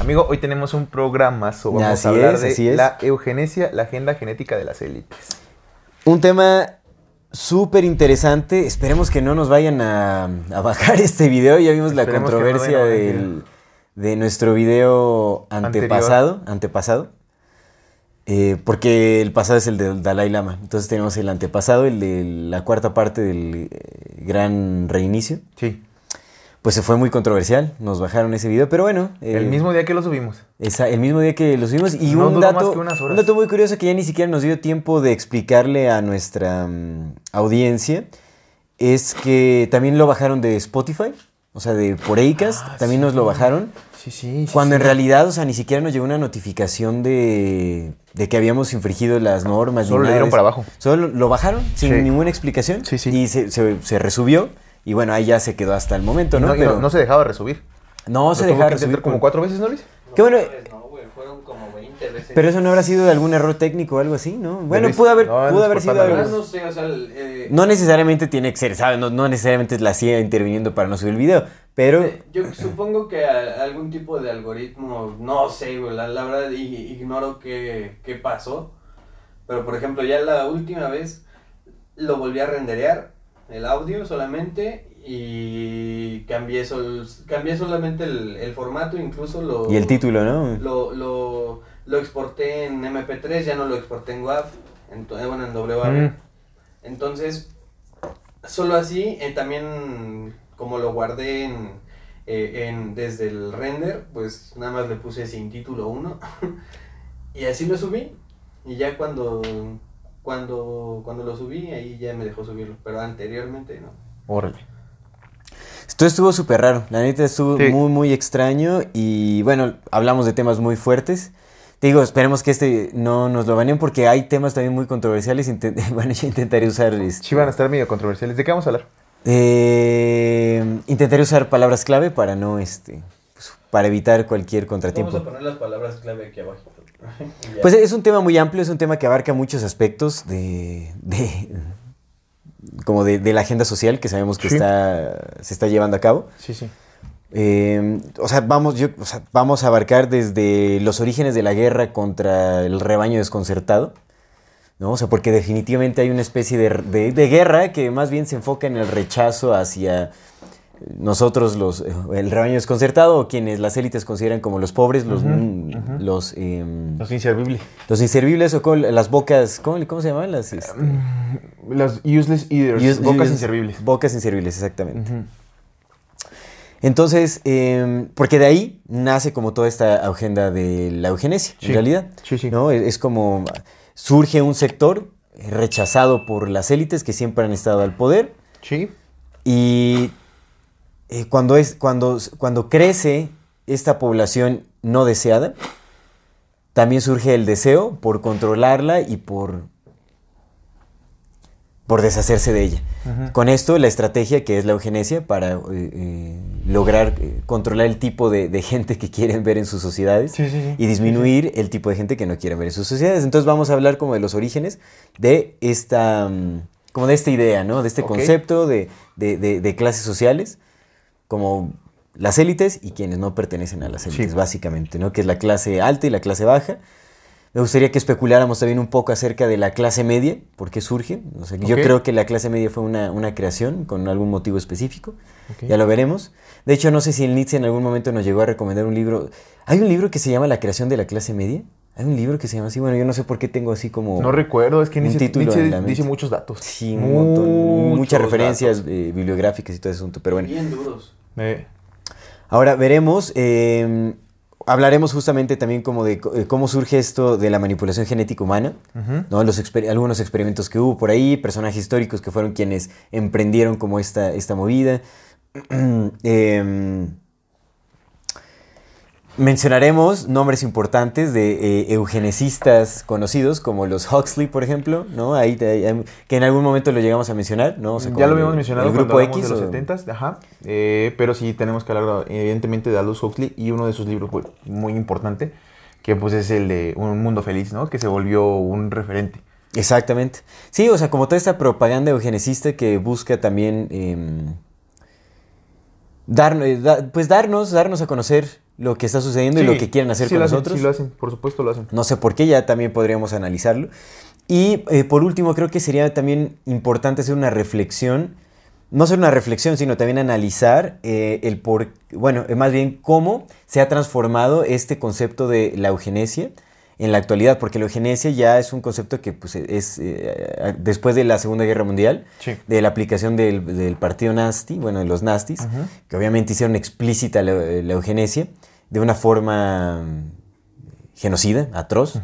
Amigo, hoy tenemos un programa sobre vamos Así a hablar es, de así es. la eugenesia, la agenda genética de las élites. Un tema súper interesante. Esperemos que no nos vayan a, a bajar este video. Ya vimos la Esperemos controversia del- de nuestro video antepasado. antepasado. Eh, porque el pasado es el del Dalai Lama. Entonces tenemos el antepasado, el de la cuarta parte del eh, gran reinicio. Sí. Pues se fue muy controversial. Nos bajaron ese video. Pero bueno. El eh, mismo día que lo subimos. Esa- el mismo día que lo subimos. Y No un, dato, más que unas horas. un dato muy curioso que ya ni siquiera nos dio tiempo de explicarle a nuestra mm, audiencia es que también lo bajaron de Spotify, o sea, de por Acast, Ah, también sí. nos lo bajaron. Sí, sí. sí, Cuando sí. en realidad, o sea, ni siquiera nos llegó una notificación de, de que habíamos infringido las normas. Solo nada dieron para abajo. Solo lo bajaron sin ninguna explicación. Sí, sí. Y se, se- se resubió. Y bueno, ahí ya se quedó hasta el momento, ¿no? no, Pero no se dejaba resubir. no se dejaba resubir como cuatro veces, ¿no, Luis? Qué bueno, No, güey, fueron como 20 veces. Pero eso no habrá sido de algún error técnico o algo así, ¿no? Bueno, Luis? pudo haber, No, pudo haber sido algo. no sé, o sea, el, eh, No necesariamente tiene que ser, ¿sabes? No, no necesariamente es la CIA interviniendo para no subir el video, pero eh, yo supongo que a- algún tipo de algoritmo, no sé, güey, la, la verdad ignoro qué, qué pasó. Pero por ejemplo, ya la última vez lo volví a renderear, el audio solamente, y cambié, sol, cambié solamente el, el formato, incluso lo... y el título, ¿no? Lo, lo, lo exporté en MP3, ya no lo exporté en WAV, en, bueno, en WAV. Mm. Entonces, solo así, eh, también como lo guardé en, eh, en- desde el render, pues nada más le puse sin título 1 y así lo subí. Y ya cuando, cuando, cuando lo subí, ahí ya me dejó subirlo, pero anteriormente no. Órale. Esto estuvo súper raro, la neta estuvo Sí. muy, muy extraño y bueno, hablamos de temas muy fuertes. Te digo, esperemos que este no nos lo baneen porque hay temas también muy controversiales. Intent- bueno, yo intentaré usar... este, Sí van a estar medio controversiales. ¿De qué vamos a hablar? eh, intentaré usar palabras clave para no, este, pues, para evitar cualquier contratiempo. Vamos a poner las palabras clave aquí abajo. Pues es un tema muy amplio, es un tema que abarca muchos aspectos de, de- como de, de la agenda social que sabemos que Sí. está, se está llevando a cabo. Sí, sí. Eh, o, sea, vamos, yo, o sea, vamos a abarcar desde los orígenes de la guerra contra el rebaño desconcertado. ¿no? O sea, porque definitivamente hay una especie de, de- de guerra que más bien se enfoca en el rechazo hacia nosotros, los, el rebaño desconcertado, o quienes las élites consideran como los pobres, los, mm, los, em, Los inservibles. los inservibles o con las bocas, ¿cómo, cómo se llaman? Las este, Los useless eaters. use- bocas inservibles. Bocas inservibles, exactamente. Entonces, em, porque de ahí nace como toda esta agenda de la eugenesia, Sí. en realidad. Sí, sí. ¿no? Es, es como surge un sector rechazado por las élites que siempre han estado al poder Sí. y eh, cuando, es, cuando, cuando crece esta población no deseada, también surge el deseo por controlarla y por, por deshacerse de ella. Con esto, la estrategia que es la eugenesia para eh, eh, lograr eh, controlar el tipo de, de gente que quieren ver en sus sociedades Sí, sí, sí. y disminuir el tipo de gente que no quieren ver en sus sociedades. Entonces vamos a hablar como de los orígenes de esta, mm, como de esta idea, ¿no? De este concepto de, de- de- de clases sociales, como las élites y quienes no pertenecen a las élites, Sí. básicamente, ¿no? Que es la clase alta y la clase baja. Me gustaría que especuláramos también un poco acerca de la clase media, por qué surge. O sea, Yo creo que la clase media fue una, una creación con algún motivo específico. Ya lo veremos. De hecho, no sé si el Nietzsche en algún momento nos llegó a recomendar un libro. Hay un libro que se llama La creación de la clase media. Hay un libro que se llama así. Bueno, yo no sé por qué tengo así como... No recuerdo, es que un Nietzsche, título Nietzsche en la mente. dice muchos datos. Sí, un montón. Muchas referencias eh, bibliográficas y todo ese asunto. Pero bueno. Bien duros. Eh, Ahora veremos, eh, hablaremos justamente también como de eh, cómo surge esto de la manipulación genética humana. ¿no? Los exper- algunos experimentos que hubo por ahí, personajes históricos que fueron quienes emprendieron como esta, esta movida. Em, Mencionaremos nombres importantes de eh, eugenesistas conocidos como los Huxley, por ejemplo, ¿no? Ahí, ahí- que en algún momento lo llegamos a mencionar, ¿no? O sea, ya lo habíamos mencionado el grupo X. de los o- 70s, ajá. Eh, pero sí tenemos que hablar evidentemente de Aldous Huxley y uno de sus libros pues, muy importante, que pues es el de Un Mundo Feliz, ¿no? Que se volvió un referente. Exactamente. Sí, o sea, como toda esta propaganda eugenesista que busca también em, dar- eh, da- pues darnos, darnos a conocer lo que está sucediendo y lo que quieren hacer sí con lo hacen, nosotros. Sí lo hacen, por supuesto lo hacen. No sé por qué, ya también podríamos analizarlo. Y eh, por último, creo que sería también importante hacer una reflexión, no solo una reflexión, sino también analizar eh, el por, bueno, eh, más bien cómo se ha transformado este concepto de la eugenesia en la actualidad, porque la eugenesia ya es un concepto que pues, es eh, después de la Segunda Guerra Mundial, Sí. de la aplicación del, del partido nazi, bueno, de los nazis, que obviamente hicieron explícita la, la eugenesia de una forma mm, genocida, atroz.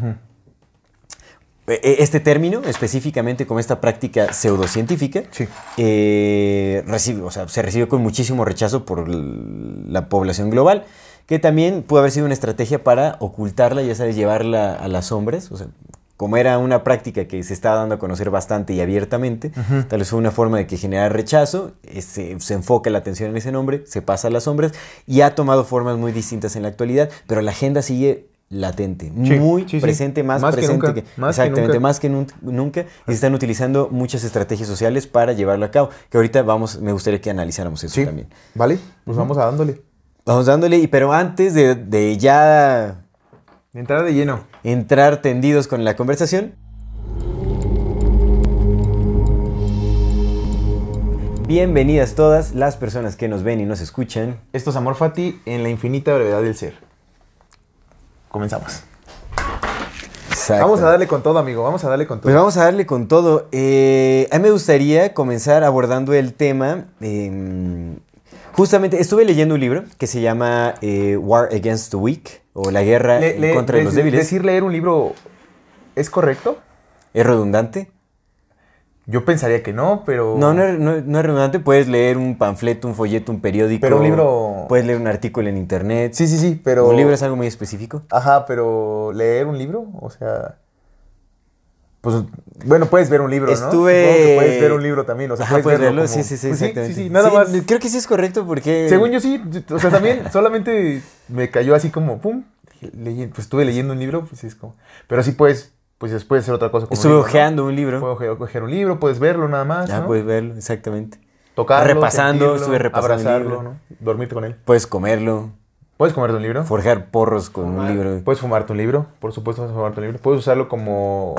E- e- Este término, específicamente como esta práctica pseudocientífica, Sí. eh, recibe- o sea, se recibió con muchísimo rechazo por la población global, que también pudo haber sido una estrategia para ocultarla, ya sabes, llevarla a las sombras. O sea, como era una práctica que se estaba dando a conocer bastante y abiertamente, tal vez fue una forma de que generara rechazo, eh, se, se enfoca la atención en ese nombre, se pasa a las sombras y ha tomado formas muy distintas en la actualidad, pero la agenda sigue latente, Sí, muy sí, sí. presente, más, Más que presente nunca, que, más que exactamente, nunca. más que nun- nunca, y se están utilizando muchas estrategias sociales para llevarlo a cabo, que ahorita vamos, me gustaría que analizáramos eso Sí. también. ¿Vale? Pues vamos a dándole. Vamos dándole, pero antes de, de ya De entrada de lleno. Entrar tendidos con la conversación, bienvenidas todas las personas que nos ven y nos escuchan. Esto es Amor Fati en la infinita brevedad del ser. Comenzamos. Vamos a darle con todo, amigo. Vamos a darle con todo. Pues vamos a darle con todo. Eh, a mí me gustaría comenzar abordando el tema. eh, justamente estuve leyendo un libro que se llama eh, War Against the Weak o La guerra Le- en le- contra los débiles. Decir leer un libro es correcto. ¿Es redundante? Yo pensaría que no, pero. No, no es, no- no es redundante. Puedes leer un panfleto, un folleto, un periódico. Pero un libro- Puedes leer un artículo en internet. Sí, sí, sí, pero. ¿Un libro es algo muy específico? Ajá, pero leer un libro, o sea. Pues, bueno, puedes ver un libro, ¿no? Estuve- Supongo que puedes ver un libro también, o sea, Ajá, puedes, verlo. verlo. como- Sí, sí, sí, Pues exactamente. Sí, sí, nada Sí, más. Creo que sí es correcto porque... Según yo sí, o sea, también solamente me cayó así como, pum, pues estuve leyendo un libro, pues sí es como, pero sí puedes, pues puedes hacer otra cosa. Como un Estuve libro, ¿no? hojeando un libro. Puedo oje- ojear un libro, puedes verlo nada más, Ya ¿no? puedes verlo, exactamente. Tocarlo, repasando, sentirlo, estuve repasando el abrazarlo, libro. ¿no? Dormirte con él. Puedes comerlo, ¿Puedes comerte un libro? forjar porros con un libro. Puedes fumarte un libro, por supuesto puedes fumarte un libro. Puedes usarlo como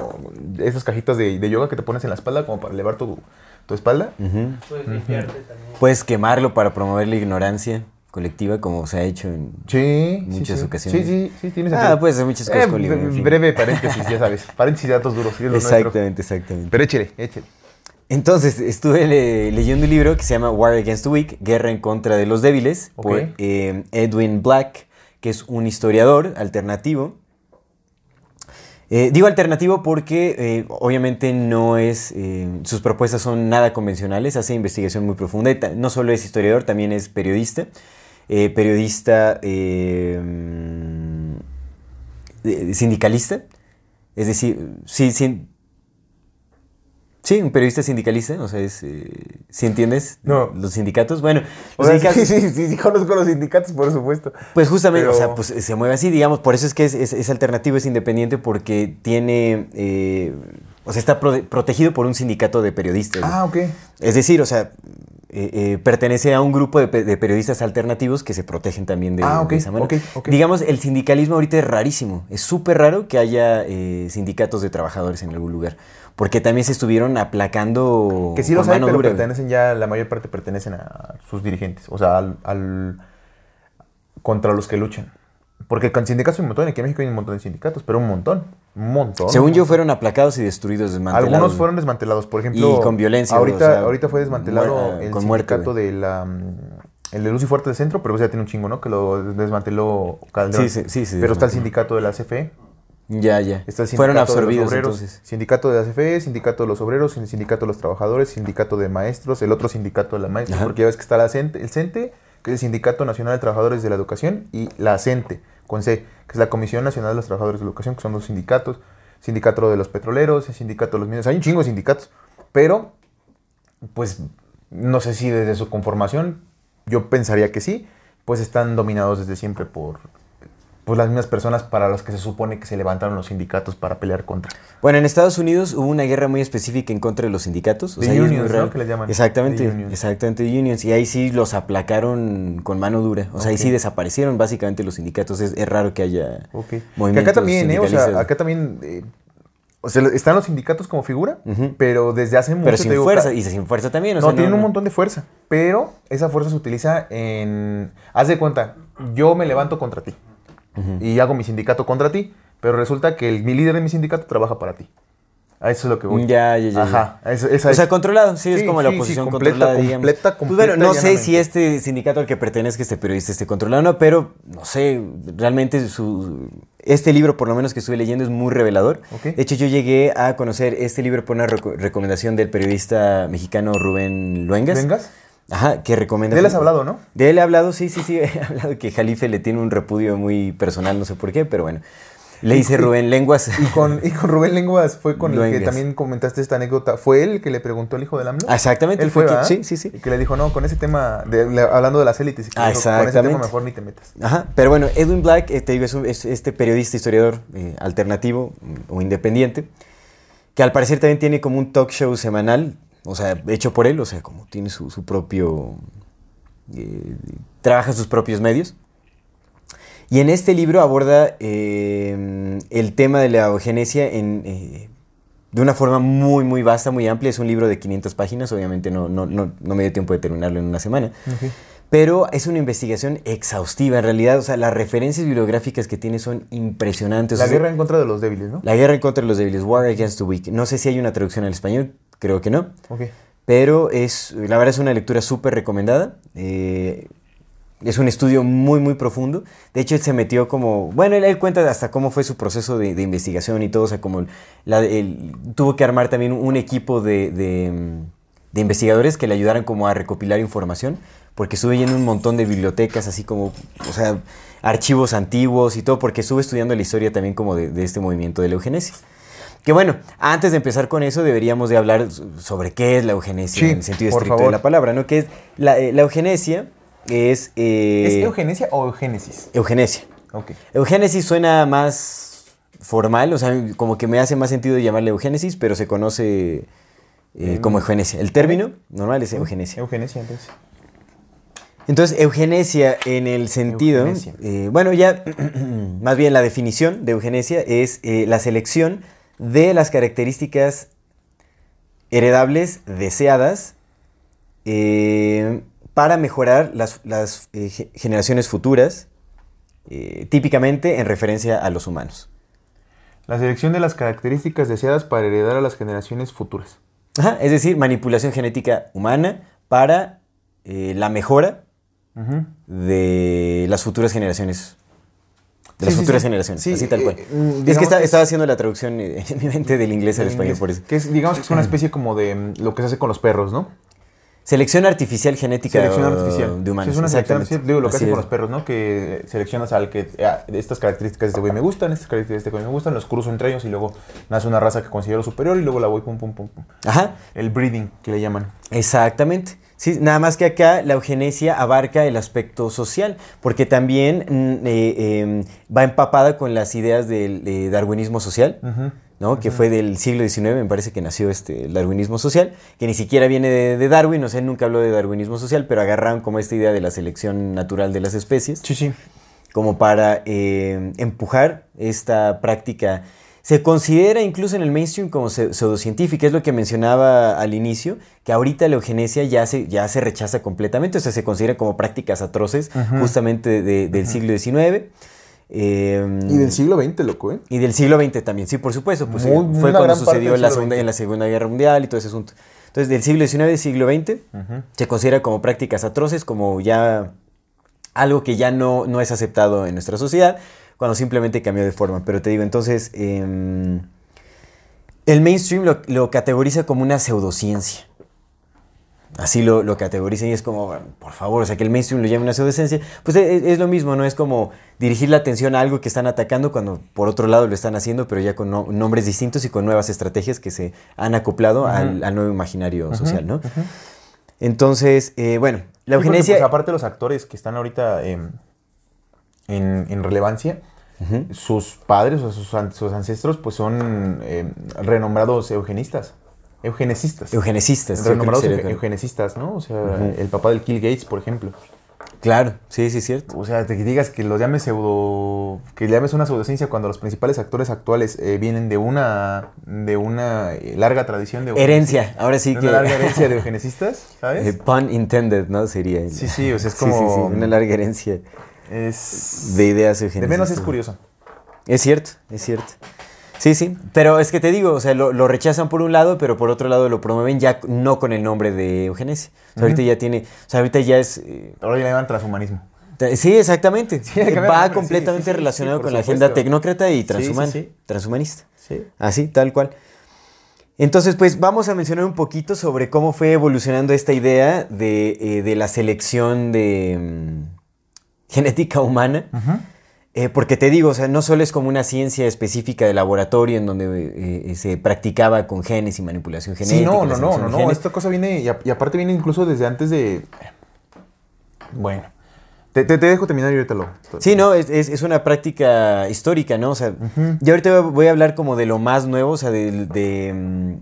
esas cajitas de, de yoga que te pones en la espalda como para elevar tu, tu espalda. Puedes limpiarte también. Puedes quemarlo para promover la ignorancia colectiva, como se ha hecho en... Sí, sí, Muchas sí. ocasiones. Sí, sí, sí, tienes Ah, puedes hacer muchas cosas con libro, en fin. Breve paréntesis, ya sabes. Paréntesis de datos duros. sí, es lo nuestro. Exactamente, exactamente. Pero échale, échale. Entonces, estuve le- leyendo un libro que se llama War Against the Weak, Guerra en contra de los débiles, Ok. por eh, Edwin Black, que es un historiador alternativo. Eh, digo alternativo porque eh, obviamente no es, sus propuestas son nada convencionales, hace investigación muy profunda, y no solo es historiador, también es periodista, periodista mm, sindicalista, es decir, sí, sí, sí, un periodista sindicalista, o sea, es, eh, ¿sí entiendes? No. Los sindicatos, bueno, O los sea, sindicatos- sí, sí, sí, sí, conozco los sindicatos, por supuesto. pues justamente, o sea, pues se mueve así, digamos, por eso es que es, es- es alternativo, es independiente porque tiene, eh, o sea, está pro- protegido por un sindicato de periodistas. Ah, ok. Es decir, o sea, eh, eh, pertenece a un grupo de, pe- de periodistas alternativos que se protegen también de, Ah, de esa manera. ok, ok. Digamos, el sindicalismo ahorita es rarísimo. Es súper raro que haya eh, sindicatos de trabajadores en algún lugar. Porque también se estuvieron aplacando Que sí los hay, pero dura, pertenecen ya, la mayor parte pertenecen a sus dirigentes. O sea, al, al- contra los que luchan. Porque con sindicatos hay un montón, aquí en México hay un montón de sindicatos, pero un montón, un montón. Según yo, fueron aplacados y destruidos, desmantelados. Algunos fueron desmantelados, por ejemplo. Y con violencia, Ahorita, o sea, ahorita fue desmantelado el con muerte, sindicato de la. El de Luz y Fuerte del Centro, pero pues ya tiene un chingo, ¿no? Que lo desmanteló Calderón. Sí, sí, sí, sí, Pero está el sindicato de la CFE, Ya, ya. está el sindicato Fueron de los absorbidos entonces. Sindicato de la CFE, sindicato de los obreros, sin- sindicato de los trabajadores, sindicato de maestros, el otro sindicato de la maestra, Ajá. porque ya ves que está la CENTE, el CENTE, que es el Sindicato Nacional de Trabajadores de la Educación, y la CENTE, con C, que es la Comisión Nacional de los Trabajadores de la Educación, que son dos sindicatos, sindicato de los petroleros, el sindicato de los mineros, hay un chingo de sindicatos, pero pues no sé si desde su conformación, yo pensaría que sí, pues están dominados desde siempre por pues las mismas personas para las que se supone que se levantaron los sindicatos para pelear contra. Bueno, en Estados Unidos hubo una guerra muy específica en contra de los sindicatos. O The sea, unions, ¿no? Que les llaman. Exactamente, The unions. exactamente, the unions. Y ahí sí los aplacaron con mano dura. O sea, ahí sí desaparecieron básicamente los sindicatos. Es, es raro que haya Ok. Que movimientos acá también, ¿eh? O sea, acá también... eh, o sea, están los sindicatos como figura, pero desde hace mucho... Pero te sin digo, fuerza, y sin fuerza también. O no, sea, tienen un montón de fuerza, pero esa fuerza se utiliza en... Haz de cuenta, yo me levanto contra ti y hago mi sindicato contra ti, pero resulta que el, mi líder de mi sindicato trabaja para ti. A eso es lo que voy. Ya, ya, ya. Ajá. esa- esa O sea, es- controlado, sí, es Sí, como la sí, sí, oposición completa, controlada, digamos. completa, Pues bueno, no completa, sé si este sindicato al que pertenezca este periodista esté controlado o no, pero no sé, realmente su, este libro, por lo menos que estuve leyendo, es muy revelador. Ok. De hecho, yo llegué a conocer este libro por una reco- recomendación del periodista mexicano Rubén Luengas. ¿Vengas? Ajá, que recomienda... De él has hablado, ¿no? De él he hablado, sí, sí, sí, he hablado que Jalife le tiene un repudio muy personal, no sé por qué, pero bueno. Le dice y- Rubén Lenguas. Y con, y con Rubén Lenguas fue con el que también comentaste esta anécdota. ¿Fue él el que le preguntó al hijo del AMLO? Exactamente. Él fue, que- sí, sí, sí. Y que le dijo, no, con ese tema, de- le- hablando de las élites, y que dijo, con ese tema mejor ni te metas. Ajá, pero bueno, Edwin Black, eh, te digo, es, un- es este periodista, historiador eh, alternativo mm, o independiente, que al parecer también tiene como un talk show semanal, o sea, hecho por él, o sea, como tiene su, su propio... eh, trabaja sus propios medios. Y en este libro aborda eh, el tema de la eugenesia en, eh, de una forma muy, muy vasta, muy amplia. Es un libro de 500 páginas, obviamente no, no, no, no me dio tiempo de terminarlo en una semana. Pero es una investigación exhaustiva, en realidad. O sea, las referencias bibliográficas que tiene son impresionantes. La O sea, guerra en contra de los débiles, ¿no? la guerra en contra de los débiles, War Against the Weak. No sé si hay una traducción al español, creo que no. Ok. Pero es, la verdad es una lectura súper recomendada. Eh, es un estudio muy, muy profundo. De hecho, él se metió como... Bueno, él, él cuenta hasta cómo fue su proceso de, de investigación y todo. O sea, como la- él tuvo que armar también un equipo de, de, de investigadores que le ayudaran como a recopilar información. Porque estuve yendo un montón de bibliotecas, así como, o sea, archivos antiguos y todo, porque estuve estudiando la historia también como de este movimiento de la eugenesia. Que bueno, antes de empezar con eso deberíamos de hablar sobre qué es la eugenesia Sí, en el sentido estricto favor. de la palabra, ¿no? Que es la, eh, la eugenesia es... eh, ¿Es eugenesia o eugenesis? eugenesia. Ok. Eugenesis suena más formal, o sea, como que me hace más sentido llamarle eugenesis, pero se conoce eh, como eugenesia. El término normal es eugenesia. Eugenesia, entonces. Entonces, eugenesia en el sentido, eh, bueno, ya más bien la definición de eugenesia es eh, la selección de las características heredables deseadas eh, para mejorar las, las, eh, ge- generaciones futuras, eh, típicamente en referencia a los humanos. La selección de las características deseadas para heredar a las generaciones futuras. Ajá, es decir, manipulación genética humana para la mejora de las futuras generaciones. De las sí, futuras sí. generaciones, Sí, así tal cual. eh, es que está- estaba haciendo la traducción eh, en mi mente del inglés al español, por eso. Que es, digamos que es una especie como de mm, lo que se hace con los perros, ¿no? Selección artificial genética Selección uh, artificial. de humanos. Sí, es una selección artificial. Digo, lo que Así hace con los perros, ¿no? Que seleccionas al que ah, estas características de este güey me gustan, estas características de este güey me gustan, los cruzo entre ellos y luego nace una raza que considero superior y luego la voy pum pum pum pum. Ajá, El breeding que le llaman. Exactamente. Sí, nada más que acá la eugenesia abarca el aspecto social, porque también mm, eh, eh, va empapada con las ideas del eh, darwinismo social, Ujú. ¿No? que fue del siglo XIX, me parece que nació este, el darwinismo social, que ni siquiera viene de, de Darwin, o sea, él nunca habló de darwinismo social, pero agarraron como esta idea de la selección natural de las especies Sí, sí. como para eh, empujar esta práctica. Se considera incluso en el mainstream como pse- pseudocientífica, es lo que mencionaba al inicio, que ahorita la eugenesia ya se, ya se rechaza completamente, o sea, se considera como prácticas atroces justamente de- del siglo XIX. Eh, Y del siglo XX, loco, ¿eh? y del siglo XX también, sí, por supuesto. Pues, Muy- fue cuando sucedió la segunda, en la Segunda Guerra Mundial y todo ese asunto. Entonces, del siglo XIX y siglo XX se considera como prácticas atroces, como ya algo que ya no, no es aceptado en nuestra sociedad, cuando simplemente cambió de forma. Pero te digo, entonces, em, el mainstream lo, lo categoriza como una pseudociencia. Así lo, lo categorizan y es como, por favor, o sea, que el mainstream lo llame una pseudociencia, pues es, es lo mismo, ¿no? Es como dirigir la atención a algo que están atacando cuando por otro lado lo están haciendo, pero ya con no- nombres distintos y con nuevas estrategias que se han acoplado al, al nuevo imaginario social, ¿no? Entonces, eh, bueno, la Sí, eugenesia... pues, aparte los actores que están ahorita em, en, en relevancia, sus padres o sus ancestros pues son em, renombrados eugenistas, eugenesistas. Eugenesistas. yo creo que renombrados sería euge- correcto. eugenesistas, ¿no? O sea, el papá del Kill Gates, por ejemplo. Claro, sí, sí, es cierto. O sea, te digas que los llames pseudo. que llames una pseudociencia cuando los principales actores actuales eh, vienen de una. de una eh, larga tradición de. Herencia, ahora sí de que... Una larga herencia de eugenesistas, Eh, ¿sabes? pun intended, ¿no? Sería. el- Sí, sí, o sea, es Sí, sí, sí, como- una larga herencia Es. de ideas de eugenesistas. menos es curioso. Es cierto, es cierto. Sí, sí, pero es que te digo, o sea, lo, lo rechazan por un lado, pero por otro lado lo promueven ya no con el nombre de eugenesia. O sea, ahorita ya tiene, o sea, ahorita ya es... eh, Ahora ya le llaman transhumanismo. sí, exactamente. Sí, Va nombre, completamente sí, sí, sí, relacionado sí, con la agenda tecnócrata y sí. transhumanista. Sí. Así, tal cual. Entonces, pues vamos a mencionar un poquito sobre cómo fue evolucionando esta idea de, eh, de la selección de mm, genética humana. Eh, porque te digo, o sea, no solo es como una ciencia específica de laboratorio en donde eh, eh, se practicaba con genes y manipulación genética. Sí, no, no, no, no, no. Esta cosa viene. Y, a- y aparte viene incluso desde antes de. Bueno. Te, te- te dejo terminar y ahorita lo. Sí, no, es, es- es una práctica histórica, ¿no? O sea, yo ahorita voy a hablar como de lo más nuevo, o sea, de, de, mm,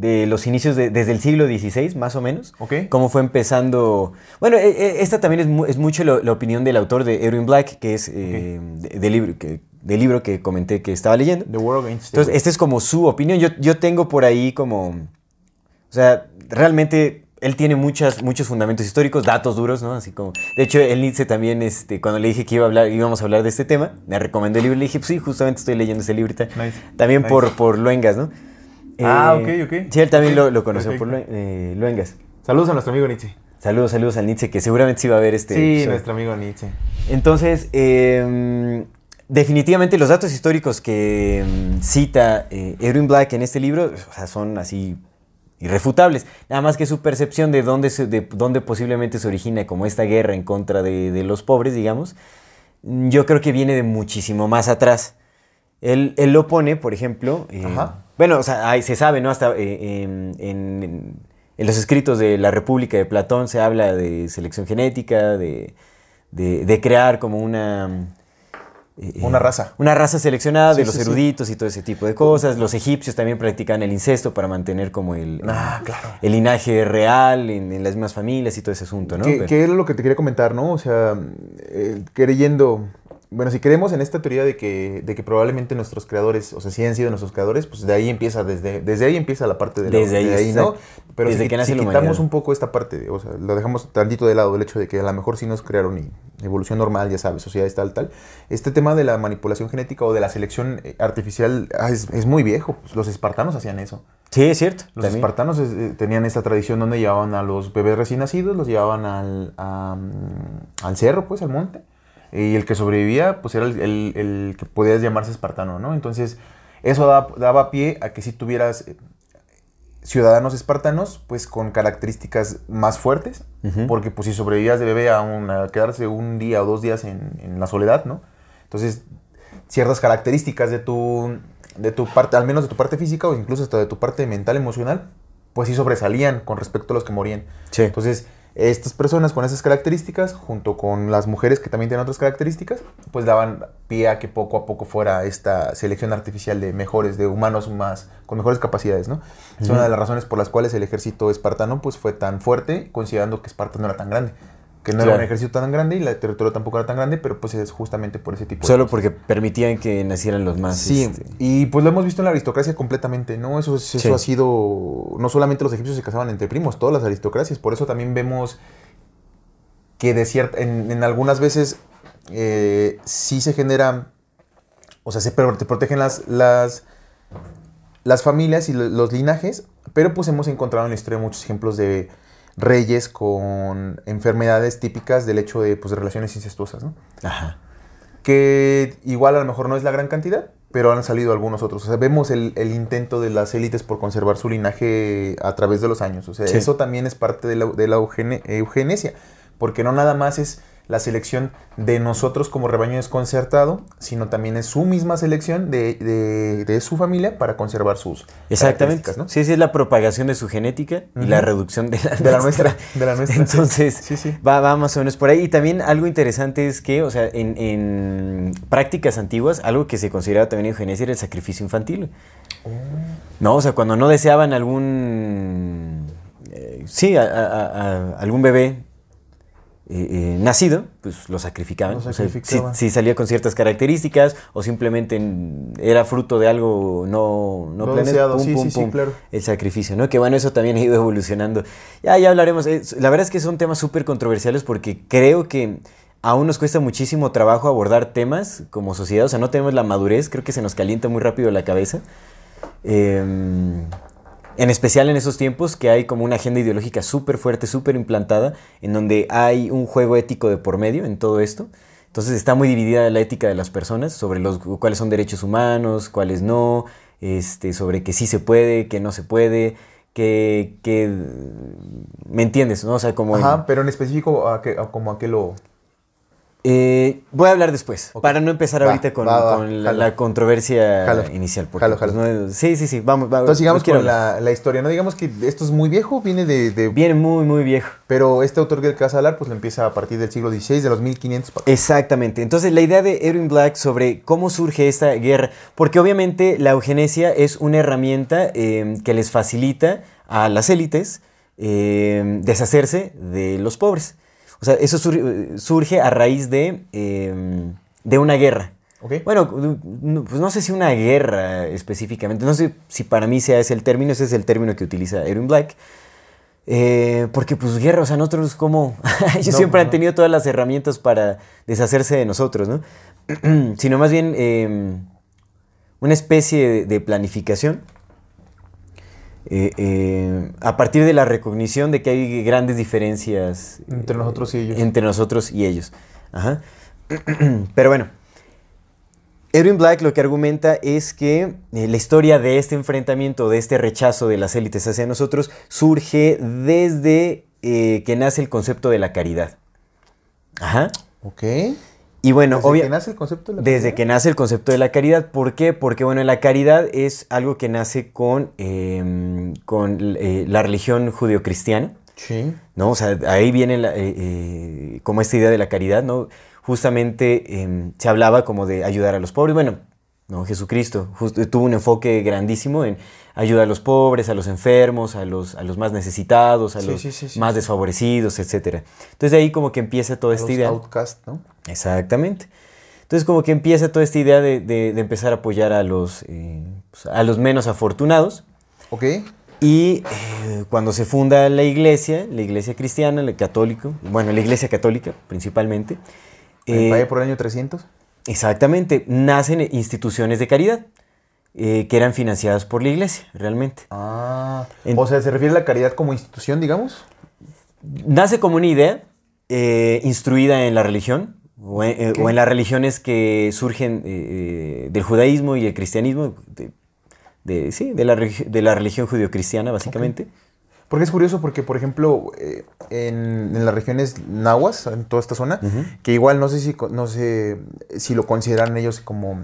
de los inicios de- desde el siglo XVI, más o menos. Ok. Cómo fue empezando... Bueno, eh, esta también es, mu- es mucho lo- la opinión del autor de Edwin Black, que es eh, de- del libro que, del libro que comenté que estaba leyendo. The World Against Entonces, esta es como su opinión. Yo, yo tengo por ahí como... O sea, realmente él tiene muchas, muchos fundamentos históricos, datos duros, ¿no? Así como... De hecho, el Nietzsche también, este, cuando le dije que iba a hablar, íbamos a hablar de este tema, me recomendó el libro y le dije, pues sí, justamente estoy leyendo ese libro. ahorita". Nice. También Nice. por, por Luengas, ¿no? Ah, Eh, ok, ok. Sí, él también lo, lo conoció por perfecto. Eh, Luengas. Saludos a nuestro amigo Nietzsche. Saludos, saludos al Nietzsche, que seguramente sí va a ver este sí, nuestro amigo Nietzsche. Entonces, eh, definitivamente los datos históricos que mm, cita eh, Edwin Black en este libro o sea, son así irrefutables. Nada más que su percepción de dónde, se- de dónde posiblemente se origina como esta guerra en contra de, de los pobres, digamos, yo creo que viene de muchísimo más atrás. Él, él lo pone, por ejemplo, eh, Ajá. Bueno, o sea, ahí se sabe, ¿no? Hasta eh, en, en- en los escritos de la República de Platón se habla de selección genética, de, de- de crear como una... eh, Una raza. Una raza seleccionada de los sí, sí. eruditos y todo ese tipo de cosas. Los egipcios también practicaban el incesto para mantener como el, Ah, claro. el linaje real en, en las mismas familias y todo ese asunto, ¿no? Que, Pero- que era lo que te quería comentar, ¿no? O sea, eh, creyendo. Bueno, si creemos en esta teoría de que, de que probablemente nuestros creadores, o sea, sí han sido nuestros creadores, pues de ahí empieza, desde, desde ahí empieza la parte de, la- Desde ahí, de ahí, ¿no? Pero Desde si, que nace si quitamos humanidad. un poco esta parte, o sea, lo dejamos tantito de lado, el hecho de que a lo mejor sí nos crearon y evolución normal, ya sabes, sociedades tal, tal. Este tema de la manipulación genética o de la selección eh, artificial ah, es, es muy viejo. Pues los espartanos hacían eso. Sí, es cierto. Los también. espartanos eh, tenían esta tradición donde llevaban a los bebés recién nacidos, los llevaban al, a, al cerro, pues, al monte. Y el que sobrevivía, pues, era el, el- el que podías llamarse espartano, ¿no? Entonces, eso daba, daba pie a que si tuvieras eh, ciudadanos espartanos, pues, con características más fuertes. Porque, pues, si sobrevivías de bebé a, quedarse un día o dos días en, en la soledad, ¿no? Entonces, ciertas características de tu, de tu parte, al menos de tu parte física o incluso hasta de tu parte mental, emocional, pues sí sobresalían con respecto a los que morían. Sí. Entonces, estas personas con esas características, junto con las mujeres que también tienen otras características, pues daban pie a que poco a poco fuera esta selección artificial de mejores, de humanos más, con mejores capacidades, ¿no? Es una de las razones por las cuales el ejército espartano pues fue tan fuerte, considerando que Esparta no era tan grande. Que no era un ejército tan grande y el territorio tampoco era tan grande, pero pues es justamente por ese tipo de Solo cosas. porque permitían que nacieran los más. Sí, este, y pues lo hemos visto en la aristocracia completamente, ¿no? Eso, es- eso Sí. ha sido, no solamente los egipcios se casaban entre primos, todas las aristocracias, por eso también vemos que de cierta, en, en algunas veces eh, sí se genera, o sea, se pro- te protegen las, las, las familias y lo- los linajes, pero pues hemos encontrado en la historia muchos ejemplos de reyes con enfermedades típicas del hecho de, pues, de relaciones incestuosas, ¿no? Ajá. que igual a lo mejor no es la gran cantidad, pero han salido algunos otros. O sea, vemos el, el intento de las élites por conservar su linaje a través de los años. O sea, Sí. eso también es parte de la, de la eugene- eugenesia, porque no nada más es la selección de nosotros como rebaño desconcertado, sino también es su misma selección de, de- de su familia para conservar sus Exactamente. ¿no? Sí, sí, es la propagación de su genética y la reducción de la, De la nuestra, de la nuestra. Entonces, Sí, sí. Va, va más o menos por ahí. Y también algo interesante es que, o sea, en, en prácticas antiguas, algo que se consideraba también eugenesia era el sacrificio infantil. Oh. No, o sea, cuando no deseaban algún. eh, sí, a- a- a- algún bebé. Eh, eh, nacido, pues lo sacrificaban. Lo O sea, sacrificaban. si, si salía con ciertas características o simplemente en- era fruto de algo no, no planeado, pum, sí, pum, sí, sí, pum, claro. el sacrificio, ¿no? Que bueno, eso también ha ido evolucionando. Ya, ya hablaremos. La verdad es que son temas súper controversiales porque creo que aún nos cuesta muchísimo trabajo abordar temas como sociedad. O sea, no tenemos la madurez, creo que se nos calienta muy rápido la cabeza. Eh, en especial en esos tiempos que hay como una agenda ideológica súper fuerte, súper implantada, en donde hay un juego ético de por medio en todo esto. Entonces está muy dividida la ética de las personas sobre los, cuáles son derechos humanos, cuáles no, este, sobre que sí se puede, que no se puede, que, que ¿me entiendes? ¿no? O sea, como... Ajá, pero en específico, ¿a qué, a como a qué lo...? Eh, voy a hablar después, para no empezar Va, ahorita con, va, va, con la, controversia Jalo. inicial. Porque, Jalo, pues, no- sí, sí, sí, vamos. va- Entonces sigamos quiero con hablar. la, la historia, ¿no? Digamos que esto es muy viejo, viene de... de- Viene muy, muy viejo. Pero este autor del Casalar, pues lo empieza a partir del siglo XVI, de los 1500. pa- Exactamente. Entonces, la idea de Edwin Black sobre cómo surge esta guerra, porque obviamente la eugenesia es una herramienta eh, que les facilita a las élites eh, deshacerse de los pobres. O sea, eso sur- surge a raíz de, eh, de una guerra. Bueno, no, pues no sé si una guerra específicamente, no sé si para mí sea ese el término, ese es el término que utiliza Edwin Black. Eh, porque pues guerra, o sea, nosotros como, ellos No, siempre han tenido todas las herramientas para deshacerse de nosotros, ¿no? Sino más bien eh, una especie de, de planificación eh, eh, a partir de la recognición de que hay grandes diferencias Entre nosotros y ellos. entre nosotros y ellos. Ajá. Pero bueno, Edwin Black lo que argumenta es que eh, la historia de este enfrentamiento, de este rechazo de las élites hacia nosotros, surge desde eh, que nace el concepto de la caridad. Ajá. Ok. Y bueno, ¿Desde obvia- que nace el concepto de la desde caridad? que nace el concepto de la caridad. ¿Por qué? Porque bueno, la caridad es algo que nace con, eh, con eh, la religión judeocristiana. Sí. ¿no? O sea, ahí viene la, eh, eh, como esta idea de la caridad, ¿no? Justamente eh, se hablaba como de ayudar a los pobres. Bueno, ¿no? Jesucristo justo, tuvo un enfoque grandísimo en ayudar a los pobres, a los enfermos, a los, a los más necesitados, a Sí, los sí, sí, sí, más desfavorecidos, etc. Entonces de ahí como que empieza toda esta Los idea. outcast, ¿no? Exactamente. Entonces como que empieza toda esta idea de, de- de empezar a apoyar a los, eh, pues, a los menos afortunados. Ok. Y eh, cuando se funda la iglesia, la iglesia cristiana, la católica, bueno, la iglesia católica principalmente, eh, Vaya por el año 300. exactamente, nacen instituciones de caridad eh, que eran financiadas por la iglesia, realmente. Ah. En- O sea, ¿se refiere a la caridad como institución, digamos? Nace como una idea eh, instruida en la religión, o en, eh, Ok. o en las religiones que surgen eh, del judaísmo y el cristianismo, de, de- sí, de la, de la religión judio-cristiana, básicamente. Porque es curioso porque, por ejemplo, eh, en, en las regiones nahuas, en toda esta zona, que igual no sé si no sé si lo consideran ellos como,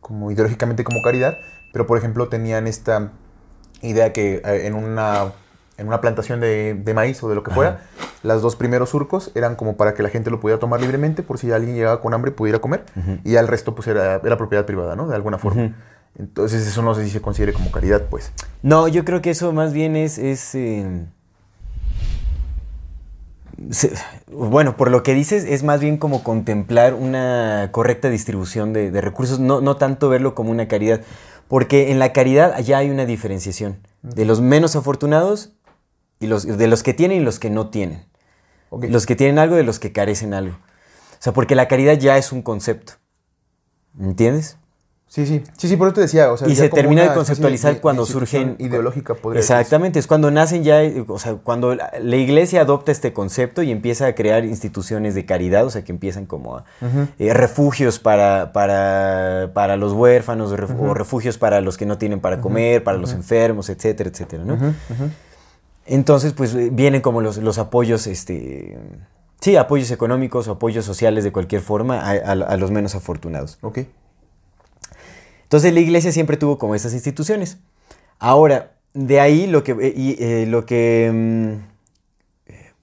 como ideológicamente como caridad, pero por ejemplo tenían esta idea que eh, en una en una plantación de, de maíz o de lo que fuera, los dos primeros surcos eran como para que la gente lo pudiera tomar libremente por si alguien llegaba con hambre pudiera comer y ya el resto pues era, era propiedad privada, ¿no? De alguna forma. Entonces eso no sé si se considere como caridad, pues. No, yo creo que eso más bien es... es, eh, se- bueno, por lo que dices, es más bien como contemplar una correcta distribución de, de recursos, no, no tanto verlo como una caridad, porque en la caridad ya hay una diferenciación de los menos afortunados y los, de los que tienen y los que no tienen. Los que tienen algo de los que carecen algo. O sea, porque la caridad ya es un concepto. ¿Entiendes? Sí, sí, sí, sí, por eso te decía, o sea, y se termina de conceptualizar de cuando institución surgen ideológica podría. Exactamente, es cuando nacen ya, o sea, cuando la iglesia adopta este concepto y empieza a crear instituciones de caridad, o sea, que empiezan como a, eh, refugios para, para, para los huérfanos, ref- o refugios para los que no tienen para comer, para los enfermos, etcétera, etcétera, ¿no? Entonces, pues eh, vienen como los, los apoyos, este, sí, apoyos económicos o apoyos sociales de cualquier forma a, a- a los menos afortunados. Ok. Entonces la iglesia siempre tuvo como estas instituciones. Ahora, de ahí lo que, eh, y, eh, lo que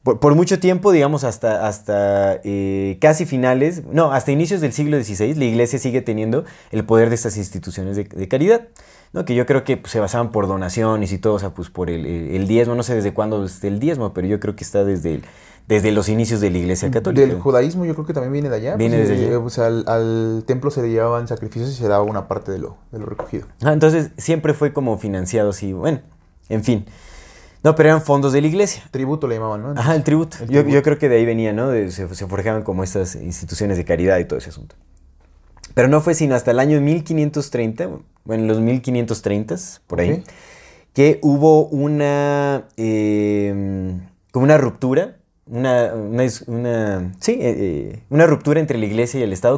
mm, por, mucho tiempo, digamos, hasta, hasta eh, casi finales, no, hasta inicios del siglo XVI, la iglesia sigue teniendo el poder de estas instituciones de, caridad, que yo creo que pues, se basaban por donaciones y todo, o sea, pues por el diezmo, no sé desde cuándo es el diezmo, pero yo creo que está desde, el- desde los inicios de la iglesia católica. Del judaísmo yo creo que también viene de allá. Viene pues, desde eh, allá. O sea, al, al templo se le llevaban sacrificios y se daba una parte de lo, de lo recogido. Ah, entonces siempre fue como financiado así, bueno, en fin. No, pero eran fondos de la iglesia. Tributo le llamaban, ¿no? Ajá, el tributo. El yo, tributo. yo creo que de ahí venía, ¿no? De- se, se forjaban como estas instituciones de caridad y todo ese asunto. Pero no fue sino hasta el año 1530, bueno, en los 1530s, por ahí, que hubo una, eh, como una ruptura, una, una, una- sí, eh, eh, una ruptura entre la iglesia y el Estado.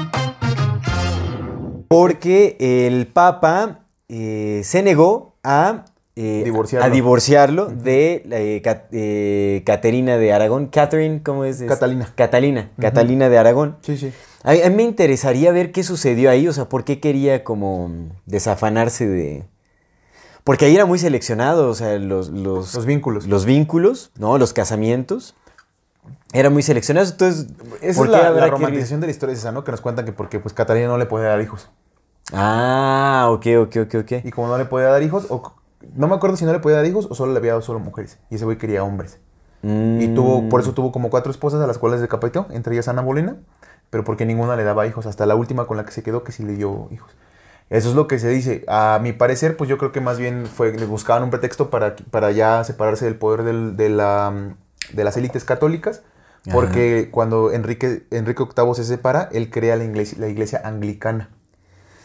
Porque el Papa eh, se negó a, eh, Divorciarlo. a divorciarlo de eh, Ca- eh, Caterina de Aragón. Catherine, ¿cómo es? Catalina. Catalina. Catalina de Aragón. Sí, sí. A, a mí me interesaría ver qué sucedió ahí, o sea, por qué quería como desafanarse de... Porque ahí era muy seleccionado, o sea, los, los, Los vínculos. los vínculos, ¿no? Los casamientos. Eran muy seleccionados, entonces... Esa ¿por es la, la que- romantización de la historia es esa, ¿no? Que nos cuentan que porque pues Catalina no le podía dar hijos. Ah, ok, ok, ok, ok. Y como no le podía dar hijos, o no me acuerdo si no le podía dar hijos o solo le había dado solo mujeres. Y ese güey quería hombres. Y Mm. tuvo, por eso tuvo como cuatro esposas a las cuales decapitó, entre ellas Ana Bolena, pero porque ninguna le daba hijos, hasta la última con la que se quedó que sí le dio hijos. Eso es lo que se dice. A mi parecer, pues yo creo que más bien fue, le buscaban un pretexto para, para ya separarse del poder del- de, la, de las élites católicas, porque cuando Enrique, Enrique VIII se separa, él crea la iglesia, la iglesia anglicana.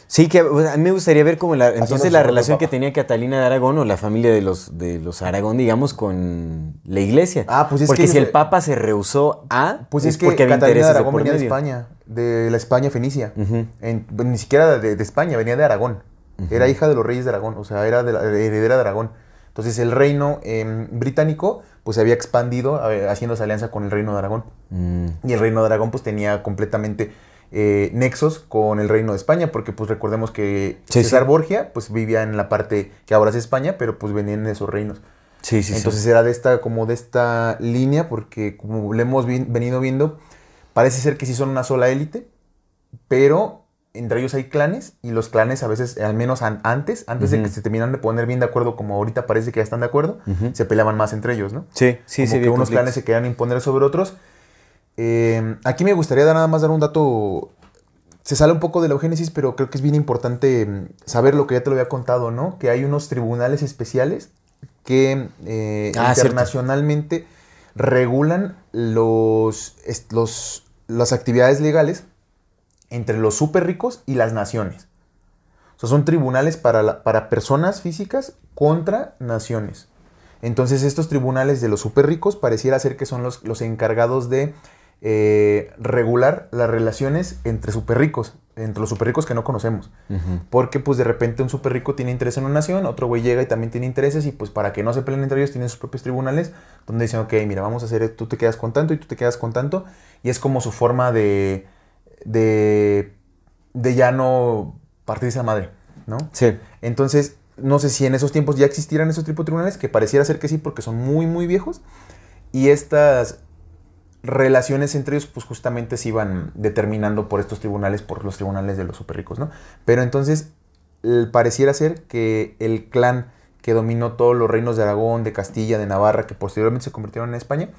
Sí, que a mí me gustaría ver como la, entonces la relación que tenía Catalina de Aragón o la familia de los, de los Aragón, digamos, con la iglesia. Ah, pues es Porque que si el Papa se rehusó a, Pues es, que porque había Catalina de de Aragón por venía de. España, de la España fenicia. En- ni siquiera de, de España, venía de Aragón. Era hija de los reyes de Aragón, o sea, era de la, heredera de Aragón. Entonces el reino em, británico pues se había expandido eh, haciéndose alianza con el reino de Aragón. Mm. Y el reino de Aragón pues tenía completamente eh, nexos con el reino de España, porque pues recordemos que Sí, César sí. Borgia pues vivía en la parte que ahora es España, pero pues venían de esos reinos. Sí, sí, sí. Entonces era de esta, como de esta línea, porque como le hemos venido viendo, parece ser que sí son una sola élite, pero entre ellos hay clanes, y los clanes a veces, al menos an- antes, antes de que se terminaran de poner bien de acuerdo, como ahorita parece que ya están de acuerdo, se peleaban más entre ellos, ¿no? Sí, sí, como sí. que unos conflictos. clanes se querían imponer sobre otros. Eh, aquí me gustaría dar nada más dar un dato. Se sale un poco de la eugénesis, pero creo que es bien importante mm, saber lo que ya te lo había contado, ¿no? Que hay unos tribunales especiales que eh, Ah, cierto. internacionalmente regulan los, los, las actividades legales entre los súper ricos y las naciones. O sea, son tribunales para, la- para personas físicas contra naciones. Entonces estos tribunales de los súper ricos pareciera ser que son los, los encargados de eh, regular las relaciones entre súper ricos, entre los súper ricos que no conocemos. Porque pues de repente un súper rico tiene interés en una nación, otro güey llega y también tiene intereses y pues para que no se peleen entre ellos tienen sus propios tribunales donde dicen, ok, mira, vamos a hacer, tú te quedas con tanto y tú te quedas con tanto. Y es como su forma de, de, de ya no partirse a madre, ¿no? Sí. Entonces, no sé si en esos tiempos ya existieran esos tipos de tribunales, que pareciera ser que sí, porque son muy, muy viejos. Y estas relaciones entre ellos, pues justamente se iban determinando por estos tribunales, por los tribunales de los super ricos, ¿no? Pero entonces, pareciera ser que el clan que dominó todos los reinos de Aragón, de Castilla, de Navarra, que posteriormente se convirtieron en España.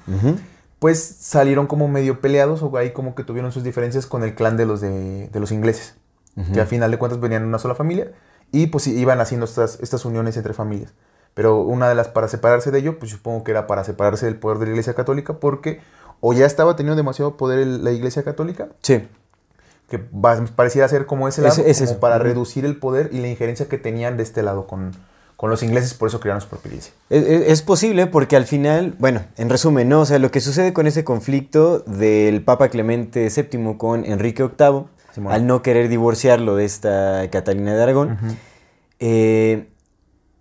Pues salieron como medio peleados o ahí como que tuvieron sus diferencias con el clan de los, de, de los ingleses, que al final de cuentas venían en una sola familia y pues iban haciendo estas, estas uniones entre familias. Pero una de las para separarse de ello, pues supongo que era para separarse del poder de la Iglesia Católica porque o ya estaba teniendo demasiado poder el- la Iglesia Católica, Sí. que pareciera ser como ese lado, Es- es como para reducir el poder y la injerencia que tenían de este lado con, con los ingleses, por eso crearon su propia iglesia. Es, posible porque al final, bueno, en resumen, ¿no? O sea, lo que sucede con ese conflicto del Papa Clemente VII con Enrique VIII, Simón. al no querer divorciarlo de esta Catalina de Aragón, eh,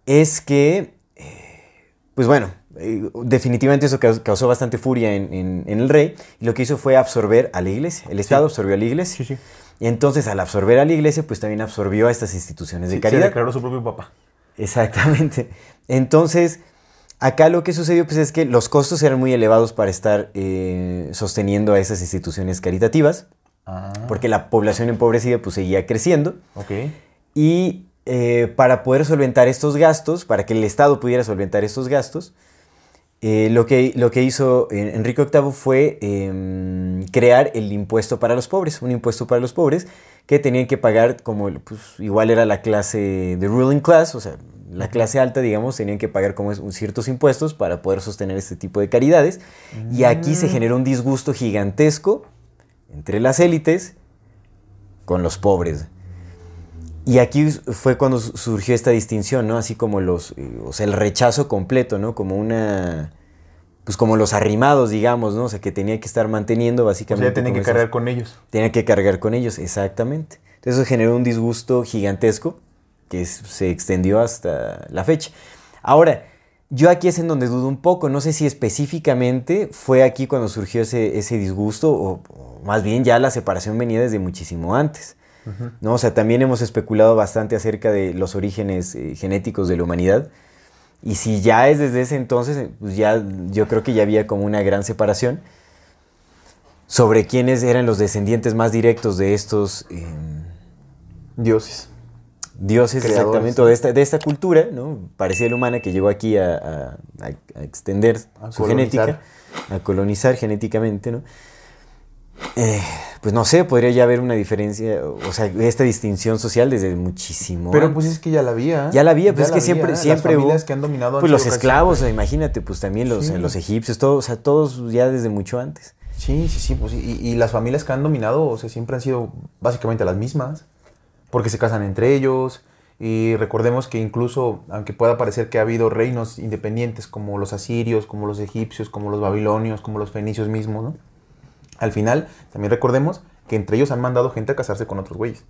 es que, eh, pues bueno, eh, definitivamente eso caus- causó bastante furia en, en- en el rey y lo que hizo fue absorber a la iglesia. El Estado absorbió a la iglesia. Sí, sí. Y entonces al absorber a la iglesia, pues también absorbió a estas instituciones de Sí, se caridad. declaró su propio papá. Exactamente. Entonces, acá lo que sucedió pues, es que los costos eran muy elevados para estar eh, sosteniendo a esas instituciones caritativas, Ah, porque la población empobrecida pues, seguía creciendo. ok. Y eh, para poder solventar estos gastos, para que el Estado pudiera solventar estos gastos, eh, lo, que, lo que hizo Enrique VIII fue em, crear el impuesto para los pobres, un impuesto para los pobres que tenían que pagar como, pues, igual era la clase de ruling class, o sea, la clase alta, digamos, tenían que pagar como ciertos impuestos para poder sostener este tipo de caridades. Y aquí se generó un disgusto gigantesco entre las élites con los pobres. Y aquí fue cuando su- surgió esta distinción, ¿no? Así como los, eh, o sea, el rechazo completo, ¿no? Como una, pues como los arrimados, digamos, ¿no? O sea, que tenía que estar manteniendo O básicamente. sea, ya tenían como que esas- cargar con ellos. Tenía que cargar con ellos, exactamente. Entonces eso generó un disgusto gigantesco que se extendió hasta la fecha. Ahora, yo aquí es en donde dudo un poco, no sé si específicamente fue aquí cuando surgió ese, ese disgusto o, o más bien ya la separación venía desde muchísimo antes. ¿no? O sea, también hemos especulado bastante acerca de los orígenes eh, genéticos de la humanidad. Y si ya es desde ese entonces, pues ya yo creo que ya había como una gran separación sobre quiénes eran los descendientes más directos de estos eh, Dioses. dioses, Creadores. exactamente, de esta, de esta cultura, ¿no? Parecida humana que llegó aquí a, a- a- a extender A su colonizar. genética, a colonizar genéticamente, ¿no? Eh, pues no sé, podría ya haber una diferencia, o sea, esta distinción social desde muchísimo Pero pues es que ya la había. Ya la había, pues es que siempre, Las siempre hubo. familias que han dominado Pues los esclavos, siempre- imagínate, pues también los, Sí. los egipcios, todos, o sea, todos ya desde mucho antes. Sí, sí, sí. Pues, y, y las familias que han dominado, o sea, siempre han sido básicamente las mismas. Porque se casan entre ellos. Y recordemos que incluso, aunque pueda parecer que ha habido reinos independientes como los asirios, como los egipcios, como los babilonios, como los fenicios mismos, ¿no? Al final, también recordemos que entre ellos han mandado gente a casarse con otros güeyes.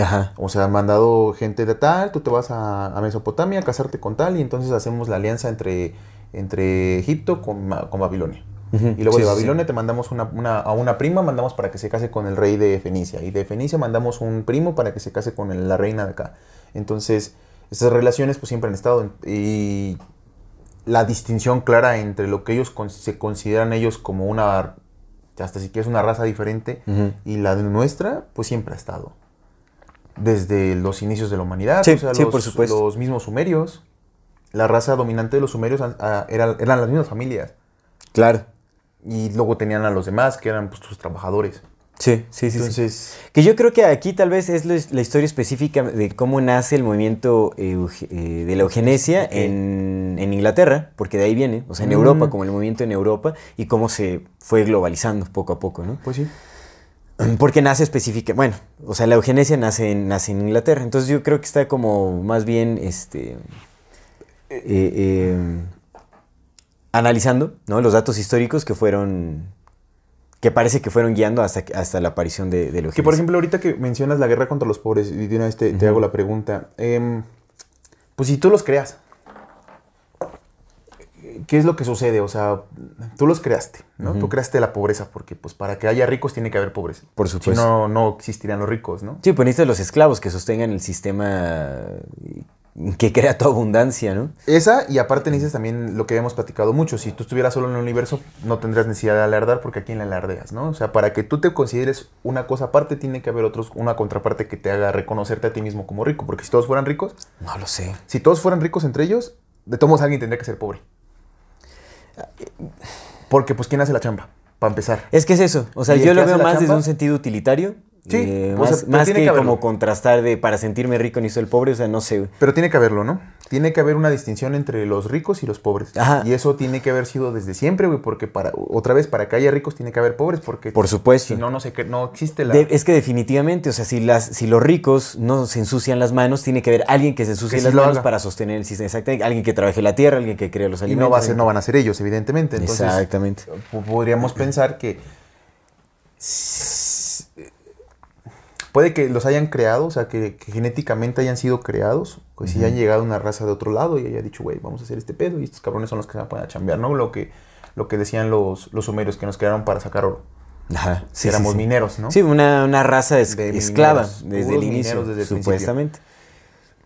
Ajá. O sea, han mandado gente de tal, tú te vas a, a Mesopotamia a casarte con tal, y entonces hacemos la alianza entre, entre Egipto con, con Babilonia. Y luego Sí, de sí. Babilonia te mandamos una, una- a una prima, mandamos para que se case con el rey de Fenicia. Y de Fenicia mandamos un primo para que se case con el- la reina de acá. Entonces, esas relaciones pues siempre han estado. en- y la distinción clara entre lo que ellos con- se consideran ellos como una, hasta si quieres una raza diferente, y la de nuestra, pues siempre ha estado. Desde los inicios de la humanidad, Sí, o sea, sí, los, por supuesto. los mismos sumerios. La raza dominante de los sumerios ah, ah, era- eran las mismas familias. Claro. Y luego tenían a los demás, que eran pues, sus trabajadores. Sí, sí, sí. sí. Entonces, Que yo creo que aquí tal vez es la historia específica de cómo nace el movimiento eh, de la eugenesia en, en Inglaterra, porque de ahí viene, o sea, en Mm. Europa, como el movimiento en Europa, y cómo se fue globalizando poco a poco, ¿no? pues sí. Porque nace específica, bueno, o sea, la eugenesia nace en, nace en Inglaterra, entonces yo creo que está como más bien, este, eh, eh, analizando, ¿no? Los datos históricos que fueron, que parece que fueron guiando hasta, hasta la aparición de, de eugenesia. Que por ejemplo, ahorita que mencionas la guerra contra los pobres, y de una vez te, hago la pregunta. em, pues si tú los creas, ¿qué es lo que sucede? O sea, tú los creaste, ¿no? Tú creaste la pobreza, porque pues para que haya ricos tiene que haber pobres. Por Si supuesto. no, no existirían los ricos, ¿no? Sí, pues necesitas los esclavos que sostengan el sistema que crea tu abundancia, ¿no? Esa, y aparte necesitas también lo que habíamos platicado mucho. Si tú estuvieras solo en el universo, no tendrías necesidad de alardar porque aquí en la alardeas, ¿no? O sea, para que tú te consideres una cosa aparte, tiene que haber otros, una contraparte que te haga reconocerte a ti mismo como rico. Porque si todos fueran ricos, No lo sé. si todos fueran ricos entre ellos, de todos modos alguien tendría que ser pobre. Porque, pues, ¿quién hace la chamba? Para empezar. Es que es eso. O sea, ¿Y el yo lo veo más desde un sentido utilitario. Sí, eh, más que, como contrastar de para sentirme rico ni soy el pobre. O sea, no sé. güey. Pero tiene que haberlo, ¿no? Tiene que haber una distinción entre los ricos y los pobres. Ajá. Y eso tiene que haber sido desde siempre, güey, porque para, otra vez, para que haya ricos tiene que haber pobres, porque Por supuesto. si no, no sé qué, no existe la... De- es que definitivamente, o sea, si, las, si los ricos no se ensucian las manos, tiene que haber alguien que se ensucie Que las manos haga. para sostener el sistema. Exactamente. Alguien que trabaje la tierra, alguien que crea los y alimentos. no, va a ser, no van a ser ellos, evidentemente. Entonces, Exactamente. po- podríamos pensar que puede que los hayan creado, o sea, que, que genéticamente hayan sido creados, pues si hayan llegado una raza de otro lado y haya dicho, güey, vamos a hacer este pedo y estos cabrones son los que se van a poner a chambear, ¿no? Lo que, lo que decían los, los sumerios que nos crearon para sacar oro. Ajá. que éramos mineros, ¿no? Sí, una, una raza es- De esclava mineros, desde el inicio, mineros desde el principio. supuestamente.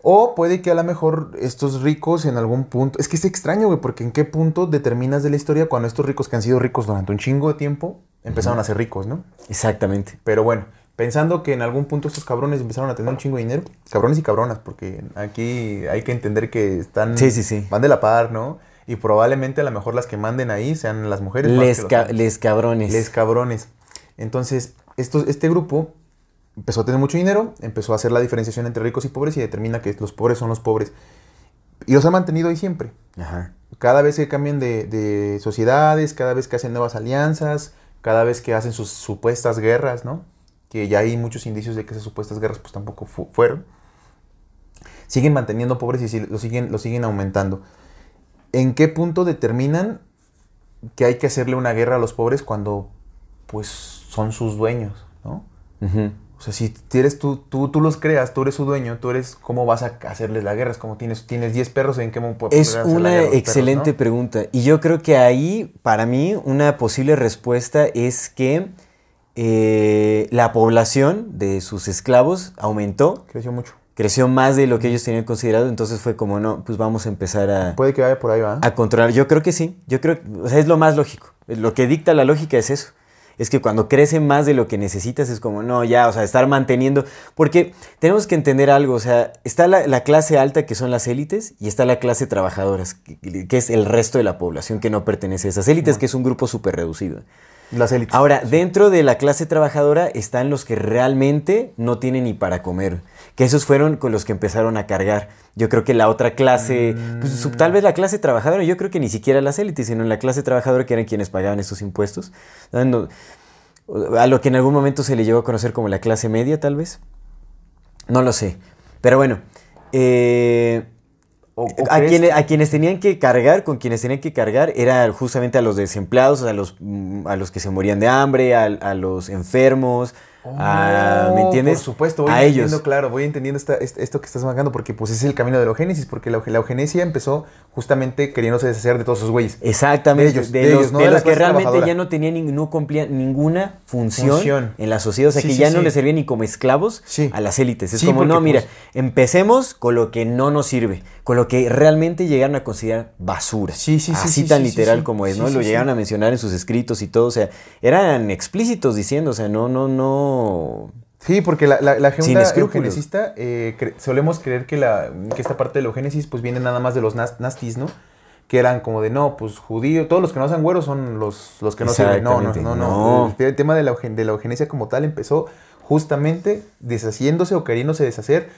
O puede que a lo mejor estos ricos en algún punto. Es que es extraño, güey, porque en qué punto determinas de la historia cuando estos ricos que han sido ricos durante un chingo de tiempo empezaron a ser ricos, ¿no? Exactamente. Pero bueno, pensando que en algún punto estos cabrones empezaron a tener un chingo de dinero, cabrones y cabronas, porque aquí hay que entender que están. Sí, sí, sí. Van de la par, ¿no? Y probablemente a lo mejor las que manden ahí sean las mujeres. ca- les cabrones. Les cabrones. Entonces, estos, este grupo empezó a tener mucho dinero, empezó a hacer la diferenciación entre ricos y pobres y determina que los pobres son los pobres. Y los ha mantenido ahí siempre. Ajá. Cada vez que cambian de, de sociedades, cada vez que hacen nuevas alianzas, cada vez que hacen sus supuestas guerras, ¿no? Que ya hay muchos indicios de que esas supuestas guerras pues tampoco fu- fueron. Siguen manteniendo pobres y lo siguen, lo siguen aumentando. ¿En qué punto determinan que hay que hacerle una guerra a los pobres cuando pues son sus dueños, ¿no? Ujú. O sea, si eres tú, tú, tú los creas, tú eres su dueño, tú eres, ¿cómo vas a hacerles la guerra? Es como tienes, tienes 10 perros, ¿en qué momento Es una perros, excelente no? pregunta. Y yo creo que ahí, para mí, una posible respuesta es que eh, la población de sus esclavos aumentó, Creció mucho. creció más de lo que ellos tenían considerado, entonces fue como, no, pues vamos a empezar a, Puede que vaya por ahí, ¿va? a controlar. Yo creo que sí, yo creo, o sea, es lo más lógico. Lo que dicta la lógica es eso. Es que cuando crece más de lo que necesitas es como, no, ya, o sea, estar manteniendo. Porque tenemos que entender algo, o sea, está la, la clase alta que son las élites y está la clase trabajadoras, que, que es el resto de la población que no pertenece a esas élites, que es un grupo súper reducido. Las élites. Ahora, dentro de la clase trabajadora están los que realmente no tienen ni para comer. Que esos fueron con los que empezaron a cargar. Yo creo que la otra clase, pues, su- tal vez la clase trabajadora, yo creo que ni siquiera las élites, sino la clase trabajadora que eran quienes pagaban estos impuestos. A lo que en algún momento se le llegó a conocer como la clase media, tal vez. No lo sé. Pero bueno, eh, O- o a, a quienes tenían que cargar, con quienes tenían que cargar, era justamente a los desempleados, a los, mm, a los que se morían de hambre, a, a los enfermos, a- ¿me Oh, entiendes? Por supuesto, voy a entendiendo, ellos. claro, voy entendiendo esta- est- esto que estás marcando, porque pues es el camino de la eugénesis, porque la, la eugenesia empezó justamente queriéndose deshacer de todos esos güeyes. Exactamente, De ellos, de, de los, no de los que realmente ya no tenían, no cumplían ninguna función, Función. en la sociedad, o sea, Sí, que sí, ya no les servían ni como esclavos a las élites. Es como, no, mira, pues- empecemos con lo que no nos sirve, con lo que realmente llegaron a considerar basura. Sí, sí, sí, Así sí, tan literal como es, ¿no? lo llegaron a mencionar en sus escritos y todo, o sea, eran explícitos diciendo, o sea, no, no, no... Sí, porque la, la, la agenda eugenesista, eh, cre- solemos creer que, la, que esta parte de la eugénesis pues viene nada más de los nas- nastis, ¿no? Que eran como de, no, pues judío, todos los que no sean güeros son los, los que no sirven. No, no, no, no. El, tema de la, eugen- de la eugenesia como tal empezó justamente deshaciéndose o queriéndose deshacer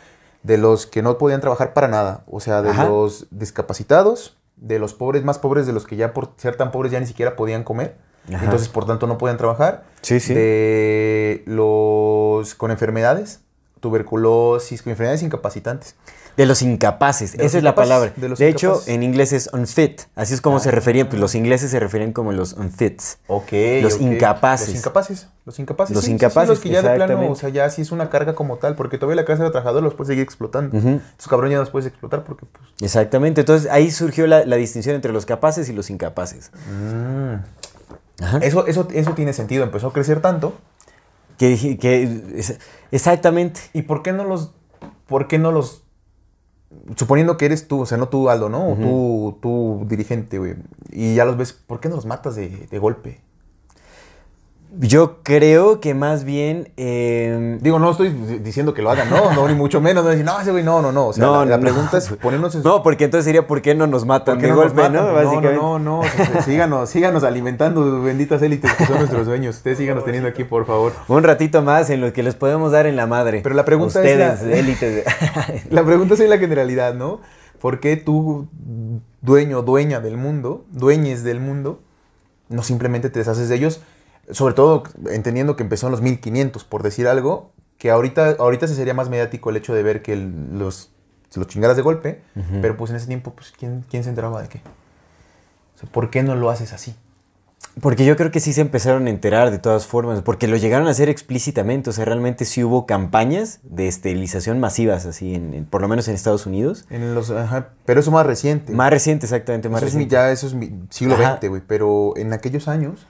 de los que no podían trabajar para nada. O sea, de Ajá. los discapacitados, de los pobres más pobres, de los que ya por ser tan pobres ya ni siquiera podían comer. Ajá. Entonces, por tanto, no podían trabajar Sí, sí. de los con enfermedades, tuberculosis, con enfermedades incapacitantes. De los incapaces, De los esa es la incapaces, palabra. de De, hecho, incapaces. en inglés es unfit, así es como se referían, pues los ingleses se referían como los unfits. Ok. Los incapaces. Los incapaces. Los incapaces. Los sí, sí, sí, incapaces, los que ya de plano, o sea, ya sí es una carga como tal, porque todavía la clase de trabajador los puedes seguir explotando. Estos cabrones ya los puedes explotar porque, pues. Exactamente, entonces ahí surgió la, la distinción entre los capaces y los incapaces. Ajá. Eso, eso, eso tiene sentido. Empezó a crecer tanto. Que, que- exactamente. ¿Y por qué no los. ¿Por qué no los suponiendo que eres tú, o sea, no tú, Aldo, ¿no? O tú, tú, dirigente, güey. Y ya los ves, ¿por qué no los matas de, de golpe? Yo creo que más bien. eh, Digo, no estoy diciendo que lo hagan, no, no, ni mucho menos. No, decir, no, ese güey, no, no, no. O sea, No, la, la no. pregunta es ponernos en su- no, porque entonces sería ¿por qué no nos matan ¿Por qué de golpe, matan? no? Básicamente. No, no, no, síganos, síganos alimentando, benditas élites que son nuestros sueños. Ustedes síganos teniendo aquí, por favor. Un ratito más en lo que les podemos dar en la madre. Pero la pregunta es Ustedes, la- élites. La pregunta es en la generalidad, ¿no? ¿Por qué tú, dueño, dueña del mundo, dueñes del mundo, no simplemente te deshaces de ellos? Sobre todo entendiendo que empezó en los 1500, por decir algo, que ahorita, ahorita se sería más mediático el hecho de ver que el- los, los chingaras de golpe, pero pues en ese tiempo, pues, ¿quién, quién se enteraba de qué? O sea, ¿Por qué no lo haces así? Porque yo creo que sí se empezaron a enterar de todas formas, porque lo llegaron a hacer explícitamente, o sea, realmente sí hubo campañas de esterilización masivas, así, en, en- por lo menos en Estados Unidos. En los, ajá, pero eso más reciente. Más reciente, exactamente, más eso es mi- reciente. ya eso es mi siglo. XX, güey. Pero en aquellos años,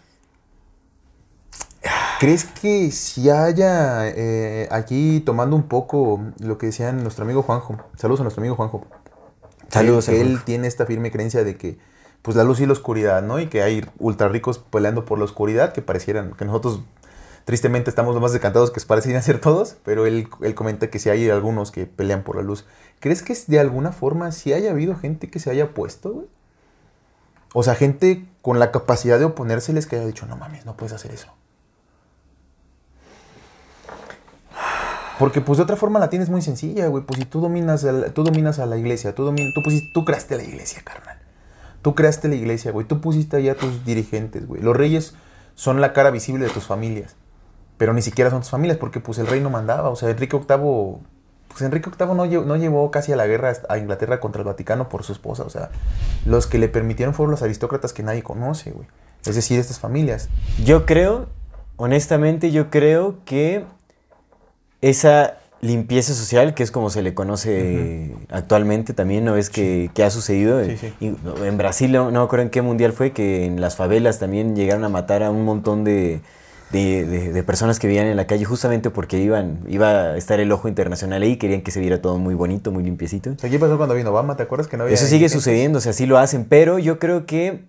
¿crees que si haya eh, aquí tomando un poco lo que decían nuestro amigo Juanjo? Saludos a nuestro amigo Juanjo. Saludos él, Juanjo. tiene esta firme creencia de que pues la luz y la oscuridad, ¿no? Y que hay ultra ricos peleando por la oscuridad, que parecieran, que nosotros tristemente estamos lo más decantados que parecieran ser todos, pero él, él comenta que si hay algunos que pelean por la luz. ¿Crees que de alguna forma si haya habido gente que se haya puesto, güey? O sea, gente con la capacidad de oponérseles que haya dicho, no mames, no puedes hacer eso. Porque pues de otra forma la tienes muy sencilla, güey. Pues si tú dominas, tú dominas a la iglesia, tú, domin- tú, tú creaste la iglesia, carnal. Tú creaste la iglesia, güey. Tú pusiste ahí a tus dirigentes, güey. Los reyes son la cara visible de tus familias. Pero ni siquiera son tus familias porque pues el rey no mandaba. O sea, Enrique VIII... Pues Enrique VIII no, no llevó casi a la guerra a Inglaterra contra el Vaticano por su esposa. O sea, los que le permitieron fueron los aristócratas que nadie conoce, güey. Es decir, estas familias. Yo creo, honestamente, yo creo que esa limpieza social, que es como se le conoce actualmente también, ¿no ves que, que ha sucedido? Sí, sí. Y en Brasil, no, no me acuerdo en qué mundial fue, que en las favelas también llegaron a matar a un montón de, de- de- de personas que vivían en la calle justamente porque iban, iba a estar el ojo internacional ahí, querían que se viera todo muy bonito, muy limpiecito. O sea, ¿qué pasó cuando vino Obama? ¿Te acuerdas que no había Eso sigue sucediendo, o sea, sí lo hacen, pero yo creo que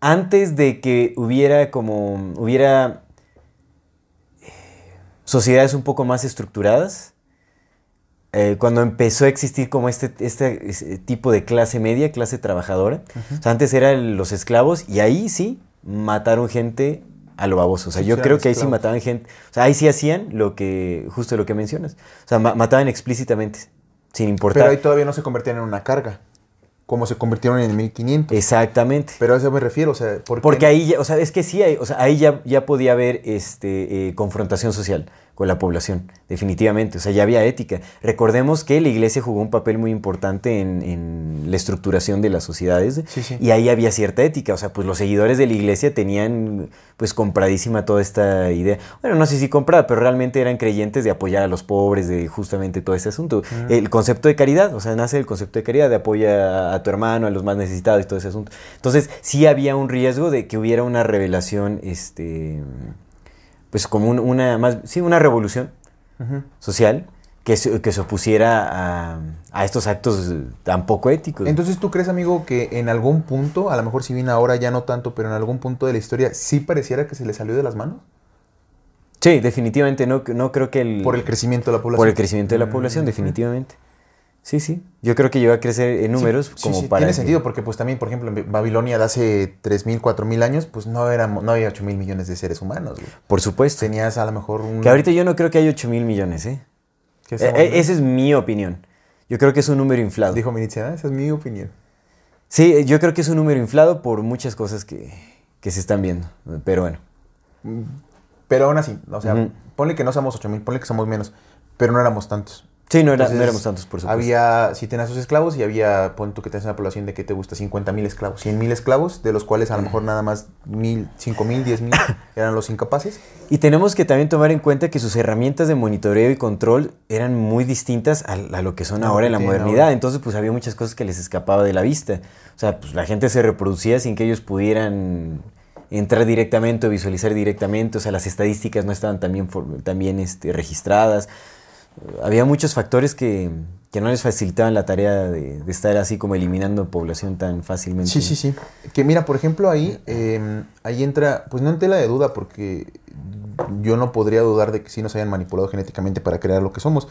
antes de que hubiera como, hubiera sociedades un poco más estructuradas, eh, cuando empezó a existir como este, este, ese tipo de clase media, clase trabajadora, o sea, antes eran los esclavos y ahí sí mataron gente a lo baboso, o sea, Sí, yo creo que ahí sí mataban gente, o sea, ahí sí hacían lo que, justo lo que mencionas, o sea, ma- mataban explícitamente, sin importar. Pero ahí todavía no se convertían en una carga. Como se convirtieron en el 1500. Exactamente. Pero a eso me refiero, o sea, ¿por qué? Porque ahí, ya- o sea, es que sí, hay, o sea, ahí ya, ya podía haber este, eh, confrontación social con la población, definitivamente. O sea, ya había ética. Recordemos que la iglesia jugó un papel muy importante en, en la estructuración de las sociedades Sí, sí. y ahí había cierta ética. O sea, pues los seguidores de la iglesia tenían pues compradísima toda esta idea. Bueno, no sé si comprada, pero realmente eran creyentes de apoyar a los pobres, de justamente todo ese asunto. El concepto de caridad, o sea, nace el concepto de caridad, de apoya a tu hermano, a los más necesitados y todo ese asunto. Entonces, sí había un riesgo de que hubiera una revelación, este, pues como un- una, más, sí, una revolución social que se, que se opusiera a, a estos actos tan poco éticos. Entonces, ¿tú crees, amigo, que en algún punto, a lo mejor si bien ahora ya no tanto, pero en algún punto de la historia, sí pareciera que se le salió de las manos? sí, definitivamente, no, no creo que el... Por el crecimiento de la población. Por el crecimiento de la Mm, población, definitivamente. Sí, sí. Yo creo que llegó a crecer en números Sí, como sí, para. Tiene que- sentido, porque pues también, por ejemplo, en Babilonia de hace 3.000, 4.000 años, pues no, éramos, no había 8.000 millones de seres humanos, güey. Por supuesto. Tenías a lo mejor un... Que ahorita yo no creo que haya 8 mil millones, ¿eh? ¿Qué Eh, eh, esa es mi opinión. Yo creo que es un número inflado. Dijo Minitzia, esa es mi opinión. Sí, eh, yo creo que es un número inflado por muchas cosas que, que se están viendo. Pero bueno. Pero aún así, o sea, ponle que no somos 8.000, ponle que somos menos, pero no éramos tantos. Sí, no, era- no éramos tantos, por supuesto. Había, si tenías sus esclavos y había, pon tú que tenías una población de que te gusta 50 mil esclavos, 100 mil esclavos, de los cuales a lo mejor nada más mil, 5 mil, 10 mil eran los incapaces. Y tenemos que también tomar en cuenta que sus herramientas de monitoreo y control eran muy distintas a, a lo que son ahora en la modernidad. ahora. Entonces, pues había muchas cosas que les escapaba de la vista. O sea, pues la gente se reproducía sin que ellos pudieran entrar directamente o visualizar directamente. O sea, las estadísticas no estaban tan bien, for- tan bien, este, registradas. Había muchos factores que, que no les facilitaban la tarea de, de estar así como eliminando población tan fácilmente. Sí, sí, sí. Que mira, por ejemplo, ahí, eh, ahí entra, pues no en tela de duda, porque yo no podría dudar de que sí nos hayan manipulado genéticamente para crear lo que somos.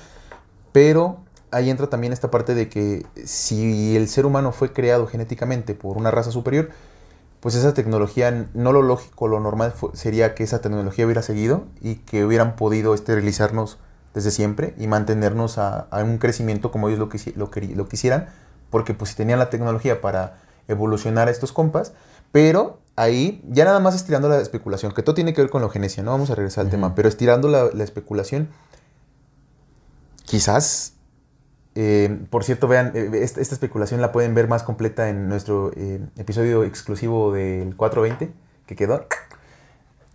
Pero ahí entra también esta parte de que si el ser humano fue creado genéticamente por una raza superior, pues esa tecnología, no lo lógico, lo normal sería que esa tecnología hubiera seguido y que hubieran podido esterilizarnos desde siempre y mantenernos a, a un crecimiento como ellos lo, quisi- lo, lo quisieran, porque pues si tenían la tecnología para evolucionar a estos compas, pero ahí ya nada más estirando la especulación, que todo tiene que ver con la eugenesia, no vamos a regresar al tema, pero estirando la, la especulación, quizás, eh, por cierto, vean, eh, esta, esta especulación la pueden ver más completa en nuestro eh, episodio exclusivo del 420 que quedó.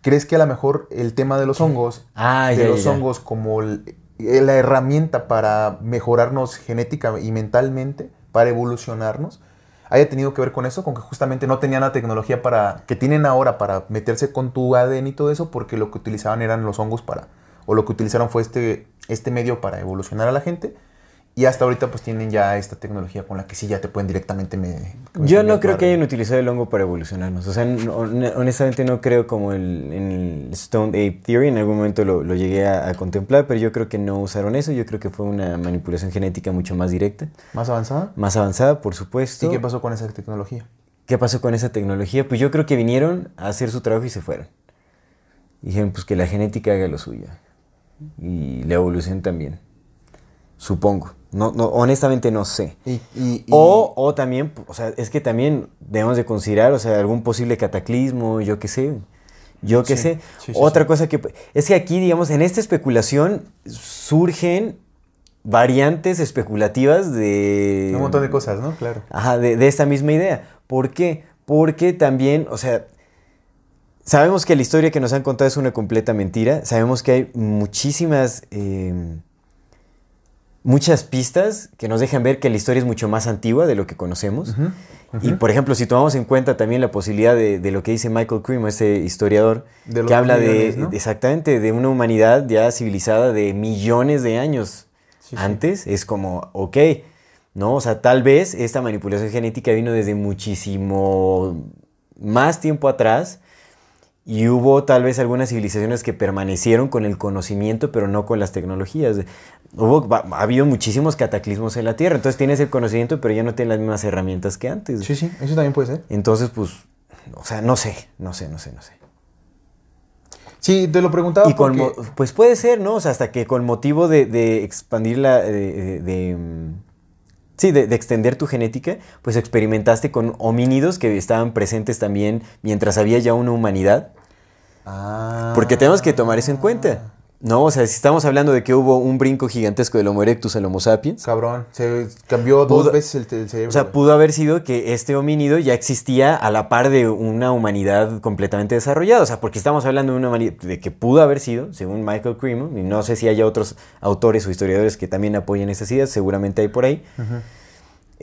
¿Crees que a lo mejor el tema de los hongos, Ah, de ya, los ya, hongos como el- eh, la herramienta para mejorarnos genética y mentalmente, para evolucionarnos, haya tenido que ver con eso, con que justamente no tenían la tecnología para que tienen ahora para meterse con tu ADN y todo eso, porque lo que utilizaban eran los hongos para, o lo que utilizaron fue este, este medio para evolucionar a la gente. Y hasta ahorita pues tienen ya esta tecnología con la que sí ya te pueden directamente me, Yo no creo que hayan utilizado el hongo para evolucionarnos. O sea, no- hon- honestamente no creo como el, en el Stone Ape Theory. En algún momento lo, lo llegué a, a contemplar, pero yo creo que no usaron eso. Yo creo que fue una manipulación genética mucho más directa, más avanzada. más avanzada, por supuesto. ¿Y qué pasó con esa tecnología? ¿Qué pasó con esa tecnología? Pues yo creo que vinieron a hacer su trabajo y se fueron. Dijeron, pues que la genética haga lo suyo. Y la evolución también. Supongo. No, no, honestamente no sé. Y, y- y- O, o también, o sea, es que también debemos de considerar, o sea, algún posible cataclismo, yo qué sé. Yo qué Sí, sé. sí, sí, Otra cosa que... Es que aquí, digamos, en esta especulación surgen variantes especulativas de... un montón de cosas, ¿no? Claro. Ajá, de, de esta misma idea. ¿Por qué? Porque también, o sea, sabemos que la historia que nos han contado es una completa mentira. Sabemos que hay muchísimas, eh, muchas pistas que nos dejan ver que la historia es mucho más antigua de lo que conocemos. Y, por ejemplo, si tomamos en cuenta también la posibilidad de, de lo que dice Michael Cream, ese historiador, De que habla de, exactamente de una humanidad ya civilizada de millones de años Sí, sí. antes, es como, ok, ¿no? O sea, tal vez esta manipulación genética vino desde muchísimo más tiempo atrás y hubo tal vez algunas civilizaciones que permanecieron con el conocimiento, pero no con las tecnologías. Hubo, ha habido muchísimos cataclismos en la Tierra, entonces tienes el conocimiento, pero ya no tienes las mismas herramientas que antes. Sí, sí, eso también puede ser. Entonces, pues, o sea, no sé, no sé, no sé, no sé. Sí, te lo preguntaba Y con, porque... mo- pues puede ser, ¿no? O sea, hasta que con motivo de, de expandir la... de- de- de, sí, de, de extender tu genética, pues experimentaste con homínidos que estaban presentes también mientras había ya una humanidad. Ah. Porque tenemos que tomar eso en cuenta. No, o sea, si estamos hablando de que hubo un brinco gigantesco del Homo erectus al Homo sapiens, Cabrón, se cambió dos veces el, el cerebro. o sea, pudo haber sido que este homínido ya existía a la par de una humanidad completamente desarrollada. O sea, porque estamos hablando de una humanidad de que pudo haber sido, según Michael Cream, y no sé si haya otros autores o historiadores que también apoyen esas ideas, seguramente hay por ahí.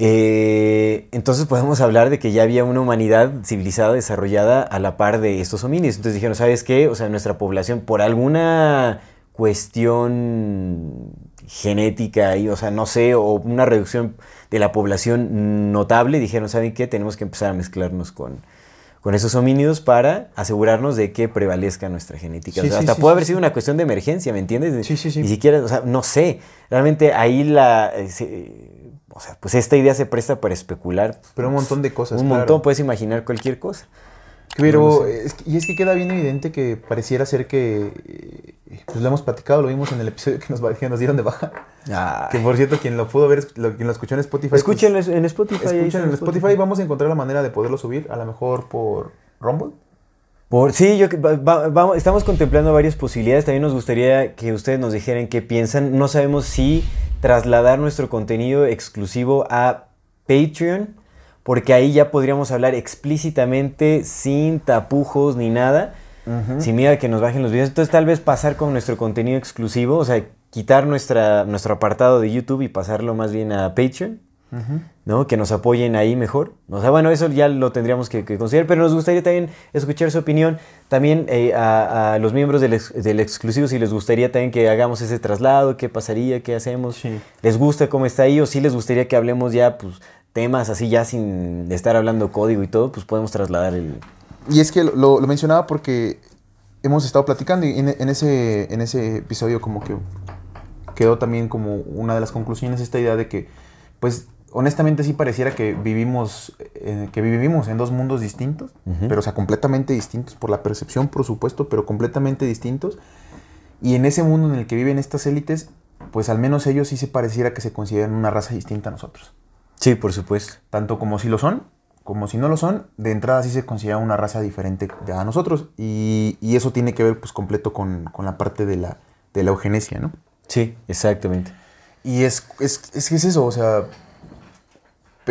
Eh, entonces podemos hablar de que ya había una humanidad civilizada, desarrollada a la par de estos homínidos. Entonces dijeron, ¿sabes qué? O sea, nuestra población, por alguna cuestión genética ahí, o sea, no sé, o una reducción de la población notable, dijeron, ¿saben qué? Tenemos que empezar a mezclarnos con, con esos homínidos para asegurarnos de que prevalezca nuestra genética. Sí, O sea, sí, hasta sí, puede haber sido una cuestión de emergencia, ¿me entiendes? Sí, sí, sí. Ni siquiera, o sea, no sé. Realmente ahí la. eh, o sea, pues esta idea se presta para especular. Pero un montón de cosas, Un claro. montón, puedes imaginar cualquier cosa. Pero, No sé. es que- y es que queda bien evidente que pareciera ser que, eh, pues lo hemos platicado, lo vimos en el episodio que nos, que nos dieron de baja. Que por cierto, quien lo pudo ver, lo, quien lo escuchó en Spotify. pues, Escúchenlo en Spotify. escuchen en Spotify, vamos a encontrar la manera de poderlo subir, a lo mejor por Rumble. Por, sí, yo, va- estamos contemplando varias posibilidades. También nos gustaría que ustedes nos dijeran qué piensan. No sabemos si trasladar nuestro contenido exclusivo a Patreon, porque ahí ya podríamos hablar explícitamente, sin tapujos ni nada, sin miedo a que nos bajen los videos. Entonces, tal vez pasar con nuestro contenido exclusivo, o sea, quitar nuestra, nuestro apartado de YouTube y pasarlo más bien a Patreon. ¿No? Que nos apoyen ahí mejor. O sea, bueno, eso ya lo tendríamos que, que considerar, pero nos gustaría también escuchar su opinión. También eh, a, a los miembros del, ex- del exclusivo, si les gustaría también que hagamos ese traslado, qué pasaría, qué hacemos. Sí. ¿Les gusta cómo está ahí o si les gustaría que hablemos ya, pues, temas así ya sin estar hablando código y todo, pues podemos trasladar el... Y es que lo, lo mencionaba porque hemos estado platicando y en, en ese, en ese episodio como que quedó también como una de las conclusiones esta idea de que, pues, honestamente sí pareciera que vivimos, eh, que vivimos en dos mundos distintos, pero o sea, completamente distintos por la percepción, por supuesto, pero completamente distintos. Y en ese mundo en el que viven estas élites, pues al menos ellos sí se pareciera que se consideran una raza distinta a nosotros. Sí, por supuesto. Tanto como si lo son, como si no lo son, de entrada sí se considera una raza diferente a nosotros. Y, y eso tiene que ver pues completo con, con la parte de la, de la eugenesia, ¿no? Sí, exactamente. Y es, es, es es eso, o sea...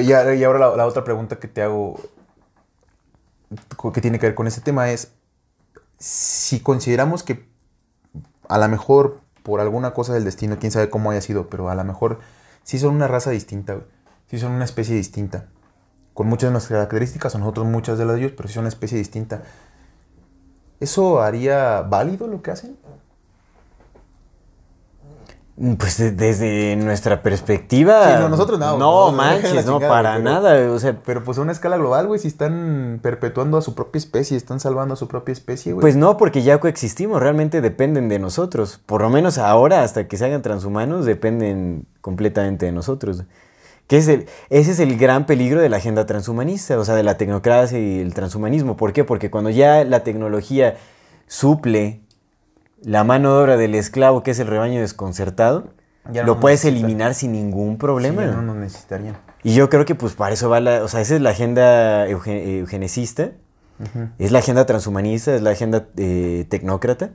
y ahora la, otra pregunta que te hago, que tiene que ver con este tema es, si consideramos que a lo mejor por alguna cosa del destino, quién sabe cómo haya sido, pero a lo mejor sí son una raza distinta, güey. sí son una especie distinta, con muchas de nuestras características, o nosotros muchas de las de ellos, pero sí son una especie distinta. ¿Eso haría válido lo que hacen? Pues de- desde nuestra perspectiva. Sí, no, nosotros no, No, no, manches, no, chingada, para pero- nada. O sea, Pero pues a una escala global, güey, si están perpetuando a su propia especie, están salvando a su propia especie, güey. pues no, porque ya coexistimos, realmente dependen de nosotros. Por lo menos ahora, hasta que se hagan transhumanos, dependen completamente de nosotros. Que es el- ese es el gran peligro de la agenda transhumanista, o sea, de la tecnocracia y el transhumanismo. ¿Por qué? Porque cuando ya la tecnología suple la mano de obra del esclavo, que es el rebaño desconcertado, Ya lo puedes eliminar sin ningún problema. Sí, ya no nos necesitarían. Y yo creo que pues para eso va la, o sea, esa es la agenda euge- eugenicista, es la agenda transhumanista, es la agenda eh, tecnócrata,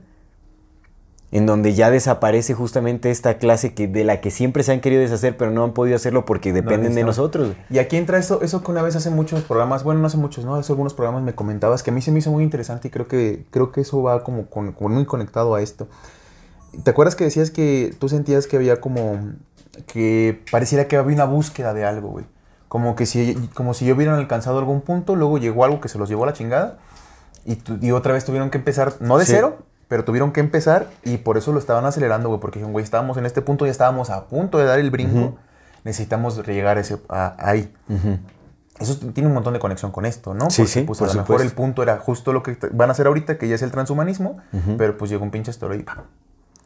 en donde ya desaparece justamente esta clase que, de la que siempre se han querido deshacer, pero no han podido hacerlo porque dependen de necesitamos. nosotros. Y aquí entra eso, eso que una vez hace muchos programas, bueno, no hace muchos, ¿no? Hace algunos programas me comentabas que a mí se me hizo muy interesante y creo que, creo que eso va como, con- como muy conectado a esto. ¿Te acuerdas que decías que tú sentías que había como, que pareciera que había una búsqueda de algo, güey? Como que si, como si hubieran alcanzado algún punto, luego llegó algo que se los llevó a la chingada y, tu- y otra vez tuvieron que empezar, no de Sí. cero, pero tuvieron que empezar y por eso lo estaban acelerando, güey, porque dijeron, güey, estábamos en este punto, ya estábamos a punto de dar el brinco, necesitamos llegar a ese, a- ahí. Eso tiene un montón de conexión con esto, ¿no? Sí, Porque, sí, pues por a lo mejor el punto era justo lo que van a hacer ahorita, que ya es el transhumanismo, pero pues llegó un pinche estoy y, ¡pam!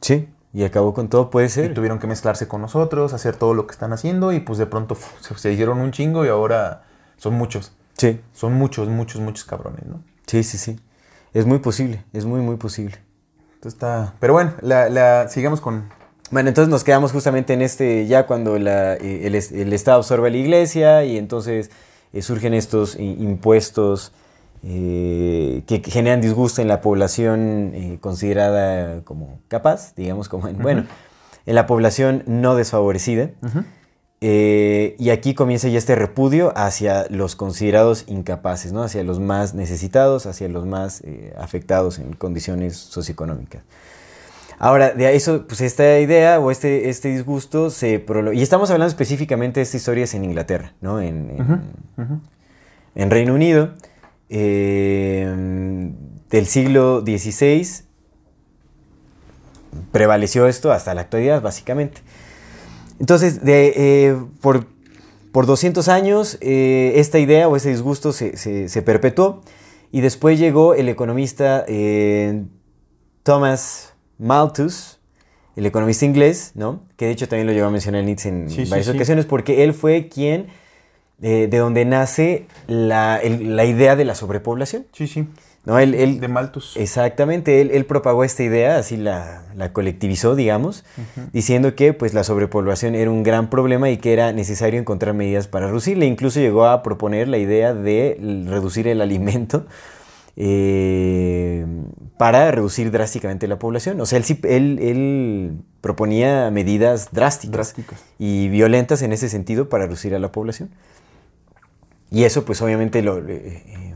Sí, y acabó con todo, puede y ser. tuvieron que mezclarse con nosotros, hacer todo lo que están haciendo y pues de pronto se, se hicieron un chingo y ahora son muchos. Sí, Son muchos, muchos, muchos cabrones, ¿no? sí, sí, sí. Es muy posible, es muy, muy posible. Entonces está... Pero bueno, la, la- sigamos con... Bueno, entonces nos quedamos justamente en este, ya cuando la, eh, el, el Estado absorbe la iglesia y entonces eh, surgen estos impuestos eh, que generan disgusto en la población considerada como capaz, digamos, como en, bueno, en la población no desfavorecida. Eh, y aquí comienza ya este repudio hacia los considerados incapaces, ¿no? hacia los más necesitados, hacia los más eh, afectados en condiciones socioeconómicas. Ahora, de eso, pues esta idea o este, este disgusto se prolonga. Y estamos hablando específicamente de esta historia es en Inglaterra, ¿no? En, en- en Reino Unido, eh, del siglo XVI, prevaleció esto hasta la actualidad, básicamente. Entonces, de, eh, por, por 200 años, eh, esta idea o ese disgusto se, se- se perpetuó. Y después llegó el economista eh, Thomas Malthus, el economista inglés, ¿no? Que de hecho también lo llegó a mencionar Nietzsche en Sí, varias sí. ocasiones, porque él fue quien, eh, de donde nace la, el- la idea de la sobrepoblación. Sí, sí. ¿No? Él, él- De Malthus. Exactamente, él, él propagó esta idea, así la, la colectivizó, digamos, diciendo que pues, la sobrepoblación era un gran problema y que era necesario encontrar medidas para reducirla. Incluso llegó a proponer la idea de reducir el alimento eh, para reducir drásticamente la población. O sea, él, él, él proponía medidas drásticas, Drásticas. y violentas en ese sentido para reducir a la población. Y eso pues obviamente lo, eh,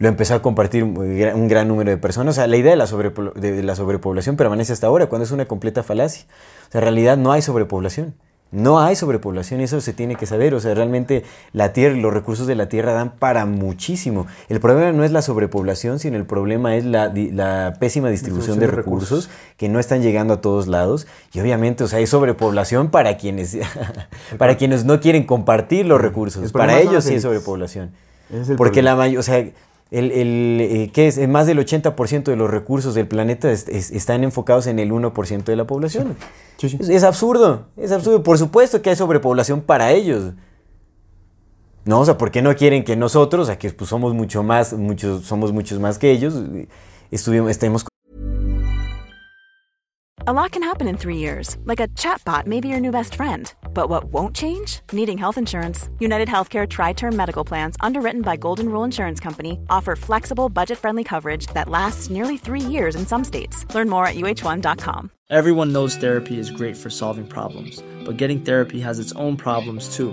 lo empezó a compartir un gran, número de personas. O sea, la idea de la, sobrepobl- de la sobrepoblación permanece hasta ahora, cuando es una completa falacia. O sea, en realidad no hay sobrepoblación. No hay sobrepoblación, eso se tiene que saber. O sea, realmente la tierra, los recursos de la tierra dan para muchísimo. El problema no es la sobrepoblación, sino el problema es la, la pésima distribución de recursos, que no están llegando a todos lados. Y obviamente, o sea, hay sobrepoblación para quienes, para quienes no quieren compartir los recursos. El Para ellos sí élites. sobrepoblación. El Porque problema. la mayor, o sea, el, el, eh, ¿qué es? Más del 80% de los recursos del planeta es- es- están enfocados en el 1% de la población. Sí, sí. Es, es absurdo, es absurdo. Por supuesto que hay sobrepoblación para ellos. No, o sea, ¿por qué no quieren que nosotros, o sea, que pues, somos mucho más, muchos, somos muchos más que ellos, eh, estuvimos, estemos A lot can happen in three years, like a chatbot may be your new best friend. But what won't change? Needing health insurance. United Healthcare Tri Term Medical Plans, underwritten by Golden Rule Insurance Company, offer flexible, budget friendly coverage that lasts nearly three years in some states. Learn more at uh1.com. Everyone knows therapy is great for solving problems, but getting therapy has its own problems too,